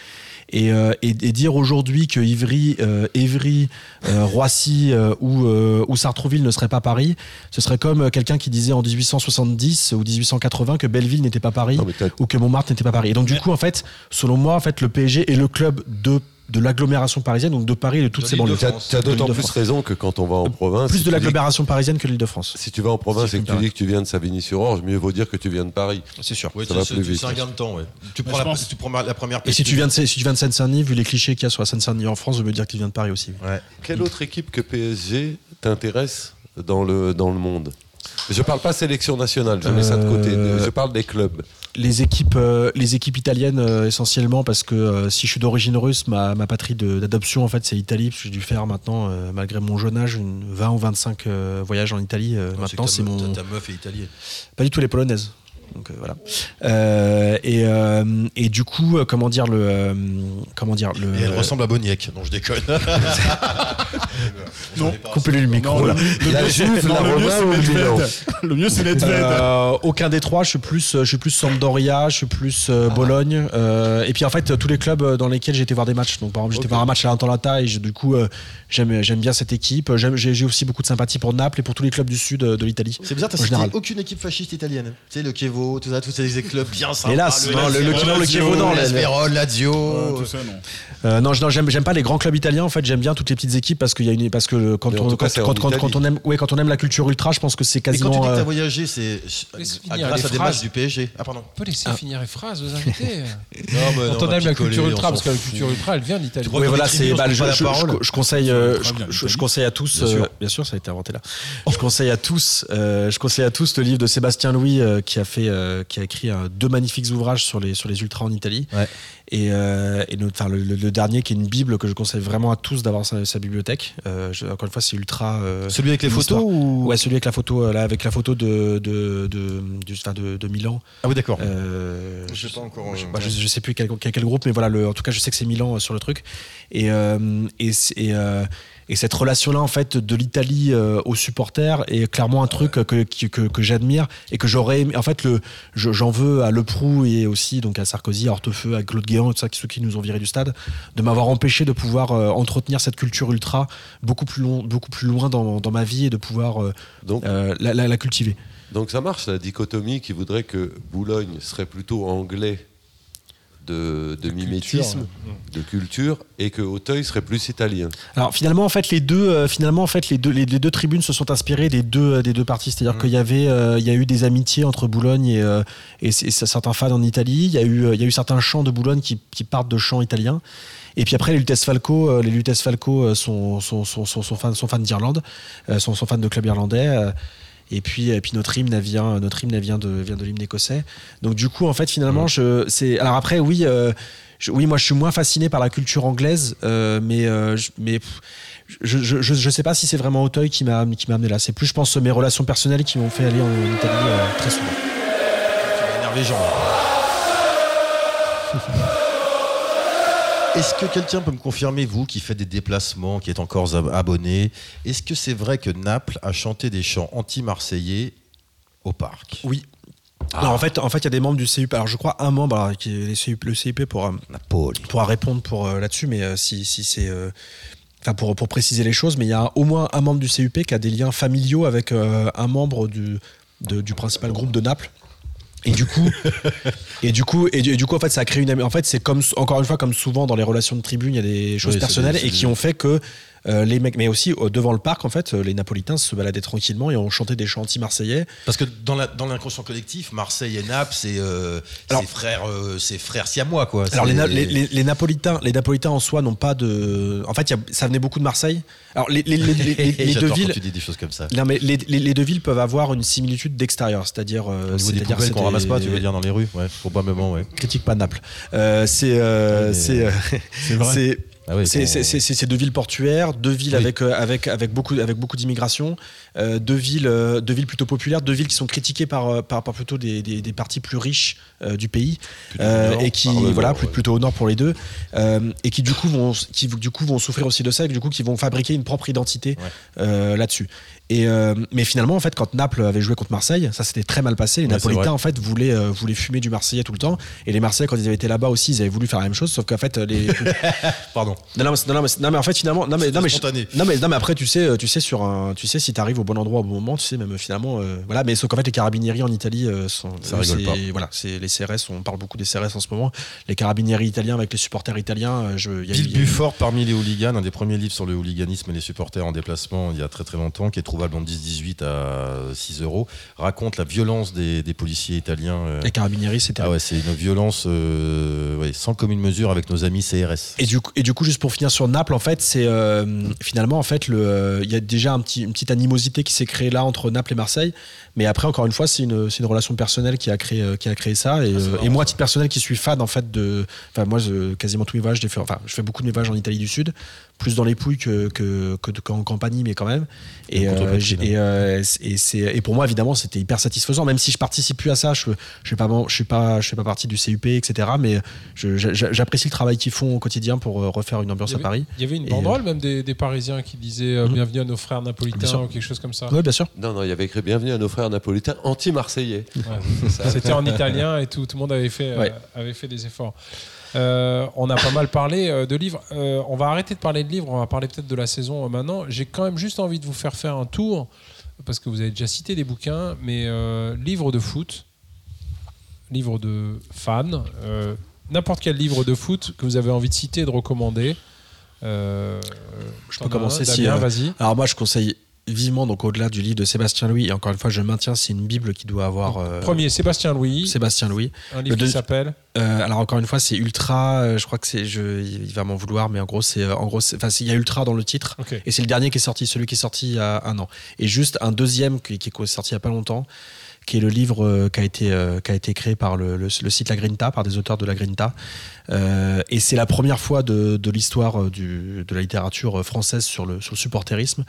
Et, euh, et, et dire aujourd'hui que Ivry, euh, Évry, euh, Roissy ou, ou Sartrouville ne serait pas Paris, ce serait comme quelqu'un qui disait en 1870 ou 1880 que Belleville n'était pas Paris Non, ou que Montmartre n'était pas Paris. Et donc, du coup, en fait, selon moi, en fait, le PSG est le club de, de l'agglomération parisienne, donc de Paris et de toutes De ces banlieues. Tu as, France. d'autant De plus raison que quand on va en province. Plus si de l'agglomération parisienne que l'Île-de-France. Si tu vas en province Si et que tu dis que tu viens de Savigny-sur-Orge, mieux vaut dire que tu viens de Paris. C'est sûr. Ouais, Ça c'est- va c'est- plus c'est vite. un gain de temps, ouais. Tu prends, la, pense- tu prends la première Et si tu viens de, si tu viens de Seine-Saint-Denis, vu les clichés qu'il y a sur la Seine-Saint-Denis en France, je veux dire que tu viens de Paris aussi. Ouais. Quelle autre équipe que PSG t'intéresse dans le, dans le monde? Je parle pas sélection nationale, je mets ça de côté. Euh, Je parle des clubs. Les équipes, euh, les équipes italiennes euh, essentiellement parce que euh, si je suis d'origine russe, ma, ma patrie d'adoption en fait c'est l'Italie. J'ai dû faire maintenant, malgré mon jeune âge, une 20 ou 25 euh, voyages en Italie. maintenant c'est mon Ta meuf est italienne. pas du tout les polonaises. Donc euh, voilà. Euh, et, euh, et du coup, comment dire le, euh, comment dire le. Et elle ressemble à Boniek. Non, je déconne. Non. Coupez-lui le micro. Non, là. le, mieux, le c'est Nedved. Euh, aucun des trois. Je suis plus, je suis plus Sampdoria, je suis plus euh, Bologne. euh, et puis en fait, tous les clubs dans lesquels j'ai été voir des matchs. Donc par exemple, j'étais voir un match à l'Atalanta et je- du coup, euh, j'aime, j'aime bien cette équipe. J'ai, aussi beaucoup de sympathie pour Naples et pour tous les clubs du sud de l'Italie. C'est bizarre, t'as aucune équipe fasciste italienne. Tu sais, le Chievo, tout ça, tous ces clubs bien sympas. Hélas, non, le, le, non, le Chievo, non, la le- Vérone, Lazio. Ouais, tout ça, non. Euh, non, je- non, j'aime, j'aime pas les grands clubs italiens. En fait, j'aime bien toutes les petites équipes parce qu'il y a une, parce que quand on, cas, quand, quand, quand- on aime, ouais, quand on aime la culture ultra, je pense que c'est Et quand tu quasiment. dis que t'as euh, voyagé, c'est finir grâce les à des phrases. matchs du PSG. Ah, pardon. On peut laisser finir les phrases aux invités. Non, mais Quand on aime la culture ultra, parce que la culture ultra, elle vient d'Italie. Oui, voilà, est c'est. bah, je, conseille, euh, je, conseille à tous. Bien sûr. euh, ça a été inventé là. Je conseille à tous. euh, je conseille à tous le livre de Sébastien Louis euh, qui a fait, euh, qui a écrit euh, deux magnifiques ouvrages sur les sur les ultras en Italie. Ouais. Et, euh, et le, enfin, le, le- le dernier qui est une bible que je conseille vraiment à tous d'avoir sa, sa bibliothèque. Euh, je- encore une fois, c'est ultra. euh, Celui avec les photos ou Ouais, celui avec la photo, là, avec la photo de de de, du- enfin, de, de Milan. Ah oui, d'accord. Euh, Je sais pas encore, Je, bah, je- je sais plus quel, quel, quel groupe, mais voilà, le, en tout cas, je sais que c'est Milan euh, sur le truc. Et, euh, et, c'est- et, euh, et cette relation-là, en fait, de l'Italie euh, aux supporters est clairement un truc que, que, que, que j'admire et que j'aurais aimé. En fait, le, je- j'en veux à Leproux et aussi donc à Sarkozy, à Hortefeux, à Claude Guéant, tout ça, ceux qui nous ont virés du stade, de m'avoir empêché de pouvoir euh, entretenir cette culture ultra beaucoup plus, long, beaucoup plus loin dans, dans ma vie et de pouvoir euh, Donc, la, la- la cultiver. donc ça marche, la dichotomie qui voudrait que Boulogne serait plutôt anglais de, de mimétisme, de culture, et que Auteuil serait plus italien. Alors finalement en fait les deux euh, finalement en fait les deux les, les deux tribunes se sont inspirées des deux euh, des deux parties. C'est-à-dire qu'il y avait euh, il y a eu des amitiés entre Boulogne et et, certains fans en Italie. Il y a eu il y a eu certains chants de Boulogne qui, qui partent de chants italiens. Et puis après les Lutes Falco les Lutes Falco sont sont, sont, sont, sont fans sont fans d'Irlande sont, sont fans de club irlandais euh, et puis, et puis notre hymne vient, notre hymne vient de, vient de l'hymne écossais. Donc du coup, en fait, finalement, je, c'est. Alors après, oui, euh, je- oui, moi, je suis moins fasciné par la culture anglaise, euh, mais, euh, je, mais pff, je, je, je, sais pas si c'est vraiment Auteuil qui m'a, qui m'a amené là. C'est plus, je pense, mes relations personnelles qui m'ont fait aller en, Italie euh, très souvent. énervé les Est-ce que quelqu'un peut me confirmer, vous qui faites des déplacements, qui êtes encore ab- abonné, est-ce que c'est vrai que Naples a chanté des chants anti-marseillais au parc? Oui. Non, en fait, en fait, il y a des membres du CUP. Alors, je crois un membre, alors, qui est le CUP pour, euh, pourra répondre pour euh, là-dessus, mais euh, si, si c'est, euh, enfin pour, pour préciser les choses, mais il y a au moins un membre du CUP qui a des liens familiaux avec euh, un membre du, de- du principal groupe de Naples. Et du coup, et du coup, et du, et du coup, en fait, ça a créé une. amie- En fait, c'est comme encore une fois, comme souvent dans les relations de tribune, il y a des choses Oui, personnelles et qui ont fait que euh, les mecs, mais aussi euh, devant le parc, en fait, euh, les Napolitains se baladaient tranquillement et ont chanté des chants anti-marseillais. Parce que dans la- dans l'inconscient collectif, Marseille et Naples, c'est euh, frères, euh, c'est frères siamois, quoi. Alors les, les, les- les Napolitains, les Napolitains en soi n'ont pas de. En fait, y a- ça venait beaucoup de Marseille. Alors les, les- deux villes. tu dis des choses comme ça. Non, mais les, deux villes peuvent avoir une similitude d'extérieur, c'est-à-dire. c'est-à-dire qu'on ramasse pas, tu veux dire dans les rues Ouais, probablement, ouais. Critique pas Naples. C'est c'est Ah ouais, c'est deux villes portuaires, deux villes Oui. avec, euh, avec, avec beaucoup, avec beaucoup d'immigration, euh, deux, villes, euh, deux villes plutôt populaires, deux villes qui sont critiquées par, par, par plutôt des, des, des parties plus riches euh, du pays, nord, et qui voilà nord, plus- ouais. plutôt au nord pour les deux, et qui du coup vont qui du coup vont souffrir aussi de ça, et du coup qui vont fabriquer une propre identité Ouais. là-dessus. Et euh, mais finalement en fait quand Naples avait joué contre Marseille, ça s'était très mal passé. Les Ouais, Napolitains en fait voulaient euh, voulaient fumer du Marseillais tout le temps, et les Marseillais quand ils avaient été là-bas aussi ils avaient voulu faire la même chose, sauf qu'en fait les Pardon. non, non, mais, non, mais, non, mais en fait finalement non mais non mais, spontané. non mais non mais après tu sais tu sais sur un tu sais si t'arrives au bon endroit au bon moment tu sais même finalement euh, voilà mais sauf qu'en fait les carabinieri en Italie euh, sont Ça rigole c'est- pas. voilà c'est les CRS on parle beaucoup des CRS en ce moment les carabinieri italiens avec les supporters italiens euh, je y a Bill y Bufford parmi les hooligans, un des premiers livres sur le hooliganisme et les supporters en déplacement il y a très très longtemps, qui est trouvable en 10-18 à 6 euros, raconte la violence des, des policiers italiens. euh. les carabinieri c'était Ah ouais, c'est une violence euh, ouais, sans commune mesure avec nos amis CRS. Et du coup, et du coup juste pour finir sur Naples, en fait, c'est euh, finalement, en fait, le, euh, il y a déjà un petit, une petite animosité qui s'est créée là entre Naples et Marseille. Mais après, encore une fois, c'est une, c'est une relation personnelle qui a créé, qui a créé ça. Et, euh, et moi, à titre personnel, qui suis fan en fait de, enfin moi, je- quasiment tous mes voyages, je enfin, je fais beaucoup de mes voyages en Italie du Sud, plus dans les Pouilles que que, que qu'en Campanie, mais quand même. Et, euh, et, euh, et c'est et pour moi, évidemment, c'était hyper satisfaisant. Même si je participe plus à ça, je je suis pas, je suis pas, je fais pas partie du CUP, etc. Mais je- j'apprécie le travail qu'ils font au quotidien pour euh, refaire une ambiance à Paris. Il y avait une banderole même des, des Parisiens qui disaient euh, Mhm. bienvenue à nos frères napolitains ou quelque chose comme ça. Oui, bien sûr. Non, non, il y avait écrit Bienvenue à nos frères napolitains anti-marseillais. Ouais, C'était en italien et tout, tout le monde avait fait, euh, Ouais. avait fait des efforts. Euh, on a pas mal parlé euh, de livres. Euh, on va arrêter de parler de livres, on va parler peut-être de la saison maintenant. J'ai quand même juste envie de vous faire faire un tour, parce que vous avez déjà cité des bouquins, mais euh, livres de foot, livres de fans, n'importe quel livre de foot que vous avez envie de citer et de recommander. Je peux un, commencer si, vas-y. Alors moi, je conseille vivement, donc au-delà du livre de Sébastien Louis, et encore une fois, je maintiens, c'est une bible qui doit avoir euh, Premier, Sébastien Louis, Sébastien Louis. un livre qui s'appelle Euh, alors encore une fois, c'est ultra. euh, je crois que c'est, je, il va m'en vouloir, mais en gros, c'est, en gros, c'est- enfin, c'est- il y a ultra dans le titre, et c'est le dernier qui est sorti, celui qui est sorti il y a un an. Et juste un deuxième qui, qui est sorti il y a pas longtemps, qui est le livre euh, qui a été euh, qui a été créé par le, site La Grinta, par des auteurs de La Grinta. Euh, et c'est la première fois de, l'histoire de la littérature française sur le, sur le supporterisme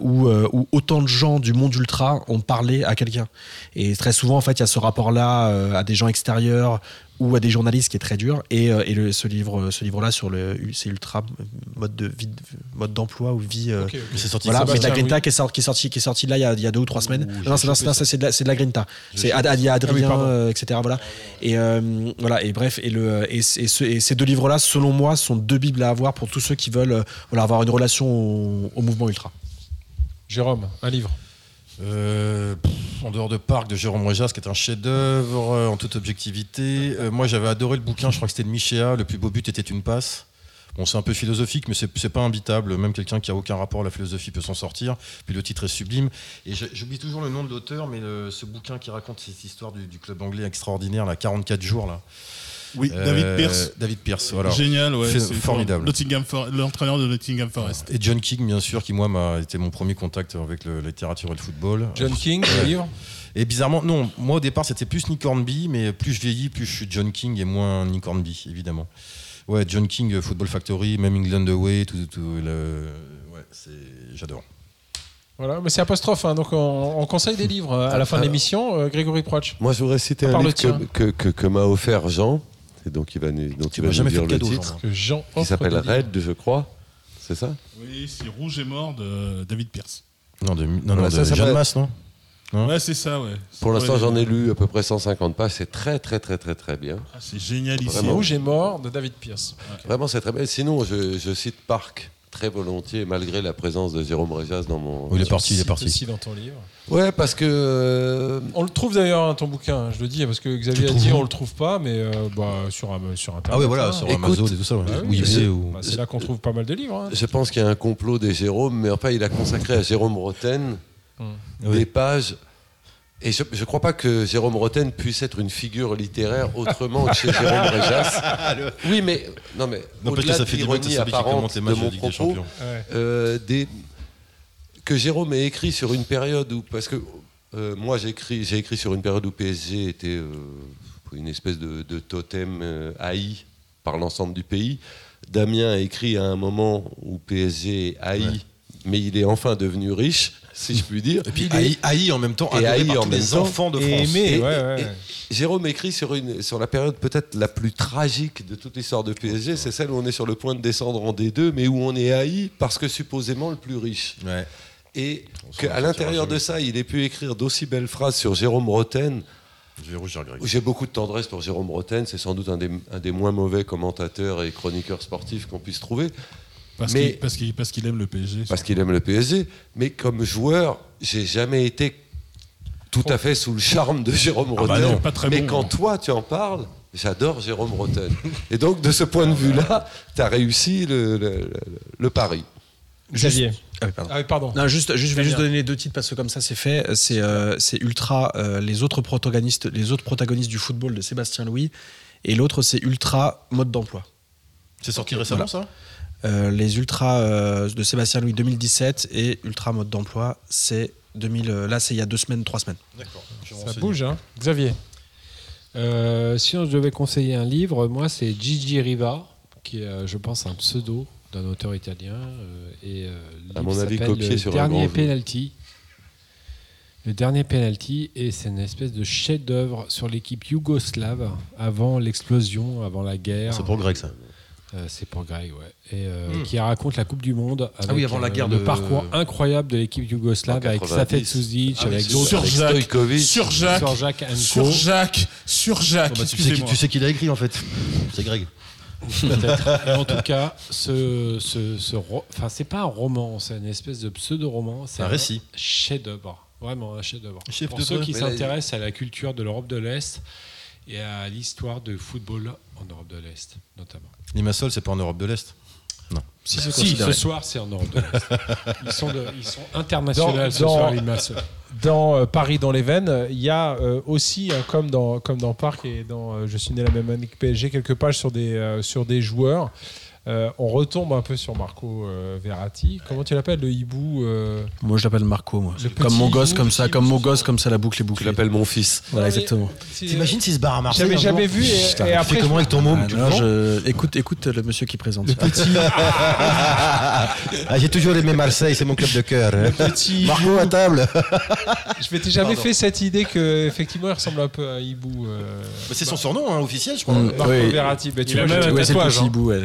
où, où autant de gens du monde ultra ont parlé à quelqu'un. Et très souvent, en fait, il y a ce rapport-là à des gens extérieurs ou à des journalistes qui est très dur. Et, euh, et le- ce livre, ce livre-là sur le, c'est ultra mode de vie, mode d'emploi ou vie. euh, Ok, ok. Mais c'est sorti voilà, mais la Grinta Louis. qui est, sorti, qui, est sorti, qui est sorti là il y a, il y a deux ou trois semaines. Non, c'est, de, de la Grinta. C'est chopé Ad- il y a Adrien, Ah oui, euh, etc. Voilà. Et, euh, voilà, et bref, et, le, et, et ce- et ces deux livres-là, selon moi, sont deux bibles à avoir pour tous ceux qui veulent euh, voilà, avoir une relation au, au mouvement ultra. Jérôme, un livre. Euh, en dehors de Parc de Jérôme Réjas, qui est un chef-d'œuvre euh, en toute objectivité. Euh, moi, j'avais adoré le bouquin, je crois que c'était de Michéa, Le plus beau but était une passe. Bon, c'est un peu philosophique, mais c'est pas imbitable. Même quelqu'un qui a aucun rapport à la philosophie peut s'en sortir. Puis le titre est sublime. Et j'oublie toujours le nom de l'auteur, mais ce bouquin qui raconte cette histoire du, du club anglais extraordinaire, là, 44 jours, là. Oui, Euh, David Pierce. David Pierce, voilà. Génial, ouais. formidable. L'entraîneur de Nottingham Forest. Et John King, bien sûr, qui moi m'a été mon premier contact avec le- la littérature et le football. John King, un livre. Et bizarrement, non, moi au départ c'était plus Nick Hornby, mais plus je vieillis, plus je suis John King et moins Nick Hornby, évidemment. Ouais, John King, euh, Football Factory, même England Away, tout, tout, le... Ouais, c'est... j'adore. Voilà, mais c'est apostrophe, hein, donc on, on conseille des livres euh, à la fin de l'émission. euh, Grégory Proch. Moi, je voudrais citer un le livre tien. que, que, que- que m'a offert Jean, et donc il va nous, dont il va nous jamais dire le titre, Jean. Que Jean qui s'appelle. Red, je crois. C'est ça? Oui, c'est Rouge et Mort de David Pierce. Non, de, non, non, ça, de ça Jeanne Masse, non? Hein Ouais, c'est ça, ouais. Pour l'instant, j'en ai lu à peu près 150 pages. C'est très, très, très, très, très bien. ah, c'est génialissime. Vraiment. Rouge est mort de David Pierce. Vraiment, c'est très bien. Sinon, je, je cite Parc très volontiers, malgré la présence de Jérôme Réjas dans mon. Oui, il est parti, il est parti. aussi dans ton livre. Ouais, parce que. euh, On le trouve d'ailleurs, hein, ton bouquin, hein, je le dis, parce que Xavier a dit on le trouve pas, mais euh, bah, sur, un- sur Internet. Ah ouais, voilà, hein. sur Écoute, Amazon et tout ça, ouais. Bah ou oui, eBay, c'est- ou... Bah, c'est là qu'on trouve pas mal de livres. hein. Je pense qu'il y a un complot des Jérôme, mais enfin, il a consacré à Jérôme Roten Oui. des pages. Et je ne crois pas que Jérôme Roten puisse être une figure littéraire autrement que chez Jérôme Réjas. Oui, mais non, mais Non, parce que au-delà ça de l'ironie c'est celui qui apparente les de de mon des propos, euh, des... que Jérôme ait écrit sur une période où, parce que euh, moi j'ai écrit, j'ai écrit sur une période où PSG était euh, une espèce de, de totem euh, haï par l'ensemble du pays. Damien a écrit à un moment où PSG est haï, Ouais. mais il est enfin devenu riche, si je puis dire. Et puis haï, haï en même temps, Et haï par en tous même les temps. enfants de France. aimé, Et- ouais, et- ouais. et Jérôme écrit sur, une, sur la période peut-être la plus tragique de toute l'histoire de PSG, c'est celle où on est sur le point de descendre en D2, mais où on est haï parce que supposément le plus riche. Et qu'à l'intérieur de ça, il ait pu écrire d'aussi belles phrases sur Jérôme Roten. J'ai beaucoup de tendresse pour Jérôme Roten, c'est sans doute un des, un des moins mauvais commentateurs et chroniqueurs sportifs qu'on puisse trouver, Parce Mais- qu'il parce qu'il- parce qu'il aime le PSG. parce qu'il aime le PSG. Mais comme joueur, j'ai jamais été tout à fait sous le charme de Jérôme Ah bah Roten. non, pas très mais bon, quand hein. toi tu en parles, j'adore Jérôme Roten. et donc de ce point de vue-là, tu as réussi le, le- le- le pari. Xavier. Ah oui, pardon. Ah oui, pardon. Non, juste, juste, je vais juste donner les deux titres parce que comme ça c'est fait. C'est euh, c'est Ultra, euh, les autres protagonistes, les autres protagonistes du football de Sébastien Louis, et l'autre c'est Ultra mode d'emploi. C'est sorti récemment, ça? Euh, les ultras euh, de Sébastien Louis 2017 et ultra mode d'emploi, c'est 2000. euh, là, c'est il y a deux semaines, trois semaines. D'accord. Ça bouge, hein Xavier Euh, si on devait conseiller un livre, moi c'est Gigi Riva, qui est, je pense, un pseudo d'un auteur italien. euh, et euh, le À mon avis, copié Le sur un dernier penalty. Le dernier penalty, et c'est une espèce de chef-d'œuvre sur l'équipe yougoslave avant l'explosion, avant la guerre. C'est pour Greg ça. Euh, c'est pour Greg, ouais. Et euh, Hmm. qui raconte la Coupe du Monde avec Ah oui, avant la euh, guerre le de- parcours incroyable de l'équipe yougoslave avec 90. Safet Suzic, Ah avec c'est d'autres. Sur Avec Jacques. Stojkovic. Sur Jacques. Sur Jacques Anko. Sur Jacques. Sur Jacques. Bon, bah, tu, sais qui, tu sais qui l'a écrit en fait. C'est Greg. En tout cas, ce, ce, ce ro- enfin, c'est pas un roman, c'est une espèce de pseudo-roman. C'est Un récit. chef-d'œuvre. Vraiment un chef-d'œuvre. Chef Pour de ceux qui s'intéressent à la culture de l'Europe de l'Est et à l'histoire de football en Europe de l'Est, notamment. Limassol, c'est pas en Europe de l'Est? Si, c'est Si, considéré. ce soir, c'est en Europe de l'Est. Ils sont, de- ils sont internationaux Dans- ce dans- soir, Limassol. Dans euh, Paris dans les veines, il y a euh, aussi, hein, comme, dans, comme dans Parc et dans euh, Je suis né la même année que PSG, quelques pages sur des, euh, sur des joueurs. Euh, on retombe un peu sur Marco euh, Verratti. Comment tu l'appelles Le hibou euh, Moi, je l'appelle Marco, moi. Le Comme petit mon gosse, comme le ça, petit comme mon gosse, comme ça, la boucle est Tu bouclée. l'appelles mon fils. Voilà, mais- exactement. c'est- T'imagines s'il se barre à Marseille J'avais jamais vu et, Putain, et après fais comment avec ton môme Ah, non, le je- écoute, écoute le monsieur qui présente. Ah, J'ai toujours aimé Marseille, c'est mon club de cœur. hein. petit Marco à table. je m'étais jamais Pardon. fait cette idée que effectivement il ressemble un peu à un hibou. euh, c'est son surnom hein, officiel, je crois. Mm. Marco. Verratti. Bah, tu vois, je- c'est le petit hibou. ouais.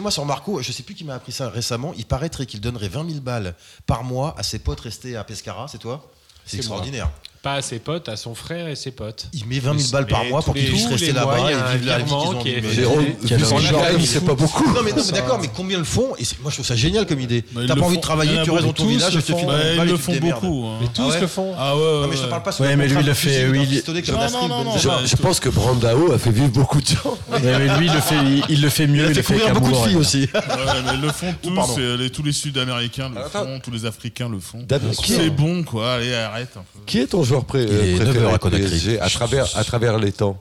Excusez-moi sur Marco, je sais plus qui m'a appris ça récemment. Il paraîtrait qu'il donnerait 20 000 balles par mois à ses potes restés à Pescara, c'est toi? C'est C'est extraordinaire. Pas à ses potes, à son frère et ses potes. Il met 20 000 balles par mois pour qu'ils puissent rester là-bas et vivre la vie qu'ils ont. Jérôme, c'est pas beaucoup. Non mais, d'accord, mais combien le font Et moi je trouve ça génial comme idée. T'as pas envie font- de travailler, tu restes dans ton village, je te font. file Ouais, 20 000 Ils le font beaucoup. hein. Mais tous Ah le font. Ah ouais, Non mais je te parle pas sur mais lui, il fait. Je, je pense que Brandao a fait vivre beaucoup de gens. Mais lui, il le fait, il, il le fait mieux. Il a le fait beaucoup de filles aussi. Ouais, mais ils le font tous, tous les Sud-Américains le font, tous les Africains le font. C'est est, bon, quoi. Allez, arrête qui est ton joueur pré- Il est euh, 9 préféré heures à au Conakry. PSG à travers, à travers les temps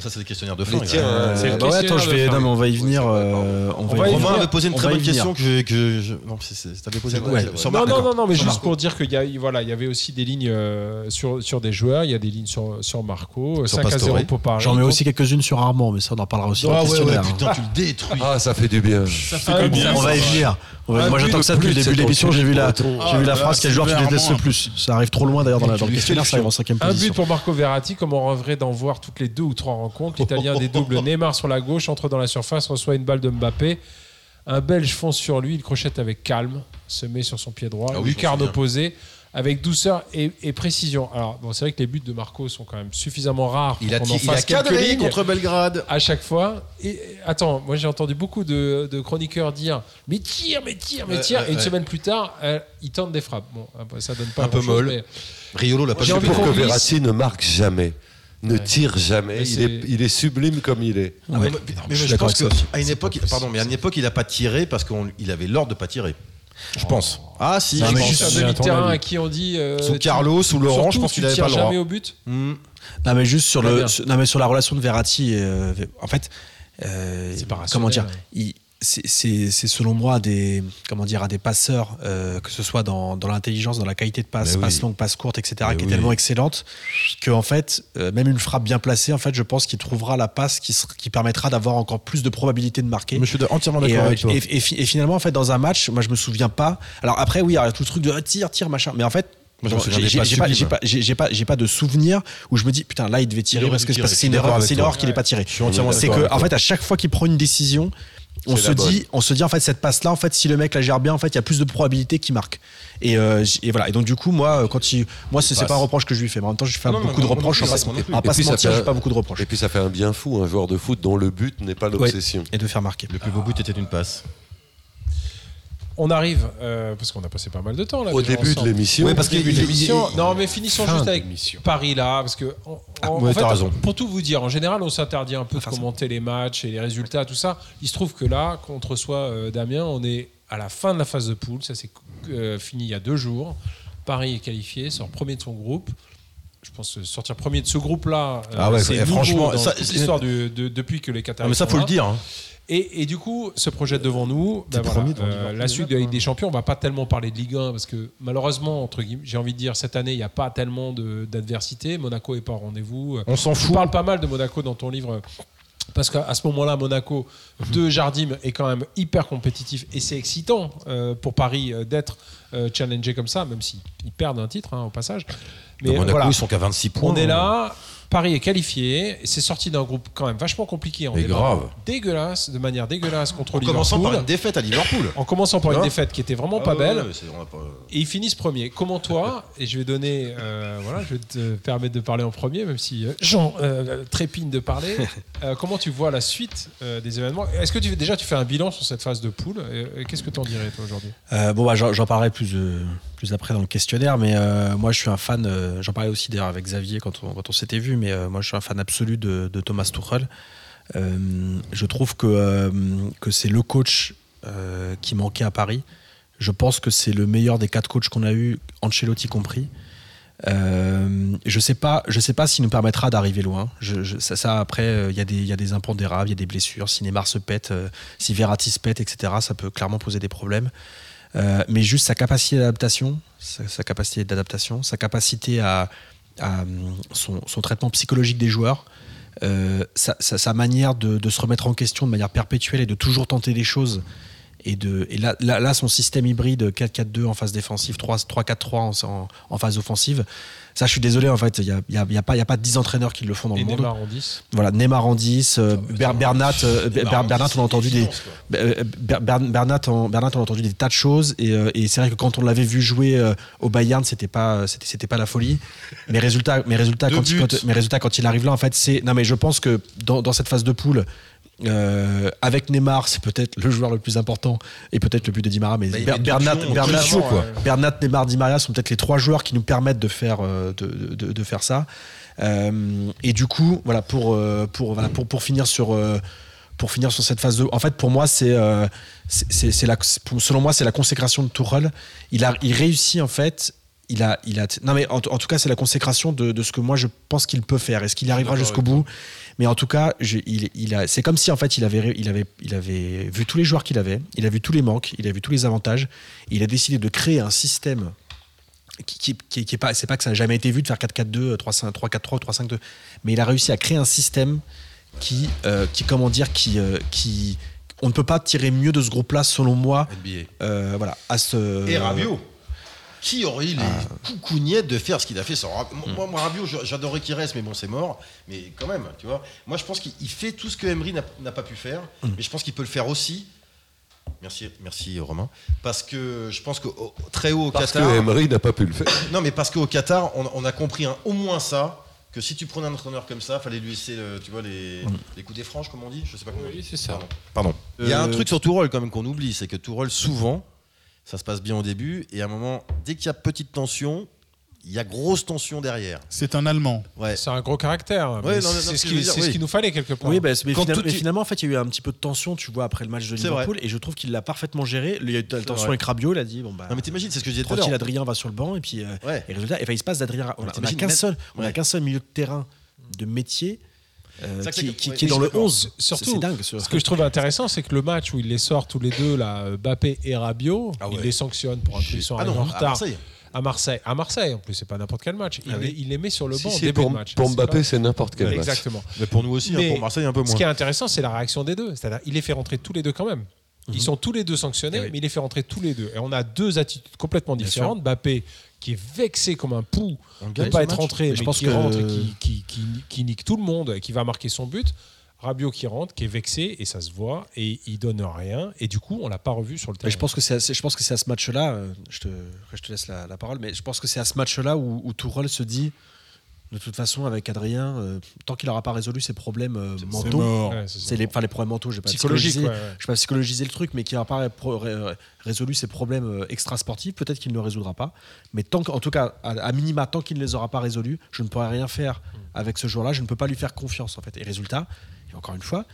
Ça c'est des questionnaires de fin. tiens, euh, C'est le Bah ouais, attends, je vais. questionnaire de Non, mais fin. on va y venir. euh, on On va y venir. Romain avait posé une On très va y bonne venir. question que que je- non t'avais posé quoi vrai, sur. Non, Marco. non, non, non, mais Sur juste Marco. pour dire qu'il y a, voilà, il y avait aussi des lignes euh, sur, sur des joueurs, il y a des lignes sur, sur Marco, Sur 5 à 0 Pastore. pour Paris. J'en mets aussi quelques-unes sur Armand, mais ça, on en parlera aussi Ah ouais, ouais, putain, tu le détruis. Ah, ça fait du bien. Ça fait Ah, bon, bien. On va y venir. On va- Un Moi, j'attends que ça depuis le début de l'émission. J'ai vu la, j'ai vu la Ah, phrase quel joueur tu détestes le plus. Ça arrive trop loin d'ailleurs dans, le questionnaire, le ça arrive en cinquième Un position. but pour Marco Verratti, comme on rêverait d'en voir toutes les deux ou trois rencontres. L'Italien des doubles Neymar sur la gauche, entre dans la surface, reçoit une balle de Mbappé. Un Belge fonce sur lui, il crochette avec calme, se met sur son pied droit, Ah oui, lucarne opposée, avec douceur et, et précision. Alors, bon, c'est vrai que les buts de Marco sont quand même suffisamment rares pour Il a, en il a cadré lignes contre Belgrade. à chaque fois. Et attends, moi j'ai entendu beaucoup de, de chroniqueurs dire mais tire, mais tire, mais tire. et une ouais. semaine plus tard, euh, ils tentent des frappes. Bon, ça donne pas Un peu molle. mais- Riolo l'a pas fait pour que. Verratti ne marque jamais, ne Ouais. tire jamais. Mais Il est, c'est- il est sublime comme il est. Ah, Ouais. mais- mais- mais je pense qu'à une époque, pardon, mais à une époque, il a pas tiré parce qu'il avait l'ordre de pas tirer. Je pense. Ah si, Non, je mais pense. juste un à qui on dit euh, Sous Carlos, sous Laurent, je pense tu qu'il avait tires pas le droit. jamais au but. Hmm. Non, mais juste sur, le, sur- non, mais sur la relation de Verratti, euh, en fait, euh, C'est pas comment dire, il- c'est- selon moi à des, comment dire, à des passeurs, euh, que ce soit dans, dans l'intelligence, dans la qualité de passe, Mais oui. passe longue, passe courte, etc., Mais qui oui. est tellement excellente que en fait, euh, même une frappe bien placée, en fait, je pense qu'il trouvera la passe qui, qui permettra d'avoir encore plus de probabilité de marquer. Mais je suis entièrement d'accord euh, avec toi. et- et fi- et finalement, en fait, dans un match, moi, je me souviens pas. Alors après, oui, il y a tout le truc de ah, tire, tire, machin. Mais en fait, j'ai pas, pas, pas, de souvenir où je me dis putain là il devait Il tirer aurait parce que c'est une erreur, qu'il n'ait pas tiré. C'est que en fait à chaque fois qu'il prend une décision, on se bonne. dit, on se dit en fait cette passe là, en fait si le mec la gère bien, en fait il y a plus de probabilité qu'il marque. Et, euh, et voilà. Et donc du coup moi euh, quand il, moi c'est pas un reproche que je lui fais, mais en même temps je lui fais Ah non, beaucoup non, de reproches. On va non pas- se ça mentir, fait- j'ai pas beaucoup de reproches. Et puis ça fait un bien fou, un joueur de foot dont le but n'est pas l'obsession. Et de faire marquer. Le plus beau but était une passe. On arrive, euh, parce qu'on a passé pas mal de temps là. Au début de l'émission, Ouais, parce Au début qu'il- de il- l'émission. Non, mais finissons Fin juste avec. Paris là, parce que Ah, ouais, fait, raison. pour tout vous dire, en général, on s'interdit un peu de ça. commenter les matchs et les résultats, tout ça. Il se trouve que là, contre soi, euh, Damien, on est à la fin de la phase de poule. Ça s'est euh, fini il y a deux jours. Paris est qualifié, sort premier de son groupe. je pense, sortir premier de ce groupe-là. euh, Ah ouais, c'est franchement, dans ça, l'histoire du- de- depuis que les Qataris Ah, mais ça, sont faut là. le dire. hein. Et, et du coup, se projette devant nous. ben voilà, euh, la suite de la Ligue des Champions, on va pas tellement parler de Ligue 1 parce que malheureusement, entre guillemets, j'ai envie de dire, cette année, il n'y a pas tellement d'adversité. Monaco est pas au rendez-vous. On s'en Tu fout. parles pas mal de Monaco dans ton livre. Parce qu'à ce moment-là, Monaco de Jardim est quand même hyper compétitif et c'est excitant euh, pour Paris euh, d'être euh, challengé comme ça, même s'ils perdent un titre hein, au passage. Mais Monaco, voilà, ils sont qu'à 26 points. on est là. Paris est qualifié, c'est sorti d'un groupe quand même vachement compliqué en grave. dégueulasse, de manière dégueulasse contre En commençant par Liverpool. une défaite à Liverpool. En commençant par une défaite qui était vraiment Ah pas ouais, belle. pas- Et ils finissent premier. Comment toi, et je vais donner, euh, voilà, je vais te permettre de parler en premier, même si euh, Jean euh, trépigne de parler. Euh, comment tu vois la suite euh, des événements? Est-ce que tu, déjà tu fais un bilan sur cette phase de poule? Qu'est-ce que tu en dirais toi aujourd'hui? Euh, bon, bah, j'en j'en parlerai plus, euh, plus après dans le questionnaire, mais euh, moi je suis un fan, euh, j'en parlais aussi d'ailleurs avec Xavier quand on, quand on s'était vu, mais euh, moi je suis un fan absolu de, Thomas Tuchel. Euh, je trouve que, euh, que c'est le coach euh, qui manquait à Paris. Je pense que c'est le meilleur des quatre coachs qu'on a eu, Ancelotti compris. Euh, je sais pas, je sais pas s'il nous permettra d'arriver loin. Ça, après, euh, il y, des- il y a des impondérables, il y a des blessures. Si Neymar se pète, euh, si Verratti se pète, etc., ça peut clairement poser des problèmes. Euh, mais juste sa capacité d'adaptation, sa capacité d'adaptation, sa capacité à, hum, son, traitement psychologique des joueurs, euh, sa, manière de se remettre en question de manière perpétuelle et de toujours tenter des choses. Et, de, et là, là, là, son système hybride 4-4-2 en phase défensive, 3 3-4-3 en, en- phase offensive, ça je suis désolé, en fait, il n'y a, y a, y a pas y a pas 10 entraîneurs qui le font dans Et le monde. Neymar en 10 Voilà, Neymar en 10, euh, Ber- Bernat, euh, Ber- Neymar en Bernat, 10, on a entendu des, euh, Ber- Ber- Bernat, en, Bernat, on a entendu des tas de choses et, euh, et c'est vrai que quand on l'avait vu jouer euh, au Bayern, c'était pas, c'était, pas la folie. Mais résultat, mais résultat, Deux quand il, quand- quand il arrive là, en fait, c'est, non mais je pense que dans, dans cette phase de poule. Euh, avec Neymar, c'est peut-être le joueur le plus important et peut-être le plus de Di Maria, mais Bah, Ber- Bernat, Bernat, quoi. Bernat, Neymar, Di Maria sont peut-être les trois joueurs qui nous permettent de faire, euh, de, de- de faire ça. Euh, et du coup, voilà, pour, pour, voilà, pour, pour finir sur. pour finir sur cette phase de, en fait, pour moi, c'est, euh, la, selon moi, c'est la consécration de Tourelle. Il a, il réussit en fait. Il a, il a, non mais en, en tout cas, c'est la consécration de, de ce que moi je pense qu'il peut faire. Est-ce qu'il arrivera d'accord jusqu'au bout? Mais en tout cas, je- il, il a, c'est comme si en fait il avait, ré- il avait, il avait vu tous les joueurs qu'il avait, il a vu tous les manques, il a vu tous les avantages. Et il a décidé de créer un système qui, qui, qui- qui est pas, c'est pas que ça n'a jamais été vu de faire 4-4-2, 3-5 3-4-3 ou 3-5-2, mais il a réussi à créer un système qui, euh, qui comment dire, qui, euh, qui, on ne peut pas tirer mieux de ce groupe-là, selon moi. NBA. euh, voilà, à ce. Et Rabiot. Qui aurait eu les Ah. coucougnettes de faire ce qu'il a fait sans Rabiot Hmm. Moi, moi, Rabiot, j'adorais qu'il reste, mais bon, c'est mort. Mais quand même, tu vois. Moi, je pense qu'il il fait tout ce que Emery n'a pas pu faire, Hmm. mais je pense qu'il peut le faire aussi. Merci, merci Romain. Parce que je pense que très haut au Parce Qatar. que Emery n'a pas pu le faire. Non, mais parce qu'au Qatar, on, on a compris hein, au moins ça. Que si tu prenais un entraîneur comme ça, fallait lui laisser, le- tu vois, les, Hmm. les coups des franges, comme on dit. Je sais pas comment. on dit. c'est ça. Pardon. Pardon. Il y a un Euh, truc sur Tourelle quand même qu'on oublie, c'est que Tourelle souvent, ça se passe bien au début, et à un moment, dès qu'il y a petite tension, il y a grosse tension derrière. C'est un Allemand. Ouais. C'est un gros caractère. Ouais, c'est ce qu'il nous fallait quelque part. Oui, bah, mais, Quand finalement, tout mais y- finalement, en fait, il y a eu un petit peu de tension, tu vois, après le match de C'est Liverpool, et je trouve qu'il l'a parfaitement géré. Il y a eu de la tension avec Rabiot, il a dit, bon bah. Non mais t'imagines, c'est ce que je disais tout à l'heure. Adrien va sur le banc et puis euh, Ouais. et résultat, et, enfin, il se passe d'Adrien. On Mais a- on a t'imagines qu'un seul, on a qu'un seul milieu de terrain de métier euh, C'est ça que qui, qui- est dans le d'accord. 11. Surtout, C'est- c'est dingue. ce- Ce que je trouve intéressant, c'est que le match où il les sort tous les deux, là, Bappé et Rabiot, Ah il les sanctionne pour un truc, ils sont Ah non, en à retard. Marseille. À Marseille. À Marseille, en plus, c'est pas n'importe quel match. Il, Ah oui. les, il les met sur le Si banc au début pour, de match. pour C'est Mbappé, pas- c'est n'importe quel match. Exactement. Mais pour nous aussi, hein, Mais pour Marseille un peu Ce moins. qui est intéressant, c'est la réaction des deux. C'est-à-dire, il les fait rentrer tous les deux quand même. Ils sont tous les deux sanctionnés, Eh oui. mais il les fait rentrer tous les deux. Et on a deux attitudes complètement différentes. Mbappé, qui est vexé comme un pou de ne pas être rentré, Mais mais je pense qui que- rentre et qui, qui- qui- qui nique tout le monde, et qui va marquer son but. Rabiot qui rentre, qui est vexé, et ça se voit, et il donne rien. Et du coup, on l'a pas revu sur le terrain. Mais je pense que c'est à, je pense que c'est à ce match-là. euh, Je te, je te laisse la, la parole, mais je pense que c'est à ce match-là où, où Tourelle se dit, de toute façon, avec Adrien, euh, tant qu'il n'aura pas résolu ses problèmes euh, mentaux. Ouais, c'est les, enfin, les problèmes mentaux, je vais ouais, ouais. je vais pas psychologiser le truc, mais qui n'aura pas ré- ré- résolu ses problèmes euh, extrasportifs, peut-être qu'il ne le résoudra pas. Mais tant qu'en tout cas, à, à minima, tant qu'il ne les aura pas résolus, je ne pourrai rien faire avec ce joueur-là. Je ne peux pas lui faire confiance en fait. Et résultat, et encore une fois,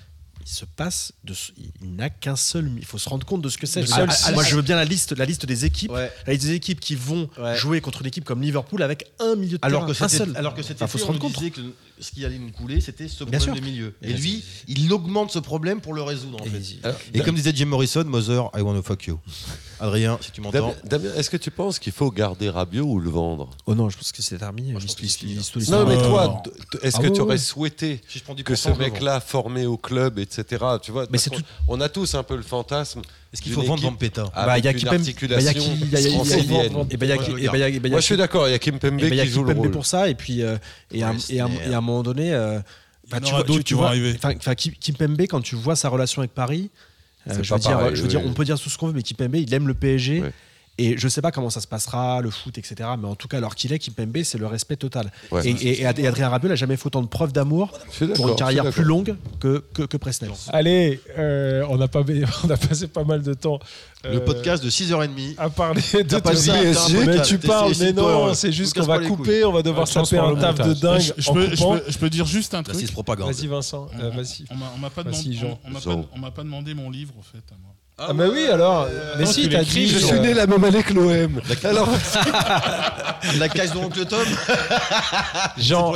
il se passe de, ce- il n'a qu'un seul. Il faut se rendre compte de ce que c'est. Ah, moi, je veux bien la liste, la liste des équipes, Ouais. la liste des équipes qui vont Ouais. jouer contre une équipe comme Liverpool avec un milieu de Alors terrain, que un seul. alors que c'était Enfin, faut se rendre compte. disait que ce qui allait nous couler, c'était ce Bien problème sûr. de milieu. Et Et lui, il augmente ce problème pour le résoudre. En Et- fait. Alors, Et comme disait Jim Morrison, Mother, I wanna fuck you. Adrien, si tu m'entends. Damien, Damien, est-ce que tu penses qu'il faut garder Rabiot ou le vendre Oh non, je pense que c'est terminé. Moi, je pense que L'histoire- l'histoire- Non, mais Euh, toi, est-ce Ah que tu aurais souhaité Si je prends 10%, que ce mec-là formé au club, etc. Tu vois, Mais c'est tout- on a tous un peu le fantasme. Est-ce qu'il faut vendre Vampeta Bah, il y a bah, ben, a Moi, je ben, ben, suis qui- d'accord, il y a Kimpembe et ben, il y a qui joue le Kimpembe rôle. pour ça. Et puis, euh, et, à, un moment donné. euh, tu vois- arriver. Enfin, enfin, Kim- Kimpembe, quand tu vois sa relation avec Paris, euh, je veux dire, je veux dire, on peut dire tout ce qu'on veut, mais Kimpembe, il aime le PSG. Ouais. Et je sais pas comment ça se passera, le foot, etc. Mais en tout cas, alors qu'il est, Kimpembe, c'est le respect total. Ouais. Et, et- et Ad- et Adrien Rabiot n'a jamais fait autant de preuves d'amour pour une carrière plus longue que, que, que Presnel. Allez, euh, on, a pas, on a passé pas mal de temps. Le euh, podcast de 6h30. À parler de pas tout ça. Mais podcast, tu parles, mais non, ouais. c'est juste qu'on va couper, on va devoir taper un taf de dingue Je, peux, je, coupant. peux, je peux dire juste un truc. 6 propagande. Vas-y Vincent, on m'a pas demandé mon livre, en fait, à moi. Ah bah oui alors, mais non, si tu t'as dit... Je euh, suis né la même année que l'OM. Alors, La case de l'oncle Tom. Jean,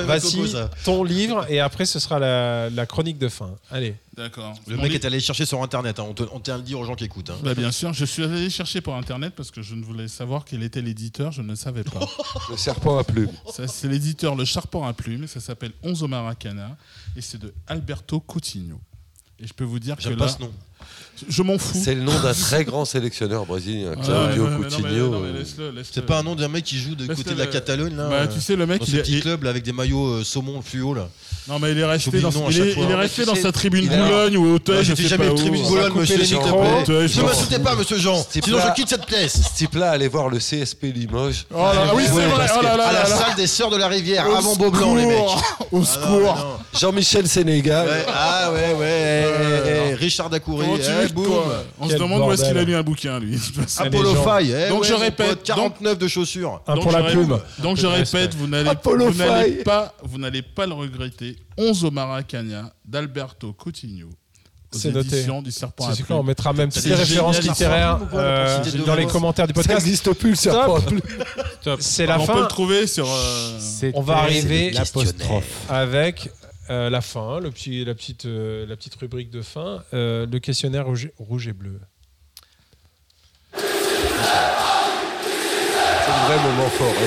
ça. ton livre et après ce sera la, la chronique de fin. Allez. D'accord. Le mec est allé chercher sur internet, hein. on, te- on tient à le dire aux gens qui écoutent. hein. Bah, bien sûr, je suis allé chercher pour internet parce que je ne voulais savoir quel était l'éditeur, je ne le savais pas. le serpent à plumes. Ça, c'est l'éditeur Le Charpent à Plume, ça s'appelle Onze Maracana et c'est de Alberto Coutinho. Et je peux vous dire que là, pas ce nom. je m'en fous. C'est le nom d'un très grand sélectionneur brésilien, Claudio ouais, Coutinho. laisse-le. C'est pas un nom d'un mec qui joue de côté de la le- Catalogne là Bah, euh, tu sais, le mec, dans il ce est- petit club là, avec des maillots euh, saumon fluo là. Non, mais il est resté dans, il est, il resté dans sa tribune Boulogne ou Auteuil, Ouais, je sais jamais tribune Boulogne, monsieur, les s'il te micros. plaît. Auteuil, je Ne m'insultez pas, monsieur Jean. Sinon je quitte cette pièce. Ce type-là allait voir le CSP Limoges. Oh là, oui, c'est vrai. Oh que- là là À la là là. salle des Sœurs de la Rivière, Au avant Beaublanc les mecs. Au Ah secours. Jean-Michel Sénégal. Ah ouais, ouais. Richard Comment tu eh, veux, boum. quoi On se Quel demande où est-ce qu'il a bordel. lu un bouquin, lui. Apollo. Faye. eh Donc ouais, je mon répète, pote, 49 de chaussures. Un Donc, pour la plume. répète- Donc je répète, vous n'allez Apollo vous n'allez Faye. pas, vous n'allez pas le regretter. 11 au Maracana d'Alberto Coutinho. aux C'est noté. éditions du Serpent à C'est quoi, on mettra même toutes références littéraires euh, pour citer deux dans les commentaires du Ça podcast. n'existe plus le serpent. C'est la On peut fin. le trouver sur. euh, On va arriver L'apostrophe. avec euh, la fin, le petit, la, petite, euh, la petite rubrique de fin, euh, le questionnaire rouge, rouge et bleu. C'est un vrai moment fort, hein,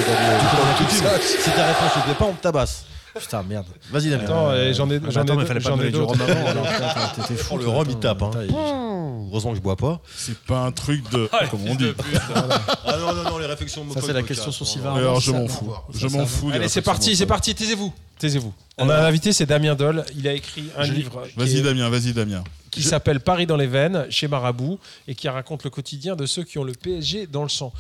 le saches. Si ta réponse ne te plaît pas, on te tabasse. Putain, merde. Vas-y, Damien. Attends, j'en ai, Ah, j'en ai, mais deux- fallait pas j'en me ai donner du rhum avant. alors, putain, T'étais fou. Oh, le toi, rhum, il attends, tape, hein. putain, il- Heureusement que je bois pas. C'est pas un truc de. Comme on dit. Ah non, non, non, les réflexions Ça, c'est la question sur Sylvain. Alors je m'en fous. Je m'en fous. des Allez, c'est réflexions parti, de c'est parti, taisez-vous. Taisez-vous. On a un invité, c'est Damien Doll. Il a écrit un livre qui, Vas-y, Damien, vas-y, Damien. qui s'appelle Paris dans les veines, chez Marabout, et qui raconte le quotidien de ceux qui ont le PSG dans le sang.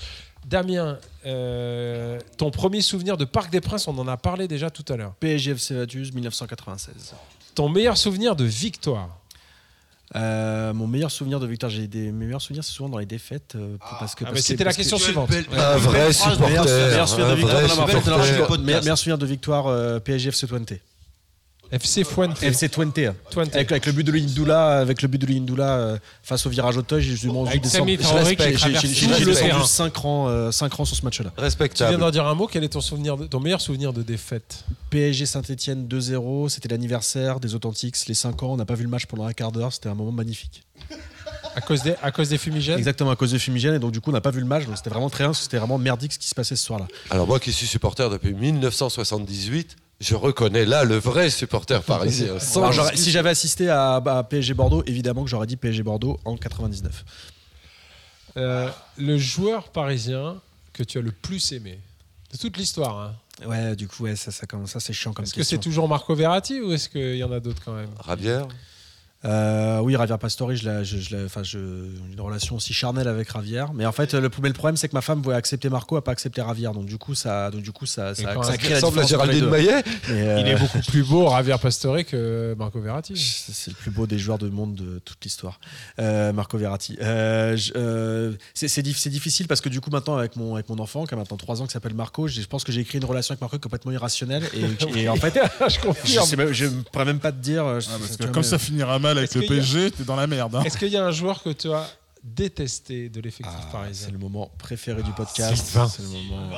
Damien, euh, ton premier souvenir de Parc des Princes, on en a parlé déjà tout à l'heure. PSG FC Vaduz, 1996. Ton meilleur souvenir de victoire Euh, mon meilleur souvenir de victoire, j'ai des mes meilleurs souvenirs, c'est souvent dans les défaites. euh, parce que, Ah, parce mais que- c'était la que- question suivante. Un vrai supporter. Meilleur, meilleur Un souvenir de victoire, vrai meilleur, souvenir de victoire euh, PSG FC Twente. FC Fuente. FC Twente. Avec, avec le but de Lindula, avec le but de Lindula euh, face au virage Auteuil, j'ai j'ai- descendu terrain. 5 rangs, euh, cinq rangs sur ce match-là. Tu viens Respectable. d'en dire un mot. Quel est ton, souvenir de- ton meilleur souvenir de défaite? PSG Saint-Etienne 2-0, c'était l'anniversaire des Authentiques, les 5 ans, on n'a pas vu le match pendant un quart d'heure, c'était un moment magnifique. à cause, des, à cause des fumigènes? Exactement à cause de fumigène et donc du coup on n'a pas vu le match, donc c'était vraiment très que c'était vraiment merdique ce qui se passait ce soir-là. Alors moi qui suis supporter depuis 1978, je reconnais là le vrai supporter parisien. Alors, si j'avais assisté à, à PSG Bordeaux, évidemment que j'aurais dit PSG Bordeaux en 99. Euh, Le joueur parisien que tu as le plus aimé de toute l'histoire. hein. Ouais, du coup ouais, ça, ça, c'est chiant comme Est-ce que question. c'est toujours Marco Verratti ou est-ce qu'il y en a d'autres quand même? Rabière? Euh, oui, Javier Pastore, je je- une relation aussi charnelle avec Javier. Mais en fait, le, mais le problème, c'est que ma femme voulait accepter Marco, a pas accepté Javier. Donc du coup, ça, donc du coup, ça, crée la ressemble à Géraldine. Maillet. Mais, euh, Il est beaucoup plus beau, Javier Pastore, que Marco Verratti. C'est le plus beau des joueurs de monde de toute l'histoire, Euh, Marco Verratti. Euh, euh, c'est c'est diff- c'est difficile parce que du coup maintenant avec mon avec mon enfant qui a maintenant 3 ans qui s'appelle Marco, je pense que j'ai écrit une relation avec Marco complètement irrationnelle et, et en fait je confirme. ne pourrais même pas te dire. Ah, parce que comme mais- ça finira mal, mal avec Est-ce le qu'il y a- PSG, t'es dans la merde. hein. Est-ce qu'il y a un joueur que tu as détesté de l'effectif Ah, parisien c'est le moment préféré du podcast. Sylvain. C'est le moment.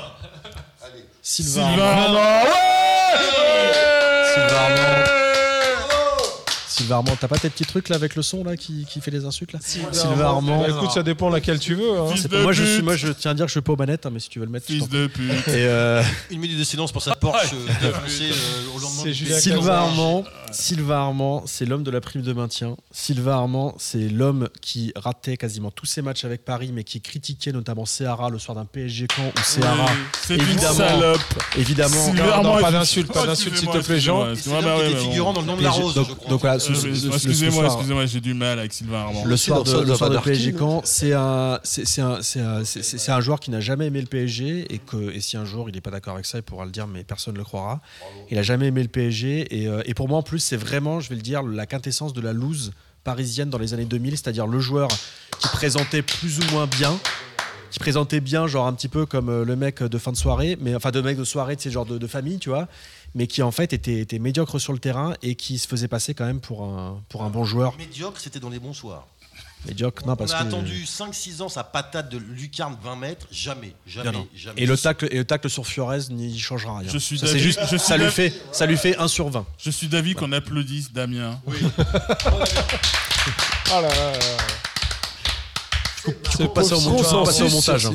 Sylvain. Sylvain Sylvain Armand. Sylvain Armand, t'as pas tes petits trucs là avec le son là qui, qui fait les insultes là Sylvain Armand. Bah, écoute, ça dépend laquelle tu veux. hein. Pas- moi, je suis, moi, je tiens à dire que je suis pas aux manettes, hein, mais si tu veux le mettre, Fils de pute. Et euh, Une minute de silence pour cette Porsche euh, défoncée, euh, au lendemain C'est. Sylvain. Armand, Sylvain Armand, c'est l'homme de la prime de maintien. Sylvain Armand, c'est l'homme qui ratait quasiment tous ses matchs avec Paris, mais qui critiquait notamment Seara le soir d'un PSG camp où Seara, Oui, C'est une évidemment, salope. évidemment. Sylvain non, Armand, pas d'insulte, pas d'insulte, s'il te plaît, Jean. C'est bah qui figurant bon. dans le nom de la rose, donc- voilà, Euh, Excusez-moi, excusez-moi, j'ai du mal avec Sylvain Armand. Le soir de, ça, le soir de Badarkin, PSG Caen, c'est un, c'est c'est un, c'est un, joueur qui n'a jamais aimé le PSG et que, et si un jour il n'est pas d'accord avec ça, il pourra le dire, mais personne ne le croira. Il a jamais aimé le PSG et, euh, et pour moi en plus c'est vraiment, je vais le dire, la quintessence de la loose parisienne dans les années 2000, c'est-à-dire le joueur qui présentait plus ou moins bien. Qui présentait bien, genre un petit peu comme euh, le mec de fin de soirée, mais enfin de mec de soirée, de ces genre de, de famille, tu vois, mais qui en fait était, était médiocre sur le terrain et qui se faisait passer quand même pour un, pour un bon joueur. Médiocre, c'était dans les bons soirs. Médiocre, non, parce On a que. attendu 5-6 ans sa patate de lucarne 20 mètres, jamais, jamais, Non, non. jamais. Et le tacle, et le tacle sur Fiorez n'y changera rien. Je suis Ça, c'est juste, je suis ça lui fait, ça lui fait 1 sur 20. Je suis d'avis qu'on applaudisse Damien. Oh là là là là. Tu peux passer au, montage, consensus passer au montage. hein.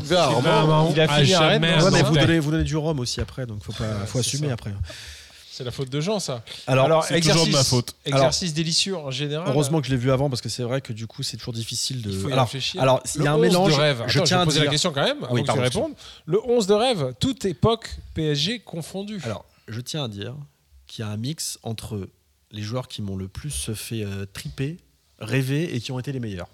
Il a Ah, fini à Rennes, jamais, non, Ouais, mais vous donnez, vous donnez du rhum aussi après, donc faut pas, faut assumer ça. après. C'est la faute de Jean, ça. Alors, Alors, c'est toujours de ma faute. Exercice délicieux en général. heureusement que je l'ai vu avant parce que c'est vrai que du coup c'est toujours difficile de. Il faut y alors, réfléchir. alors il y a un Le 11 mélange. de rêve. je tiens vais à poser dire. la question quand même, avant Oui, que tu répondes. Le 11 de rêve, toute époque PSG confondue. Alors, je tiens à dire qu'il y a un mix entre les joueurs qui m'ont le plus fait euh, triper, rêver et qui ont été les meilleurs.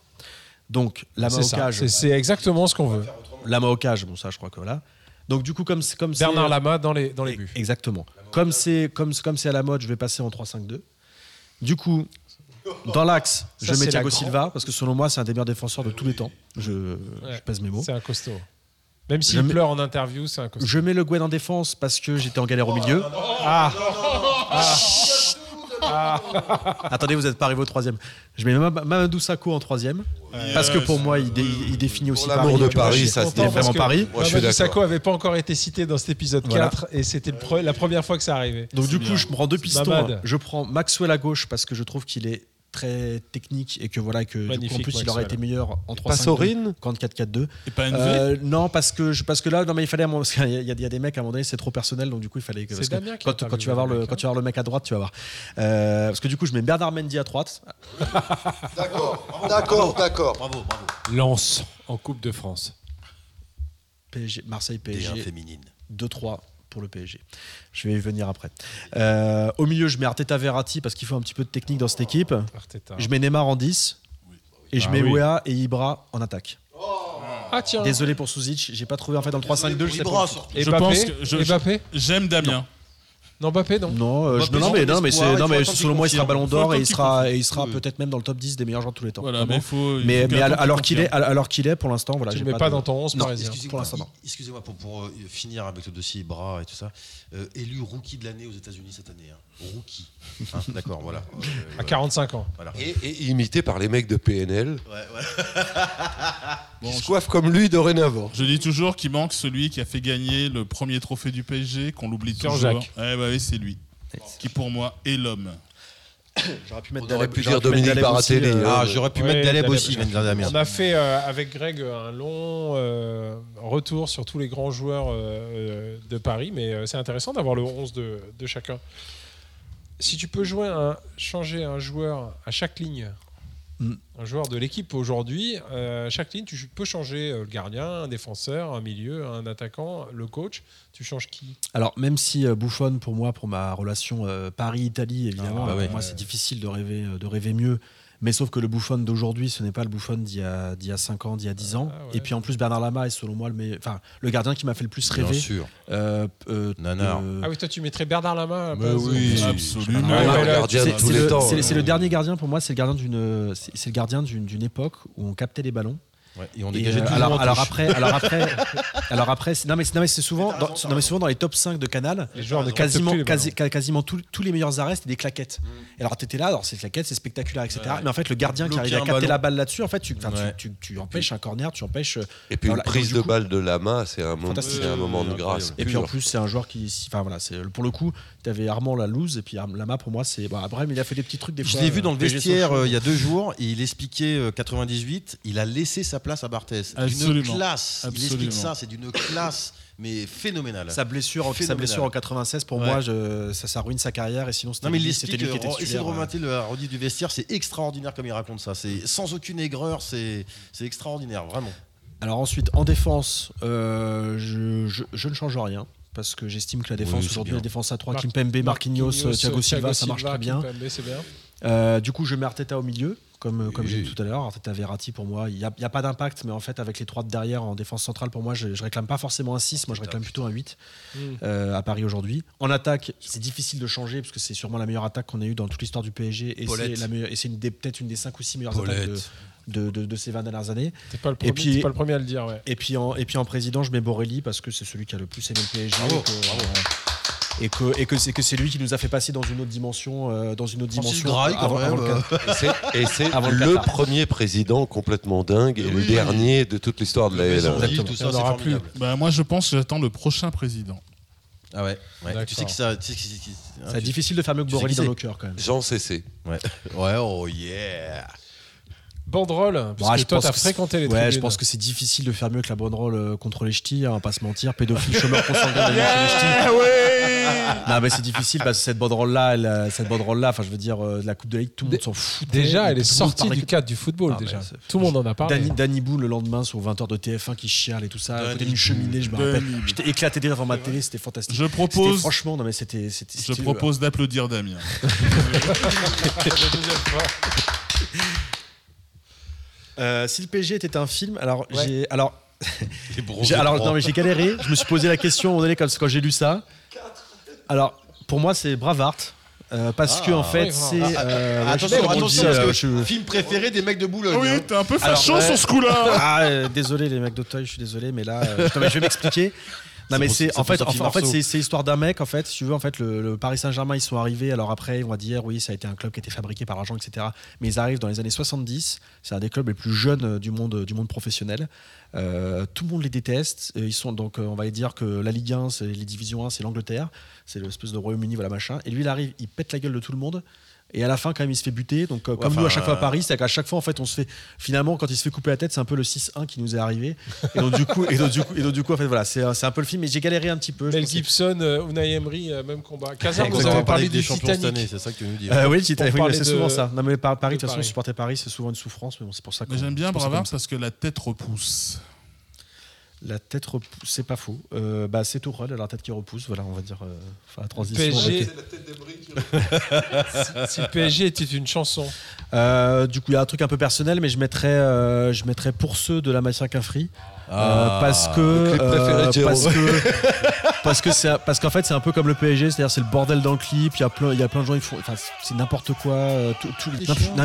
Donc, la main c'est au ça. cage. C'est- C'est exactement ce qu'on veut. La main au cage, bon, ça, je crois que voilà. Donc, du coup, comme c'est. Comme c'est- Bernard Lama dans les, dans les buts. Exactement. Comme c'est comme, comme c'est à la mode, je vais passer en 3-5-2. Du coup, dans l'axe, je mets Thiago Silva parce que selon moi, c'est un des meilleurs défenseurs de tous les temps. Je, je pèse mes mots. C'est un costaud. Même s'il pleure en interview, c'est un costaud. Je mets le Gwen en défense parce que j'étais en galère au milieu. Ah Attendez, vous n'êtes pas arrivé au troisième. Je mets Ma- Mamadou Sakho en troisième parce que pour moi, il, dé- il définit aussi l'amour de Paris, ça, vraiment Paris. Moi, Mamadou. Sakho avait pas encore été cité dans cet épisode Voilà. 4 et c'était la première fois que ça arrivait. Donc du coup, je prends deux pistons. Hein. Je prends Maxwell à gauche parce que je trouve qu'il est très technique et que voilà que du coup, en plus il aurait été meilleur en 3 Passorine qu'en 4-4-2. Et pas NV Euh, non parce que je, parce que là non mais il fallait parce qu'il y, a- il y a des mecs à un moment donné c'est trop personnel donc du coup il fallait que, C'est parce que quand, quand tu vas voir le quand tu vas voir le mec à droite tu vas voir Euh, parce que du coup je mets Bernard Mendy à droite D'accord, d'accord, d'accord. Bravo, bravo. Lance en Coupe de France. PSG Marseille D1 PSG féminine. 2-3 pour le PSG. Je vais y venir après. Euh, au milieu je mets Arteta Verratti parce qu'il faut un petit peu de technique dans cette équipe. Arteta. Je mets Neymar en 10 et je Ah mets oui. Wea et Ibra en attaque. Ah tiens. Désolé pour Souzic, j'ai pas trouvé en fait dans le 3-5-2. je sais Ibra pas. surtout. Et Je pense que je- J'aime Damien. Non, Mbappé, non. Non, euh, je- non, mais, non, mais, c'est- non, mais selon moi, il sera ballon d'or et il sera, et il sera Oui. peut-être même dans le top 10 des meilleurs joueurs de tous les temps. Voilà, Vraiment. mais faut. il mais, faut mais qu'un alors, temps alors qu'il est, confirme. alors qu'il est, pour l'instant, voilà, Tu j'ai le mets pas de- dans ton 11 Non, parisien. pour Excusez-moi, l'instant, non. excusez-moi pour, pour, euh, finir avec le dossier Ibra et tout ça. Euh, élu rookie de l'année aux États-Unis cette année. hein. Rookie. Hein, D'accord, voilà. Euh, À voilà. 45 ans. Voilà. Et, et imité par les mecs de PNL, Ouais, ouais. qui se coiffent comme lui dorénavant. Je dis toujours qu'il manque celui qui a fait gagner le premier trophée du PSG, qu'on l'oublie toujours. Jean-Jacques. Ouais, bah c'est lui. Qui pour moi est l'homme. J'aurais pu mettre pu j'aurais dire Dominique Baratelli, euh, hein. Ah, j'aurais pu mettre Daleb aussi. On a fait euh, avec Greg un long euh, retour sur tous les grands joueurs euh, euh, de Paris, mais euh, c'est intéressant d'avoir le 11 de, de chacun. Si tu peux jouer un, changer un joueur à chaque ligne, Mm. un joueur de l'équipe aujourd'hui, euh, chaque ligne, tu peux changer euh, le gardien, un défenseur, un milieu, un attaquant, le coach. Tu changes qui? Alors, même si euh, Buffon, pour moi, pour ma relation euh, Paris-Italie, évidemment, Ah, bah ouais. pour moi, c'est difficile de rêver, de rêver mieux. Mais sauf que le Buffon d'aujourd'hui, ce n'est pas le Buffon d'il y a, d'il y a 5 ans, d'il y a 10 ans. Ah, ouais. Et puis en plus, Bernard Lama est selon moi le, meilleur- enfin, le gardien qui m'a fait le plus Bien rêver. sûr. Euh, euh, Nanar. euh, Ah oui, toi tu mettrais Bernard Lama à de- oui. Absolument. Ouais, de C'est tous c'est les le, temps. c'est- c'est le dernier gardien pour moi, c'est le gardien d'une, c'est c'est le gardien d'une d'une époque où on captait les ballons Ouais, et on Et, dégageait euh, toujours alors, après, alors après, alors après, c'est- non mais, non mais c'est souvent, dans, non, mais souvent dans les top 5 de Canal, Les joueurs ne quasiment, les quasi- quasiment tous, tous les meilleurs arrêts c'était des claquettes. Et alors t'étais là, alors c'est claquettes, c'est spectaculaire, etc. Mais en fait le gardien qui arrive à capter ballon. la balle là-dessus, en fait tu, tu- tu, tu empêches un corner, tu empêches. euh, Et puis Voilà, une et prise donc, de coup- balle de Lama, c'est un, moment, Fantastique. c'est un moment de Euh, grâce. Et puis en plus c'est un joueur qui, enfin voilà, c'est pour le coup, t'avais Armand la loose et puis Lama pour moi c'est, bon, après mais il a fait des petits trucs des Je l'ai vu euh, dans le vestiaire euh, il y a deux jours et il expliquait euh, 98, il a laissé sa place à Barthez. D'une Absolument. classe. Il explique Absolument. ça, c'est d'une classe mais phénoménale. Sa blessure, sa Phénoménal. blessure en 96 pour Ouais. moi, je- ça, ça ruine sa carrière et sinon c'était Non mais il lui, lui qui était euh, essayez de titulaire. ouais. remonter le rediff du vestiaire, c'est extraordinaire comme il raconte ça. C'est sans aucune aigreur, c'est c'est extraordinaire, vraiment. Alors ensuite, en défense, euh, je, je- je ne change rien. Parce que j'estime que la défense Oui, aujourd'hui, la défense à 3, Mar- Kimpembe, Marquinhos, Thiago Silva, ça marche très bien. Kimpembe, c'est bien. Euh, du coup, je mets Arteta au milieu, comme, comme j'ai dit tout à l'heure. Arteta Verratti, pour moi, il n'y a, il y a pas d'impact, mais en fait, avec les trois de derrière en défense centrale, pour moi, je, je réclame pas forcément un 6, moi je réclame plutôt un 8 Mm. euh, à Paris aujourd'hui. En attaque, c'est difficile de changer, parce que c'est sûrement la meilleure attaque qu'on a eue dans toute l'histoire du PSG, et c'est et peut-être une des 5 ou 6 meilleures attaques de, de- de- de ces 20 dernières années. T'es pas, le premier- puis- pas le premier à le dire, ouais. Et puis, en, et puis en président, je mets Borelli parce que c'est celui qui a le plus aimé le PSG. et que, euh, et que, et que c'est que c'est lui qui nous a fait passer dans une autre dimension, euh, dans une autre Francis dimension Graille, quand avant, même, avant le. Qatar. Et c'est- le premier président complètement dingue et le Oui. dernier de toute l'histoire de la tout ça, formidable. Bah, moi, je pense que j'attends le prochain président. Ah ouais. Tu sais que ça. tu sais que c'est- c'est- hein, C'est tu- difficile de faire mieux que qui dans c'est nos cœurs quand même. Jean Cessé. Ouais. ouais, oh yeah. Banderole, parce que je toi, t'as fréquenté les Ouais, tribunes. je pense que c'est difficile de faire mieux que la bonne rôle euh, contre les ch'tis, hein, on va pas se mentir. Pédophile, chômeur consanguin de les ch'tis. Non, mais c'est difficile parce que cette banderole là, elle, euh, cette banderole là, enfin, je veux dire, euh, la Coupe de Ligue, tout le monde s'en fout. Déjà, elle est sortie du cadre du football, Ah, déjà. Tout le monde en a parlé. Danny, Danny Boone le lendemain sur 20h de TF1 qui chiale et tout ça, à côté Danny d'une cheminée, je me rappelle. J'étais éclaté de rire devant ma télé, c'était fantastique. Je propose, franchement, non mais c'était. je propose d'applaudir Damien. Euh, si le PSG était un film, alors Ouais. j'ai. Alors, j'ai- alors non mais j'ai galéré. Je me suis posé la question à un moment donné quand, quand j'ai lu ça. Alors, pour moi, c'est Bravart. euh, parce que en fait, oui, c'est. euh, attention, pas comment on attention, dit, parce que je- film préféré des mecs de Boulogne. oui, hein. t'es un peu facho ouais. sur ce coup-là. Ah, euh, désolé les mecs d'Auteuil, je suis désolé, mais là, euh, je vais m'expliquer. Non mais c'est en fait, en, en fait c'est l'histoire d'un mec en fait si tu veux en fait le, le Paris Saint-Germain ils sont arrivés alors après on va dire oui ça a été un club qui a été fabriqué par l'argent etc mais ils arrivent dans les années 70 c'est un des clubs les plus jeunes euh, du monde du monde professionnel. Euh, tout le monde les déteste Euh, ils sont donc euh, on va dire que la Ligue 1 c'est les divisions 1 c'est l'Angleterre c'est l'espèce de Royaume-Uni voilà machin. Et lui il arrive il pète la gueule de tout le monde et à la fin, quand même, il se fait buter. Donc, euh, comme enfin, nous, à chaque fois à euh, Paris, c'est qu'à chaque fois, en fait, on se fait. Finalement, quand il se fait couper la tête, c'est un peu le 6-1 qui nous est arrivé. Et donc, du coup, et donc, du coup, et donc, du coup en fait, voilà, c'est un c'est un peu le film. Mais j'ai galéré un petit peu. Mel pense que- Gibson, euh, Unai Emery, euh, même combat. Kazar, vous avez parlé des du champions cette année, c'est ça que tu nous dis. Euh, oui, c'est de- souvent ça. Non, mais par- Paris, de toute façon, Paris. supporter Paris, c'est souvent une souffrance, mais bon, c'est pour ça que. Mais j'aime bien ça. parce que la tête repousse. La tête repousse, c'est pas faux. Euh, bah, c'est tout la tête qui repousse, voilà, on va dire. euh, Enfin, la transition. PSG. avec- Si le PSG était une chanson. Euh, du coup, il y a un truc un peu personnel, mais je mettrais, euh, je mettrais pour ceux de la matière Cafri. Ah, parce que clip préféré de Jérôme. parce que parce que c'est parce qu'en fait c'est un peu comme le PSG c'est-à-dire c'est le bordel dans le clip il y a plein il y a plein de gens ils font enfin c'est n'importe quoi euh, tout, tout-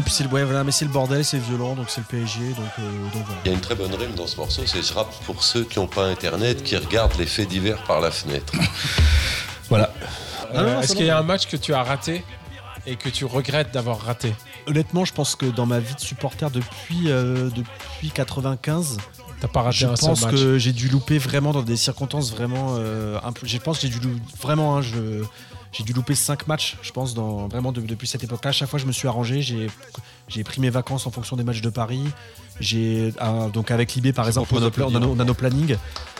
c'est le ouais, voilà, mais c'est le bordel c'est violent donc c'est le PSG donc euh, donc voilà. Il y a une très bonne rime dans ce morceau, c'est je rappe pour ceux qui n'ont pas internet, qui regardent les faits divers par la fenêtre. voilà. Euh, Ah Est-ce qu'il y a un match que tu as raté et que tu regrettes d'avoir raté? Honnêtement je pense que dans ma vie de supporter depuis euh, depuis 95 T'as pas raté je un seul pense match. que j'ai dû louper vraiment dans des circonstances vraiment euh, un peu. Je pense que j'ai dû lou- vraiment, hein, je, j'ai dû louper 5 matchs, je pense, dans, vraiment de- depuis cette époque-là. À chaque fois, je me suis arrangé, j'ai, j'ai pris mes vacances en fonction des matchs de Paris. J'ai ah, donc avec Libé par exemple, on a, nos pla- on a nos- on a nos plannings.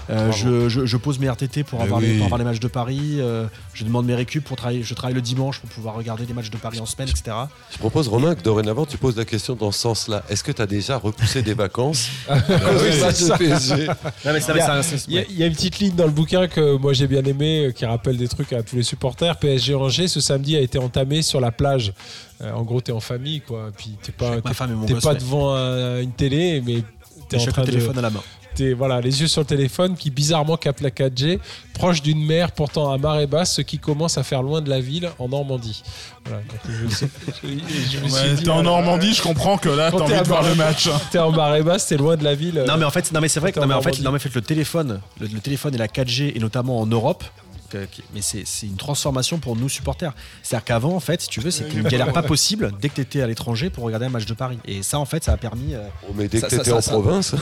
Euh, je, je- je pose mes RTT pour avoir, les, oui. pour avoir les matchs de Paris. euh, je demande mes récup pour travailler. Je travaille le dimanche pour pouvoir regarder les matchs de Paris en semaine, etc. Je propose, Romain, que dorénavant, tu poses la question dans ce sens-là. Est-ce que tu as déjà repoussé des vacances à cause du match de PSG Non, mais c'est- Il y a- y, une petite ligne dans le bouquin que moi j'ai bien aimé, euh, qui rappelle des trucs à tous les supporters. PSG Angers, ce samedi, a été entamé sur la plage. Euh, en gros, t'es en famille, quoi. Puis t'es pas, Avec ma t'es- femme et mon t'es gosse, pas devant un- une télé, mais t'es en train de. téléphone à la main. T'es voilà, les yeux sur le téléphone qui bizarrement capte la 4G, proche d'une mer pourtant à marée basse, ce qui commence à faire loin de la ville en Normandie. Voilà, je, je- je Ouais, T'es en voilà, Normandie, je comprends que là, t'as envie de voir le match. hein. T'es en marée basse, t'es loin de la ville. Non mais en fait, non mais c'est vrai que non, mais en fait, non, mais en fait, le téléphone, le, le téléphone et la 4G et notamment en Europe. Mais c'est c'est une transformation pour nous supporters. C'est-à-dire qu'avant, en fait, si tu veux, c'était une galère pas possible dès que tu étais à l'étranger pour regarder un match de Paris. Et ça, en fait, ça a permis. euh, Oh, mais dès Ça- que t'étais ça- en ça- province, non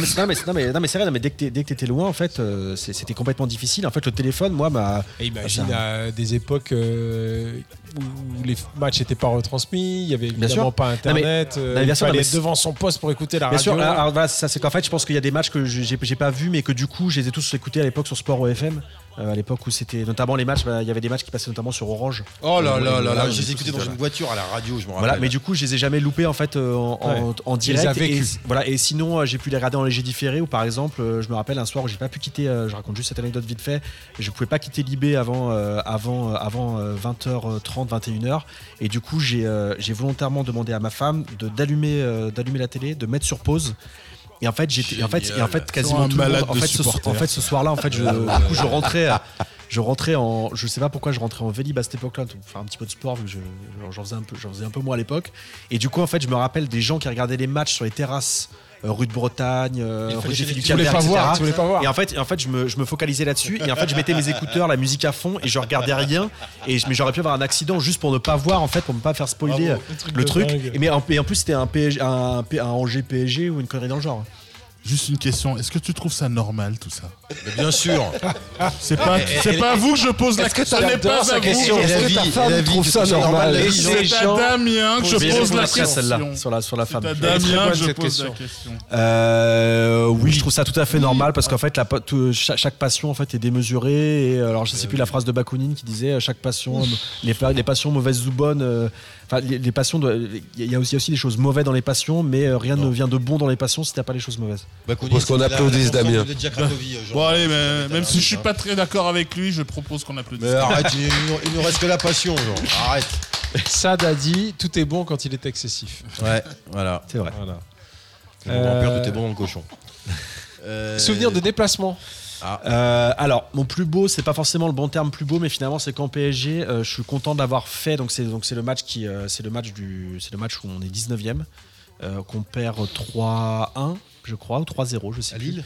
mais, non, mais, c'est- non, mais, non, mais c'est vrai, non, mais dès que que t'étais loin, en fait, euh, c'était complètement difficile. En fait, le téléphone, moi, bah, Et imagine Ça- à des époques euh, où les matchs n'étaient pas retransmis, il y avait évidemment sûr. pas internet, Non, euh, mais bien il sûr, non, fallait mais être devant son poste pour écouter la Bien radio. sûr, alors, voilà, ça c'est qu'en fait, je pense qu'il y a des matchs que j'ai pas vus, mais que du coup, je les ai tous écoutés à l'époque sur Sport OFM. euh, à l'époque où c'était notamment les matchs, bah, il y avait des matchs qui passaient notamment sur Orange. Oh là là là là, Ouais, je les écoutés dans une voiture à la radio, je me rappelle. Voilà, mais du coup, je les ai jamais loupés en fait euh, en, en- Ouais. en les direct. as Et, voilà, et sinon, euh, j'ai pu les regarder en léger différé. Ou par exemple, euh, je me rappelle un soir où j'ai pas pu quitter. euh, je raconte juste cette anecdote vite fait. Je pouvais pas quitter Libé avant euh, avant euh, avant euh, 20h30, 21h. Et du coup, j'ai euh, j'ai volontairement demandé à ma femme d'allumer euh, d'allumer la télé, de mettre sur pause. Et en fait, j'étais, en fait, et en fait, quasiment tout le monde. En fait, ce, en fait, ce soir-là, en fait, je, du coup, je rentrais, à- je rentrais en, je sais pas pourquoi, je rentrais en Vélib à cette époque-là, pour faire un petit peu de sport, vu que je- j'en faisais un peu, j'en faisais un peu moins à l'époque. Et du coup, en fait, je me rappelle des gens qui regardaient les matchs sur les terrasses, euh, rue de Bretagne, euh, Tu voulais pas voir, tu voulais pas voir. Et en fait, et en fait je, me, je me focalisais là-dessus. Et en fait, je mettais mes écouteurs, la musique à fond, et je regardais rien. Et je- mais j'aurais pu avoir un accident juste pour ne pas voir, en fait, pour ne pas faire spoiler euh, le truc. Et, mais en, et en plus, c'était un, PSG, un, P- un Angers PSG ou une connerie dans le genre. Juste une question, est-ce que tu trouves ça normal tout ça? Mais bien sûr. C'est pas, c'est pas à vous que je pose la question. Ce n'est pas à vous. question Et la Est-ce que vie- ta femme la vie, trouve c'est ça normal Et c'est à Damien que je pose la question. sur la, sur la femme. C'est à Damien que je pose la question. Euh, oui, je trouve ça tout à fait normal parce qu'en fait, la, pa- tout- chaque, chaque passion en fait est démesurée. Et euh, alors, je sais plus la phrase de Bakounine qui disait euh, chaque passion, euh, les, pa- les passions mauvaises ou bonnes. Euh, Enfin, les, les passions, il y a aussi, il y a aussi des choses mauvaises dans les passions, mais euh, rien ne vient de bon dans les passions si t'as pas les choses mauvaises. Propose qu'on applaudisse Damien. Euh. Bon allez, mais même si je suis pas très d'accord avec lui, je propose qu'on applaudisse. Mais arrête, il, il nous- reste que la passion, Jean. Arrête. Sad a dit tout est bon quand il est excessif. Ouais, voilà. C'est vrai. Voilà. Le grand-père Euh, de tes bons dans le cochon. Euh, Souvenir de déplacement. Euh, alors, mon plus beau, c'est pas forcément le bon terme plus beau, mais finalement, c'est qu'en PSG, euh, je suis content d'avoir fait. Donc, c'est donc c'est le match qui, euh, c'est le match du, c'est le match où on est 19e, euh, qu'on perd 3-1, je crois, ou 3-0, je sais À plus.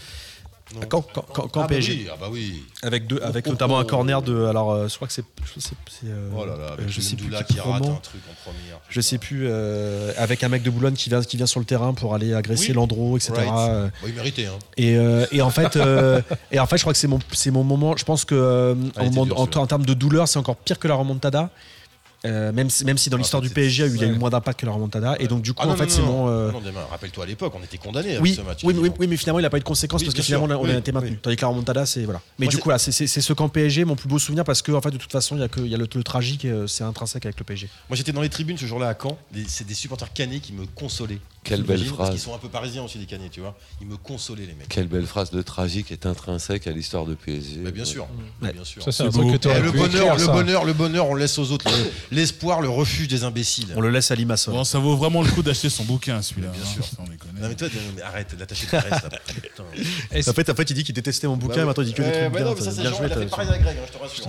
Lille Quand, quand, quand- quand ah, bah PSG. oui, ah bah oui. Avec, deux, avec Oh, oh, notamment un oh. corner de. Alors, euh, je crois que c'est. Je sais, euh, Oh là là, avec je sais plus qui qui rate un truc en première. Je sais plus. euh, avec un mec de Boulogne qui vient, qui vient sur le terrain pour aller agresser Oui. Landreau, etc. Right. Euh, Bon, il méritait, hein. Et, et en fait, et en fait, je crois que c'est mon, c'est mon moment. Je pense que Ah, en termes de douleur, c'est encore pire que la remontada. Euh, même, si, même si dans Ah, l'histoire du PSG, il y a eu ouais. moins d'impact que la remontada. Et donc, du coup, Ah, non, en fait, c'est mon. euh, rappelle-toi à l'époque, on était condamnés avec oui, ce match. oui, oui, quasiment. oui, mais finalement, il n'a pas eu de conséquences parce que sûr, finalement, on a, été maintenu. Tandis que la remontada, c'est. Voilà. Mais Moi, du coup, là, c'est- ce camp PSG, mon plus beau souvenir, parce que, en fait, de toute façon, il y a, que, y a le, le tragique, et, euh, c'est intrinsèque avec le PSG. Moi j'étais dans les tribunes ce jour-là à Caen, c'est des supporters canets qui me consolaient. Quelle belle Parce phrase. qu'ils sont un peu parisiens aussi les canets, tu vois. Ils me consolaient les mecs. Quelle belle phrase de tragique est intrinsèque à l'histoire de PSG. Mais bien sûr, Ouais. bien sûr. Ça, c'est C'est un truc beau. que tu Eh, aurais le bonheur, écrire, le ça. bonheur, le bonheur, on laisse aux autres. Le- L'espoir, le refuge des imbéciles. On le laisse à Limassol. Bon, ça vaut vraiment le coup d'acheter son bouquin, celui-là. Bien hein, sûr. Non mais toi, mais arrête d'attacher de presse là. En fait, en fait, il dit qu'il détestait mon bouquin, Bah, maintenant il dit que des ouais, trucs mais bien. non, mais ça c'est bien Jean, joué, il a fait t'as- pareil à Greg, hein, je te rassure.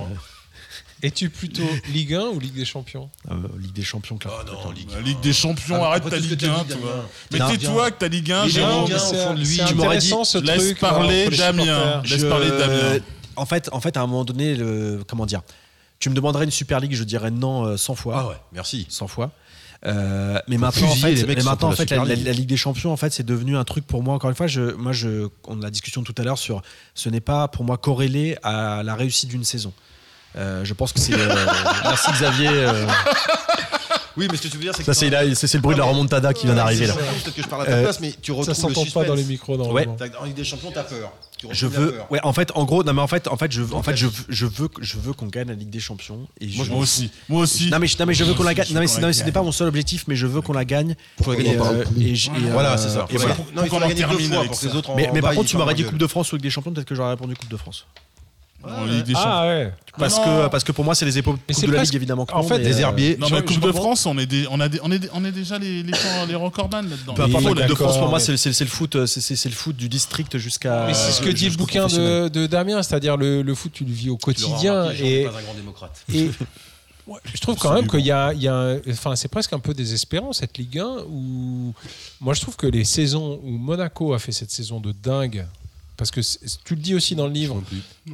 Hein. Es-tu plutôt Ligue 1 ou Ligue des Champions? Euh, Ligue des Champions, Oh clairement. non, Ligue des Champions, Ah, arrête ta Ligue t'as 1, dit, toi. Damien. Mais tais-toi que ta Ligue 1, Il est Jérôme. Ligue 1 au c'est fond de lui. c'est Tu m'aurais dit, intéressant ce laisse truc. parler entre les Damien. Laisse parler Damien. En fait, en fait, à un moment donné, le, comment dire Tu me demanderais une Super League, je dirais non euh, 100 fois. Ah ouais, merci. 100 fois. Euh, mais maintenant, en fusiller fait, les mecs mais maintenant, en fait la, Ligue des Champions, en fait, c'est devenu un truc pour moi. Encore une fois, je, moi, je, on a la discussion tout à l'heure sur, ce n'est pas pour moi corrélé à la réussite d'une saison. Euh, je pense que c'est. euh, merci Xavier. euh, Oui, mais ce que tu veux dire, c'est que ça, c'est le bruit de la remontada qui vient d'arriver là. Peut-être que je parle à ta place, mais tu retrouves Ça s'entend pas dans les micros. T'as- En Ligue des Champions, t'as peur. Je veux, ouais, en fait, en gros, non, mais en fait, en fait, je, en fait, je, veux- je veux, je veux qu'on gagne la Ligue des Champions. Et je, Moi aussi. Moi aussi. Non mais, je- non mais je veux qu'on la gagne. Non mais, ce n'est pas mon seul objectif, mais je veux qu'on la gagne. Euh, Voilà, c'est ça. et voilà. Non, il Faut la gagner deux fois pour que les autres en Mais, par contre, tu m'aurais dit. Coupe de France ou Ligue des Champions, peut-être que j'aurais répondu Coupe de France. En Ligue des Champions. Ah ouais. Parce Non, que, parce que pour moi, c'est les épaules de la presque- Ligue, évidemment. en non, fait, des euh, herbiers. Non, mais Coupe de. France, on est, des, on, a des, on, est on est déjà les, les, les recordman là-dedans. Peu importe, Coupe de France, pour moi, c'est le foot, euh, c'est- le foot du district jusqu'à. Mais c'est ce que dit le bouquin de, de Damien, c'est-à-dire le, le foot, tu le vis au Tu quotidien. Jean Et, pas un grand démocrate. et ouais, je trouve quand même qu'il y a, il y a enfin, c'est presque un peu désespérant cette Ligue 1 où moi je trouve que les saisons où Monaco a fait cette saison de dingue. Parce que tu le dis aussi dans le livre,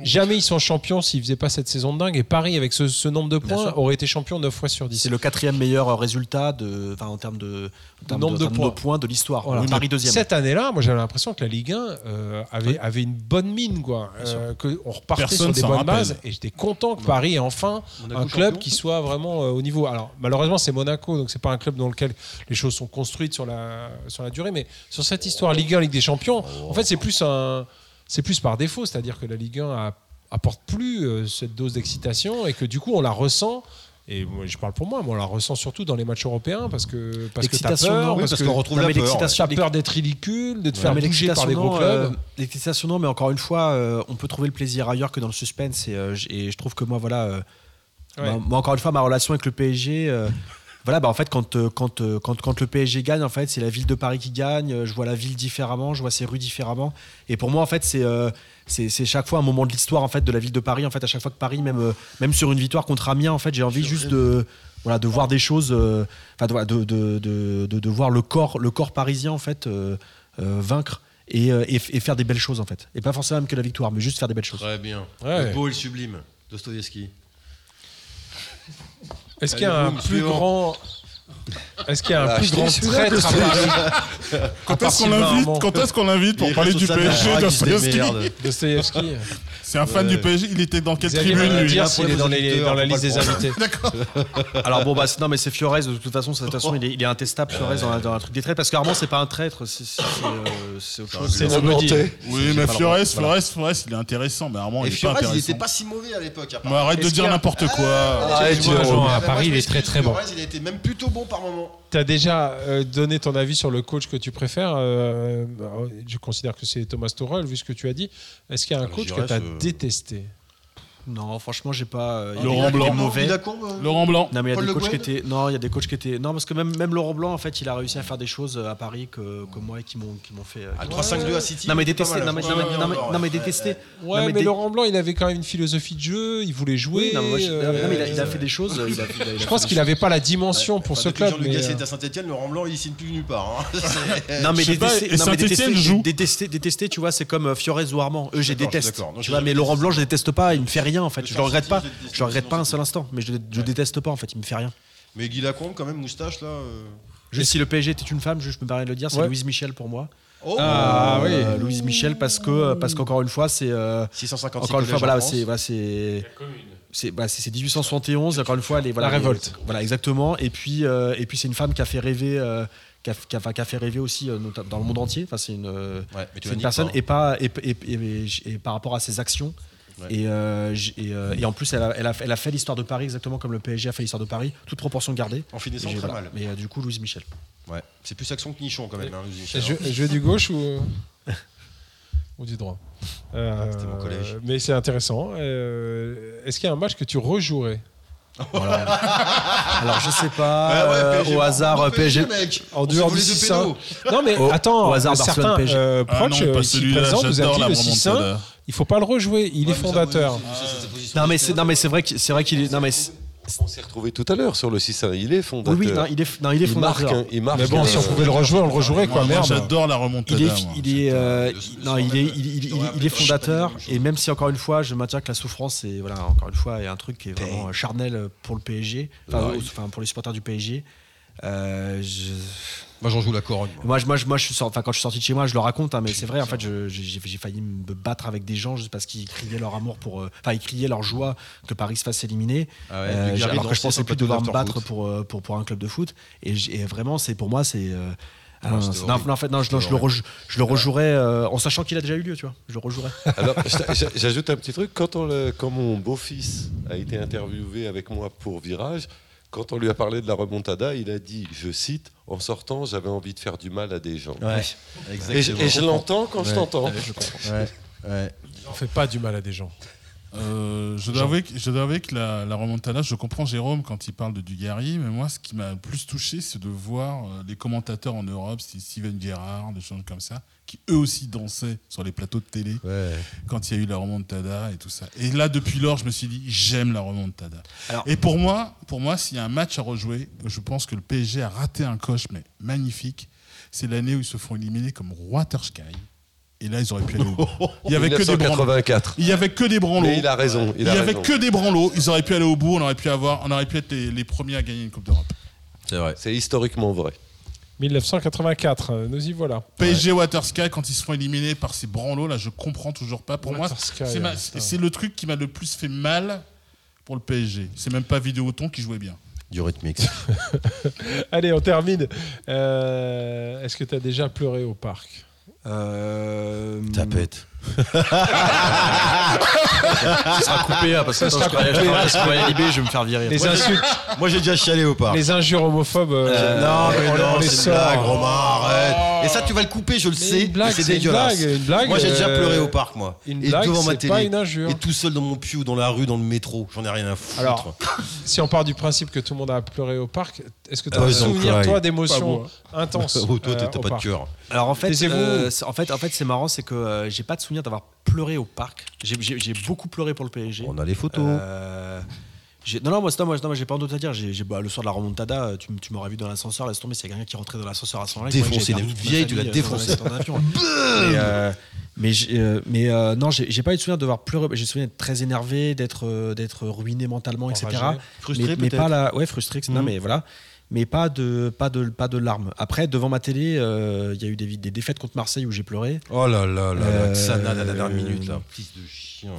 jamais ils sont champions s'ils faisaient pas cette saison de dingue. Et Paris, avec ce, ce nombre de points, aurait été champion 9 fois sur 10. C'est le quatrième meilleur résultat de, enfin, en termes de, en termes Nombre de termes points. de l'histoire. Voilà. Paris deuxième. Cette année-là, moi j'avais l'impression que la Ligue 1 euh, avait, avait une bonne mine, quoi. Euh, que on repartait Personne sur des s'en bonnes rappelle. bases et j'étais content que Paris ait enfin Monaco un club champion qui soit vraiment euh, au niveau. Alors malheureusement c'est Monaco, donc c'est pas un club dans lequel les choses sont construites sur la, sur la durée, mais sur cette histoire Ligue 1, Ligue des Champions, en fait c'est plus un, c'est plus par défaut, c'est-à-dire que la Ligue 1 a- apporte plus euh, cette dose d'excitation et que du coup on la ressent. Et moi, je parle pour moi, mais on la ressent surtout dans les matchs européens parce que parce que t'as L'excitation, peur, non, Oui, parce qu'on retrouve Non, la peur. t'as peur d'être ridicule, de te faire bouger par des gros clubs. euh, L'excitation, non, mais encore une fois, euh, on peut trouver le plaisir ailleurs que dans le suspense. Et, euh, je trouve que moi, voilà, Ouais. moi, encore une fois, ma relation avec le PSG. Voilà, bah en fait, quand, euh, quand, euh, quand, quand le PSG gagne, en fait, c'est la ville de Paris qui gagne. euh, Je vois la ville différemment, je vois ses rues différemment. Et pour moi, en fait, c'est euh, chaque fois un moment de l'histoire en fait de la ville de Paris. En fait, à chaque fois que Paris, même même sur une victoire contre Amiens, en fait, j'ai envie juste de voilà de voir des choses, euh, enfin de, de, de, de, de- de voir le corps le corps parisien en fait euh, euh, vaincre. Et, et, faire des belles choses en fait. Et pas forcément même que la victoire, mais juste faire des belles choses. Très bien. Ouais. Le beau et le sublime. Dostoïevski. Est-ce qu'il y a un plus suivant. grand. Est-ce qu'il y a un Ah, plus grand traître à Paris Quand est-ce qu'on l'invite Armand. Quand est-ce qu'on l'invite pour parler du PSG Arras qui C'est un fan du PSG. Il était dans quelle Xavier tribune va nous lui dire s'il est dans, les- auditeurs, dans la liste des invités. Alors bon bah c'est- non mais c'est Fiorez de toute façon, de toute façon il est, il est intestable Fiorez dans, un truc des traîtres parce qu'Armand c'est pas un traître, c'est c'est- c'est, euh, c'est autre chose. C'est C'est- nobody. Oui, mais Flores, Flores, Flores, il est intéressant. Mais Armand, Et il est pas Fiorez, il intéressant. était pas si mauvais à l'époque. Mais arrête de Est-ce dire qu'il y a- n'importe quoi. Arrête, tu vois, Jérôme. Jean, à Ah, Paris, il est très très bon. Fiorez, il était même plutôt bon par moment. Tu as déjà euh, donné ton avis sur le coach que tu préfères. euh, euh, je considère que c'est Thomas Tuchel, vu ce que tu as dit. Est-ce qu'il y a un Alors, coach que tu as détesté? Non franchement j'ai pas. euh, il y a Laurent des- Blanc. mauvais. Euh, Laurent Blanc. Non mais il y a Paul des Le coachs qui étaient. Non il y a des coachs qui étaient. Non parce que même même Laurent Blanc en fait il a réussi à faire des choses euh, à Paris que, que moi et qui m'ont qui m'ont fait. euh, À qui m'ont- 3-5-2 à City. Non mais Non mais hein. non mais- Ouais, non mais- ouais, non mais ouais. détester. Ouais, Non, mais, mais des- Laurent Blanc, il avait quand même une philosophie de jeu. Il voulait jouer. Oui, non, mais moi, je- euh, non, mais il a, il a fait des choses. il a- il a- il a Je pense qu'il n'avait pas la dimension pour ce club. Euh, est à Saint-Etienne, Laurent Blanc, il signe plus nulle part. hein. Non mais détester, joue. détester, détester, tu vois, c'est comme Fiorez ou Armand. Eux, j'ai déteste. Tu je- vois, mais Laurent Blanc, je déteste pas. Il me fait rien en fait. Le Je le regrette pas. Je le regrette pas un seul instant. Mais je, je déteste pas en fait. Il me fait rien. Mais Guy Lacombe, quand même, moustache là. euh. Juste si le PSG était une femme, je, je me permets de le dire, c'est Ouais. Louise Michel pour moi. Oh Ah oui. Euh, Louise Michel parce que parce qu'encore une fois, c'est euh, 656 encore une fois voilà, c'est voilà, c'est c'est bah, c'est c'est 1871 encore une fois est, voilà, La révolte. voilà exactement et puis euh, et puis c'est une femme qui a fait rêver euh, qui, a, qui a- qui a fait rêver aussi euh, dans le monde entier enfin c'est une euh, Ouais, une personne hein. et pas et, et- et- et- et par rapport à ses actions Ouais. et, euh, et, euh, et en plus elle a, elle a, elle a fait l'histoire de Paris exactement comme le PSG a fait l'histoire de Paris toute proportion gardée En finissant très voilà. mal. mais euh, du coup Louise Michel Ouais. C'est plus action que nichon quand même. Hein, Louis Michel, Je, hein. je vais du gauche ou, ou du droit Euh, C'était mon collège. Mais c'est intéressant. Euh, Est-ce qu'il y a un match que tu rejouerais? Alors je sais pas Ah ouais, euh, PSG, au hasard PSG mec? En dehors du volé deux 6 pénaux. Non mais Au- attends, au hasard, certains euh, Ah proches non, euh, pas vous j'adore avez la dit le 6 remontada. Il faut pas le rejouer, il est fondateur. non mais c'est non mais c'est vrai que c'est vrai qu'il est non mais On s'est retrouvé tout à l'heure sur le 6-1. Il est fondateur. oui oui non il est non il est il marque, fondateur il marque. Mais bon, si on pouvait le rejouer, on le rejouerait quoi, merde. J'adore la remontada. il est, il est, euh, non, il est, il, il- il- il est fondateur et même si encore une fois, je maintiens que la souffrance est, voilà, encore une fois, est un truc qui est vraiment charnel pour le PSG, enfin, pour les supporters du PSG. Euh, je- Moi, j'en joue la corogne. moi. Moi, je, moi, je, moi, je suis sorti, enfin, quand je suis sorti de chez moi, je le raconte, hein, mais c'est vrai, en fait, j'ai failli me battre avec des gens juste parce qu'ils criaient leur amour pour, euh, enfin, ils criaient leur joie que Paris se fasse éliminer. Ah ouais, Euh, alors que je pensais plus devoir me battre pour, euh, pour, pour un club de foot. Et, vraiment, c'est pour moi, c'est. euh, ah non, en fait, non, je, le, rejou- je le rejouerais euh, en sachant qu'il a déjà eu lieu, tu vois. Je le. Alors, j'a- j'ajoute un petit truc. Quand, on le- quand mon beau-fils a été interviewé avec moi pour Virage, quand on lui a parlé de la remontada, il a dit, je cite, en sortant, j'avais envie de faire du mal à des gens. Ouais, Et je, et je l'entends quand je t'entends. Ouais, ouais. On fait pas du mal à des gens. Euh, je, dois avouer que, je dois avouer que la, la remontada, je comprends Jérôme quand il parle de Dugarry, mais moi, ce qui m'a le plus touché, c'est de voir euh, les commentateurs en Europe, c'est Steven Gerrard, des choses comme ça, qui eux aussi dansaient sur les plateaux de télé Ouais. quand il y a eu la remontada et tout ça. Et là, depuis lors, je me suis dit, j'aime la remontada. Alors- et pour moi, pour moi, s'il y a un match à rejouer, je pense que le PSG a raté un coche, mais magnifique. C'est l'année où ils se font éliminer comme Water Sky. Et là, ils auraient pu aller au bout. Il y avait que des branlots. 1984. Il y avait que des branlots. Mais il a raison. Il Il y avait raison. que des branlots. Ils auraient pu aller au bout. On aurait pu avoir, on aurait pu être les, les premiers à gagner une Coupe d'Europe. C'est vrai. C'est historiquement vrai. 1984, euh, nous y voilà. PSG Water Sky quand ils se font éliminer par ces branlots là, je comprends toujours pas. Pour moi, c'est le truc qui m'a le plus fait mal pour le PSG. C'est même pas Vidéoton qui jouait bien. Du rythmique. Allez, on termine. Euh, Est-ce que tu as déjà pleuré au parc? Euh, Tapette. Ça sera coupé hein, parce que Ça sera je coupé. je vais me faire virer. Les insultes, Moi j'ai déjà chialé au parc. les injures homophobes, euh, non, mais on, non, c'est une blague, Romain, arrête. Et ça, tu vas le couper, je le sais. mais c'est c'est une dégueulasse. blague, une blague, moi, j'ai déjà euh, pleuré au parc, moi. Une et blague, devant ma c'est télé. pas une injure. Et tout seul dans mon pieu, dans la rue, dans le métro. J'en ai rien à foutre. Alors, si on part du principe que tout le monde a pleuré au parc, est-ce que tu as Ah, un souvenir, cry. toi, d'émotions intenses oh, toi, euh, t'as au pas de cœur. Alors en fait, euh, c'est- en fait, en fait, c'est marrant, c'est que euh, j'ai pas de souvenir d'avoir pleuré au parc. J'ai beaucoup pleuré pour le PSG. On a les photos. Non, non, moi, non, moi, non, moi, j'ai pas d'autre à dire. J'ai, j'ai- bah, le soir de la remontada, euh, tu, tu m'aurais vu dans l'ascenseur, laisse tomber, c'est quelqu'un qui rentrait dans l'ascenseur à ce moment-là. Défoncé, Moi, j'ai une perdu toute ma vieille, tu l'as euh, défoncé. Mais, euh, mais, euh, mais non, j'ai, pas eu de souvenir de devoir pleurer. J'ai souvenir d'être très énervé, d'être, d'être ruiné mentalement, etc. Frustré, mais, pas la, ouais, frustré. etc. Non, Mhm. mais voilà. Mais pas de, pas de, pas de larmes. Après, devant ma télé, euh, il y a eu des, des défaites contre Marseille où j'ai pleuré. Oh là là là là, Euh, Xana, la dernière minute, là. Fils de chien.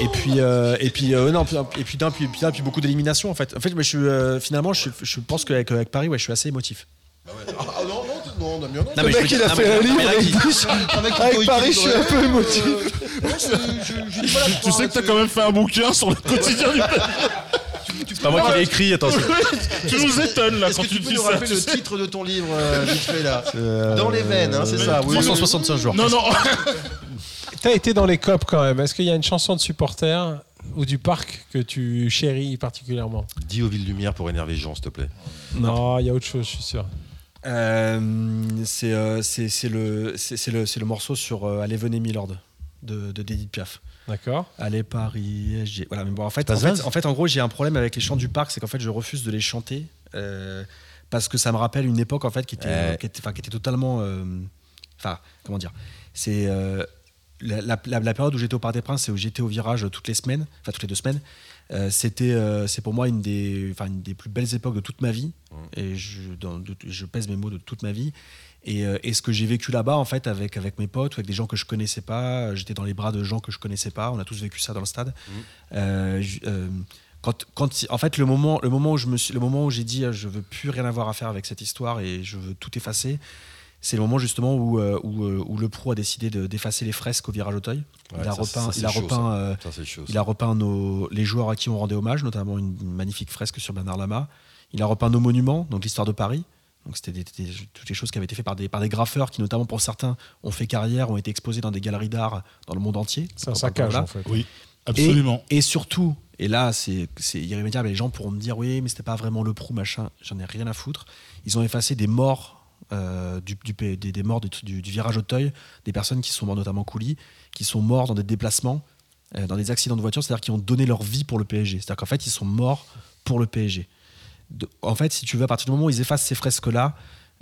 Et puis, euh, et puis, euh, non, puis, et puis, non, puis, puis, beaucoup d'éliminations en fait. En fait, moi, je euh, finalement, je, je pense qu'avec avec Paris, ouais, je suis assez émotif. Ah non, non, non, a. Non, mais non, mais- non, mais là, qui- Avec Paris, je suis un peu émotif. Tu sais que t'as quand même fait un bouquin sur le quotidien du. C'est pas moi qui l'ai écrit, attends. Tu nous étonnes là quand tu tu peux dis nous ça. rappeler le titre de ton livre, euh, vite fait là? Dans les veines, hein, c'est ça. oui, oui, oui. 365 jours. Non, non. T'as été dans les copes quand même. Est-ce qu'il y a une chanson de supporter ou du parc que tu chéris particulièrement? Dis aux villes lumière pour énerver Jean, s'il te plaît. Non, il y a autre chose, je suis sûr. Euh, c'est euh, le, morceau sur euh, Allez, venez, Milord de, de Edith Piaf. D'accord Allez, Paris, SG. Voilà, mais bon, en fait, en fait, Zaz en fait, en gros, j'ai un problème avec les chants du parc, c'est qu'en fait, je refuse de les chanter euh, parce que ça me rappelle une époque en fait qui était, Ouais. qui était, enfin, qui était totalement, euh, enfin, comment dire, c'est euh, la, la- la- la période où j'étais au Parc des Princes et où j'étais au virage toutes les semaines, enfin toutes les deux semaines. Euh, c'était, euh, c'est pour moi une des, enfin, une des plus belles époques de toute ma vie. Et je, dans- de- je pèse mes mots de toute ma vie. Et, euh, et ce que j'ai vécu là-bas, en fait, avec, avec mes potes, ou avec des gens que je connaissais pas, j'étais dans les bras de gens que je connaissais pas, on a tous vécu ça dans le stade. Euh, quand, quand, en fait, le moment, le moment où je me suis, le moment où j'ai dit, je veux plus rien avoir à faire avec cette histoire et je veux tout effacer, c'est le moment justement où, euh, où, euh, où le pro a décidé de- d'effacer les fresques au virage Auteuil. Ouais, il a ça, repeint, ça, c'est il a chaud, repeint, ça. Ça, c'est chaud. il a repeint nos, les joueurs à qui on rendait hommage, notamment une, une magnifique fresque sur Bernard Lama. Il a repeint nos monuments, donc l'histoire de Paris. Donc c'était toutes les choses qui avaient été faites par des, par des graffeurs qui, notamment pour certains, ont fait carrière, ont été exposés dans des galeries d'art dans le monde entier. C'est un saccage en fait. Oui, absolument. Et surtout, et là c'est c'est irrémédiable, les gens pourront me dire oui, mais c'était pas vraiment le prou, machin, j'en ai rien à foutre. Ils ont effacé des morts, euh, du, des, morts du, virage Auteuil, des personnes qui sont mortes, notamment Couli, qui sont morts dans des déplacements, euh, dans des accidents de voiture, c'est-à-dire qui ont donné leur vie pour le PSG. C'est-à-dire qu'en fait, ils sont morts pour le PSG. En fait, si tu veux, à partir du moment où ils effacent ces fresques-là,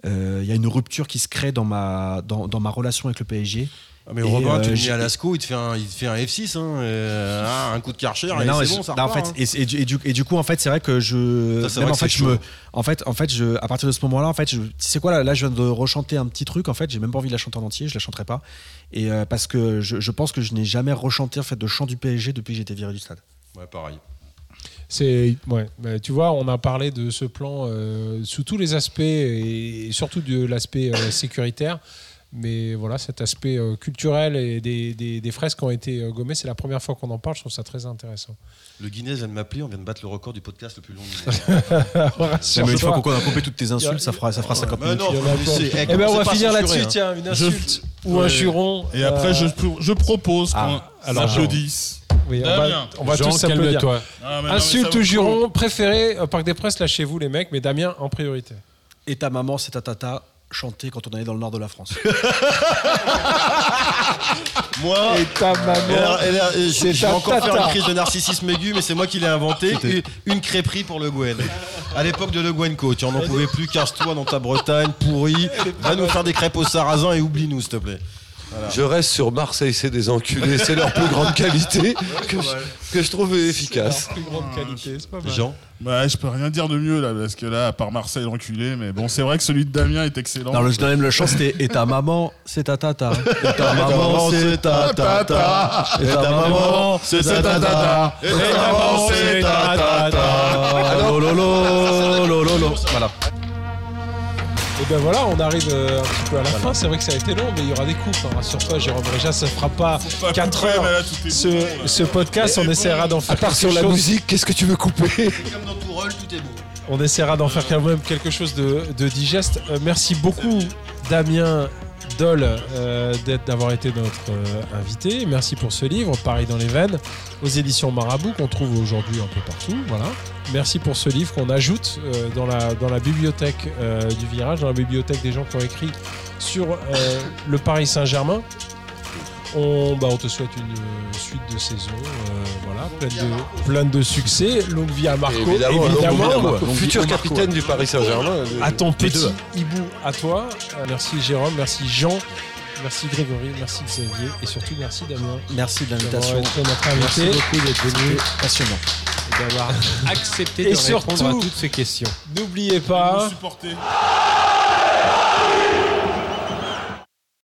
euh, il y a une rupture qui se crée dans ma, dans ma relation avec le PSG. Ah, mais Et, Robin, euh, tu le mets à Lascaux, il te fait un, il te fait un F6, hein, euh, ah, un coup de Karcher, et non, c'est bon, ça en fait, hein. et, et du, et coup, en fait, c'est vrai que je, Ça, c'est même vrai en que fait, je me, en fait, en fait, je, à partir de ce moment-là, en fait, je, tu sais quoi, là, là, je viens de rechanter un petit truc. En fait, j'ai même pas envie de la chanter en entier, je la chanterai pas, et euh, parce que je, je pense que je n'ai jamais rechanté en fait de chant du PSG depuis que j'ai été viré du stade. Ouais, pareil. C'est ouais. bah, tu vois, on a parlé de ce plan euh, sous tous les aspects et surtout de l'aspect euh, sécuritaire. Mais voilà, cet aspect euh, culturel et des, des- des fresques qui ont été euh, gommées, c'est la première fois qu'on en parle. Je trouve ça très intéressant. Le Guinness vient de m'appeler, on vient de battre le record du podcast le plus long. Rassure-toi. une fois qu'on a coupé toutes tes insultes, ça fera, ça fera 50 Mais minutes. non, laisser. Eh ben, on va finir là-dessus. hein. Tiens, une Je- insulte ou un juron. Et après, Euh, je, je propose qu'on Ah. applaudisse Oui, on va, Damien. on va Jean, tous s'applaudir. Ah, mais mais Insulte ou juron préféré Parc des Princes, lâchez-vous les mecs, mais Damien en priorité. Et ta maman, c'est ta tata, chanter quand on allait dans le nord de la France. Moi, Et ta maman. je vais encore faire une crise de narcissisme aigu, mais c'est moi qui l'ai inventé. Une, une crêperie pour le Gwen. À l'époque de Le Gwenco, tu en en pouvais plus, casse-toi dans ta Bretagne, pourri. Va nous faire des crêpes au sarrasin et oublie-nous, s'il te plaît. Je reste sur Marseille, c'est des enculés, c'est leur plus grande qualité que je, que je trouve efficace. Plus grande qualité, c'est pas mal. Jean Bah, je peux rien dire de mieux là, parce que là, à part Marseille l'enculé, mais bon, c'est vrai que celui de Damien est excellent. Non, le je donne le chant, c'était Et ta maman, c'est ta tata. Et ta maman, c'est ta tata. Et ta maman, c'est ta tata. Et ta maman, c'est ta tata. Lolo, lolo, lolo. Voilà. Et ben voilà, on arrive euh, un petit peu à la fin. C'est vrai que ça a été long, mais il y aura des coupes. hein. Rassure-toi, Jérôme Réja, ça ne fera pas Faut pas 4 couper, mais heures. là, Ce, bon, là. ce podcast, on essaiera d'en faire À part quelque sur la chose. musique, qu'est-ce que tu veux couper Comme dans tout rôle, tout est beau. On essaiera d'en faire quand même quelque chose de, de digeste. Euh, merci beaucoup, Damien Dole, euh, d'avoir été notre euh, invité. Merci pour ce livre, Pareil dans les veines, aux éditions Marabout, qu'on trouve aujourd'hui un peu partout. Merci pour ce livre qu'on ajoute euh, dans, la, dans la bibliothèque du virage, dans la bibliothèque des gens qui ont écrit sur le Paris Saint-Germain. On, bah, on te souhaite une euh, suite de saison, euh, voilà, pleine de, pleine de succès. Longue vie à Marco, Évidemment, évidemment. longue vie à Marco. Longue vie futur capitaine du Paris Saint-Germain. À ton petit deux. hibou, à toi. Euh, merci Jérôme, merci Jean, merci Grégory, merci Xavier et surtout merci Damien Merci de d'avoir l'invitation. Merci beaucoup d'être venu Passionnant. et d'avoir accepté Et de répondre surtout- à toutes ces questions. N'oubliez pas.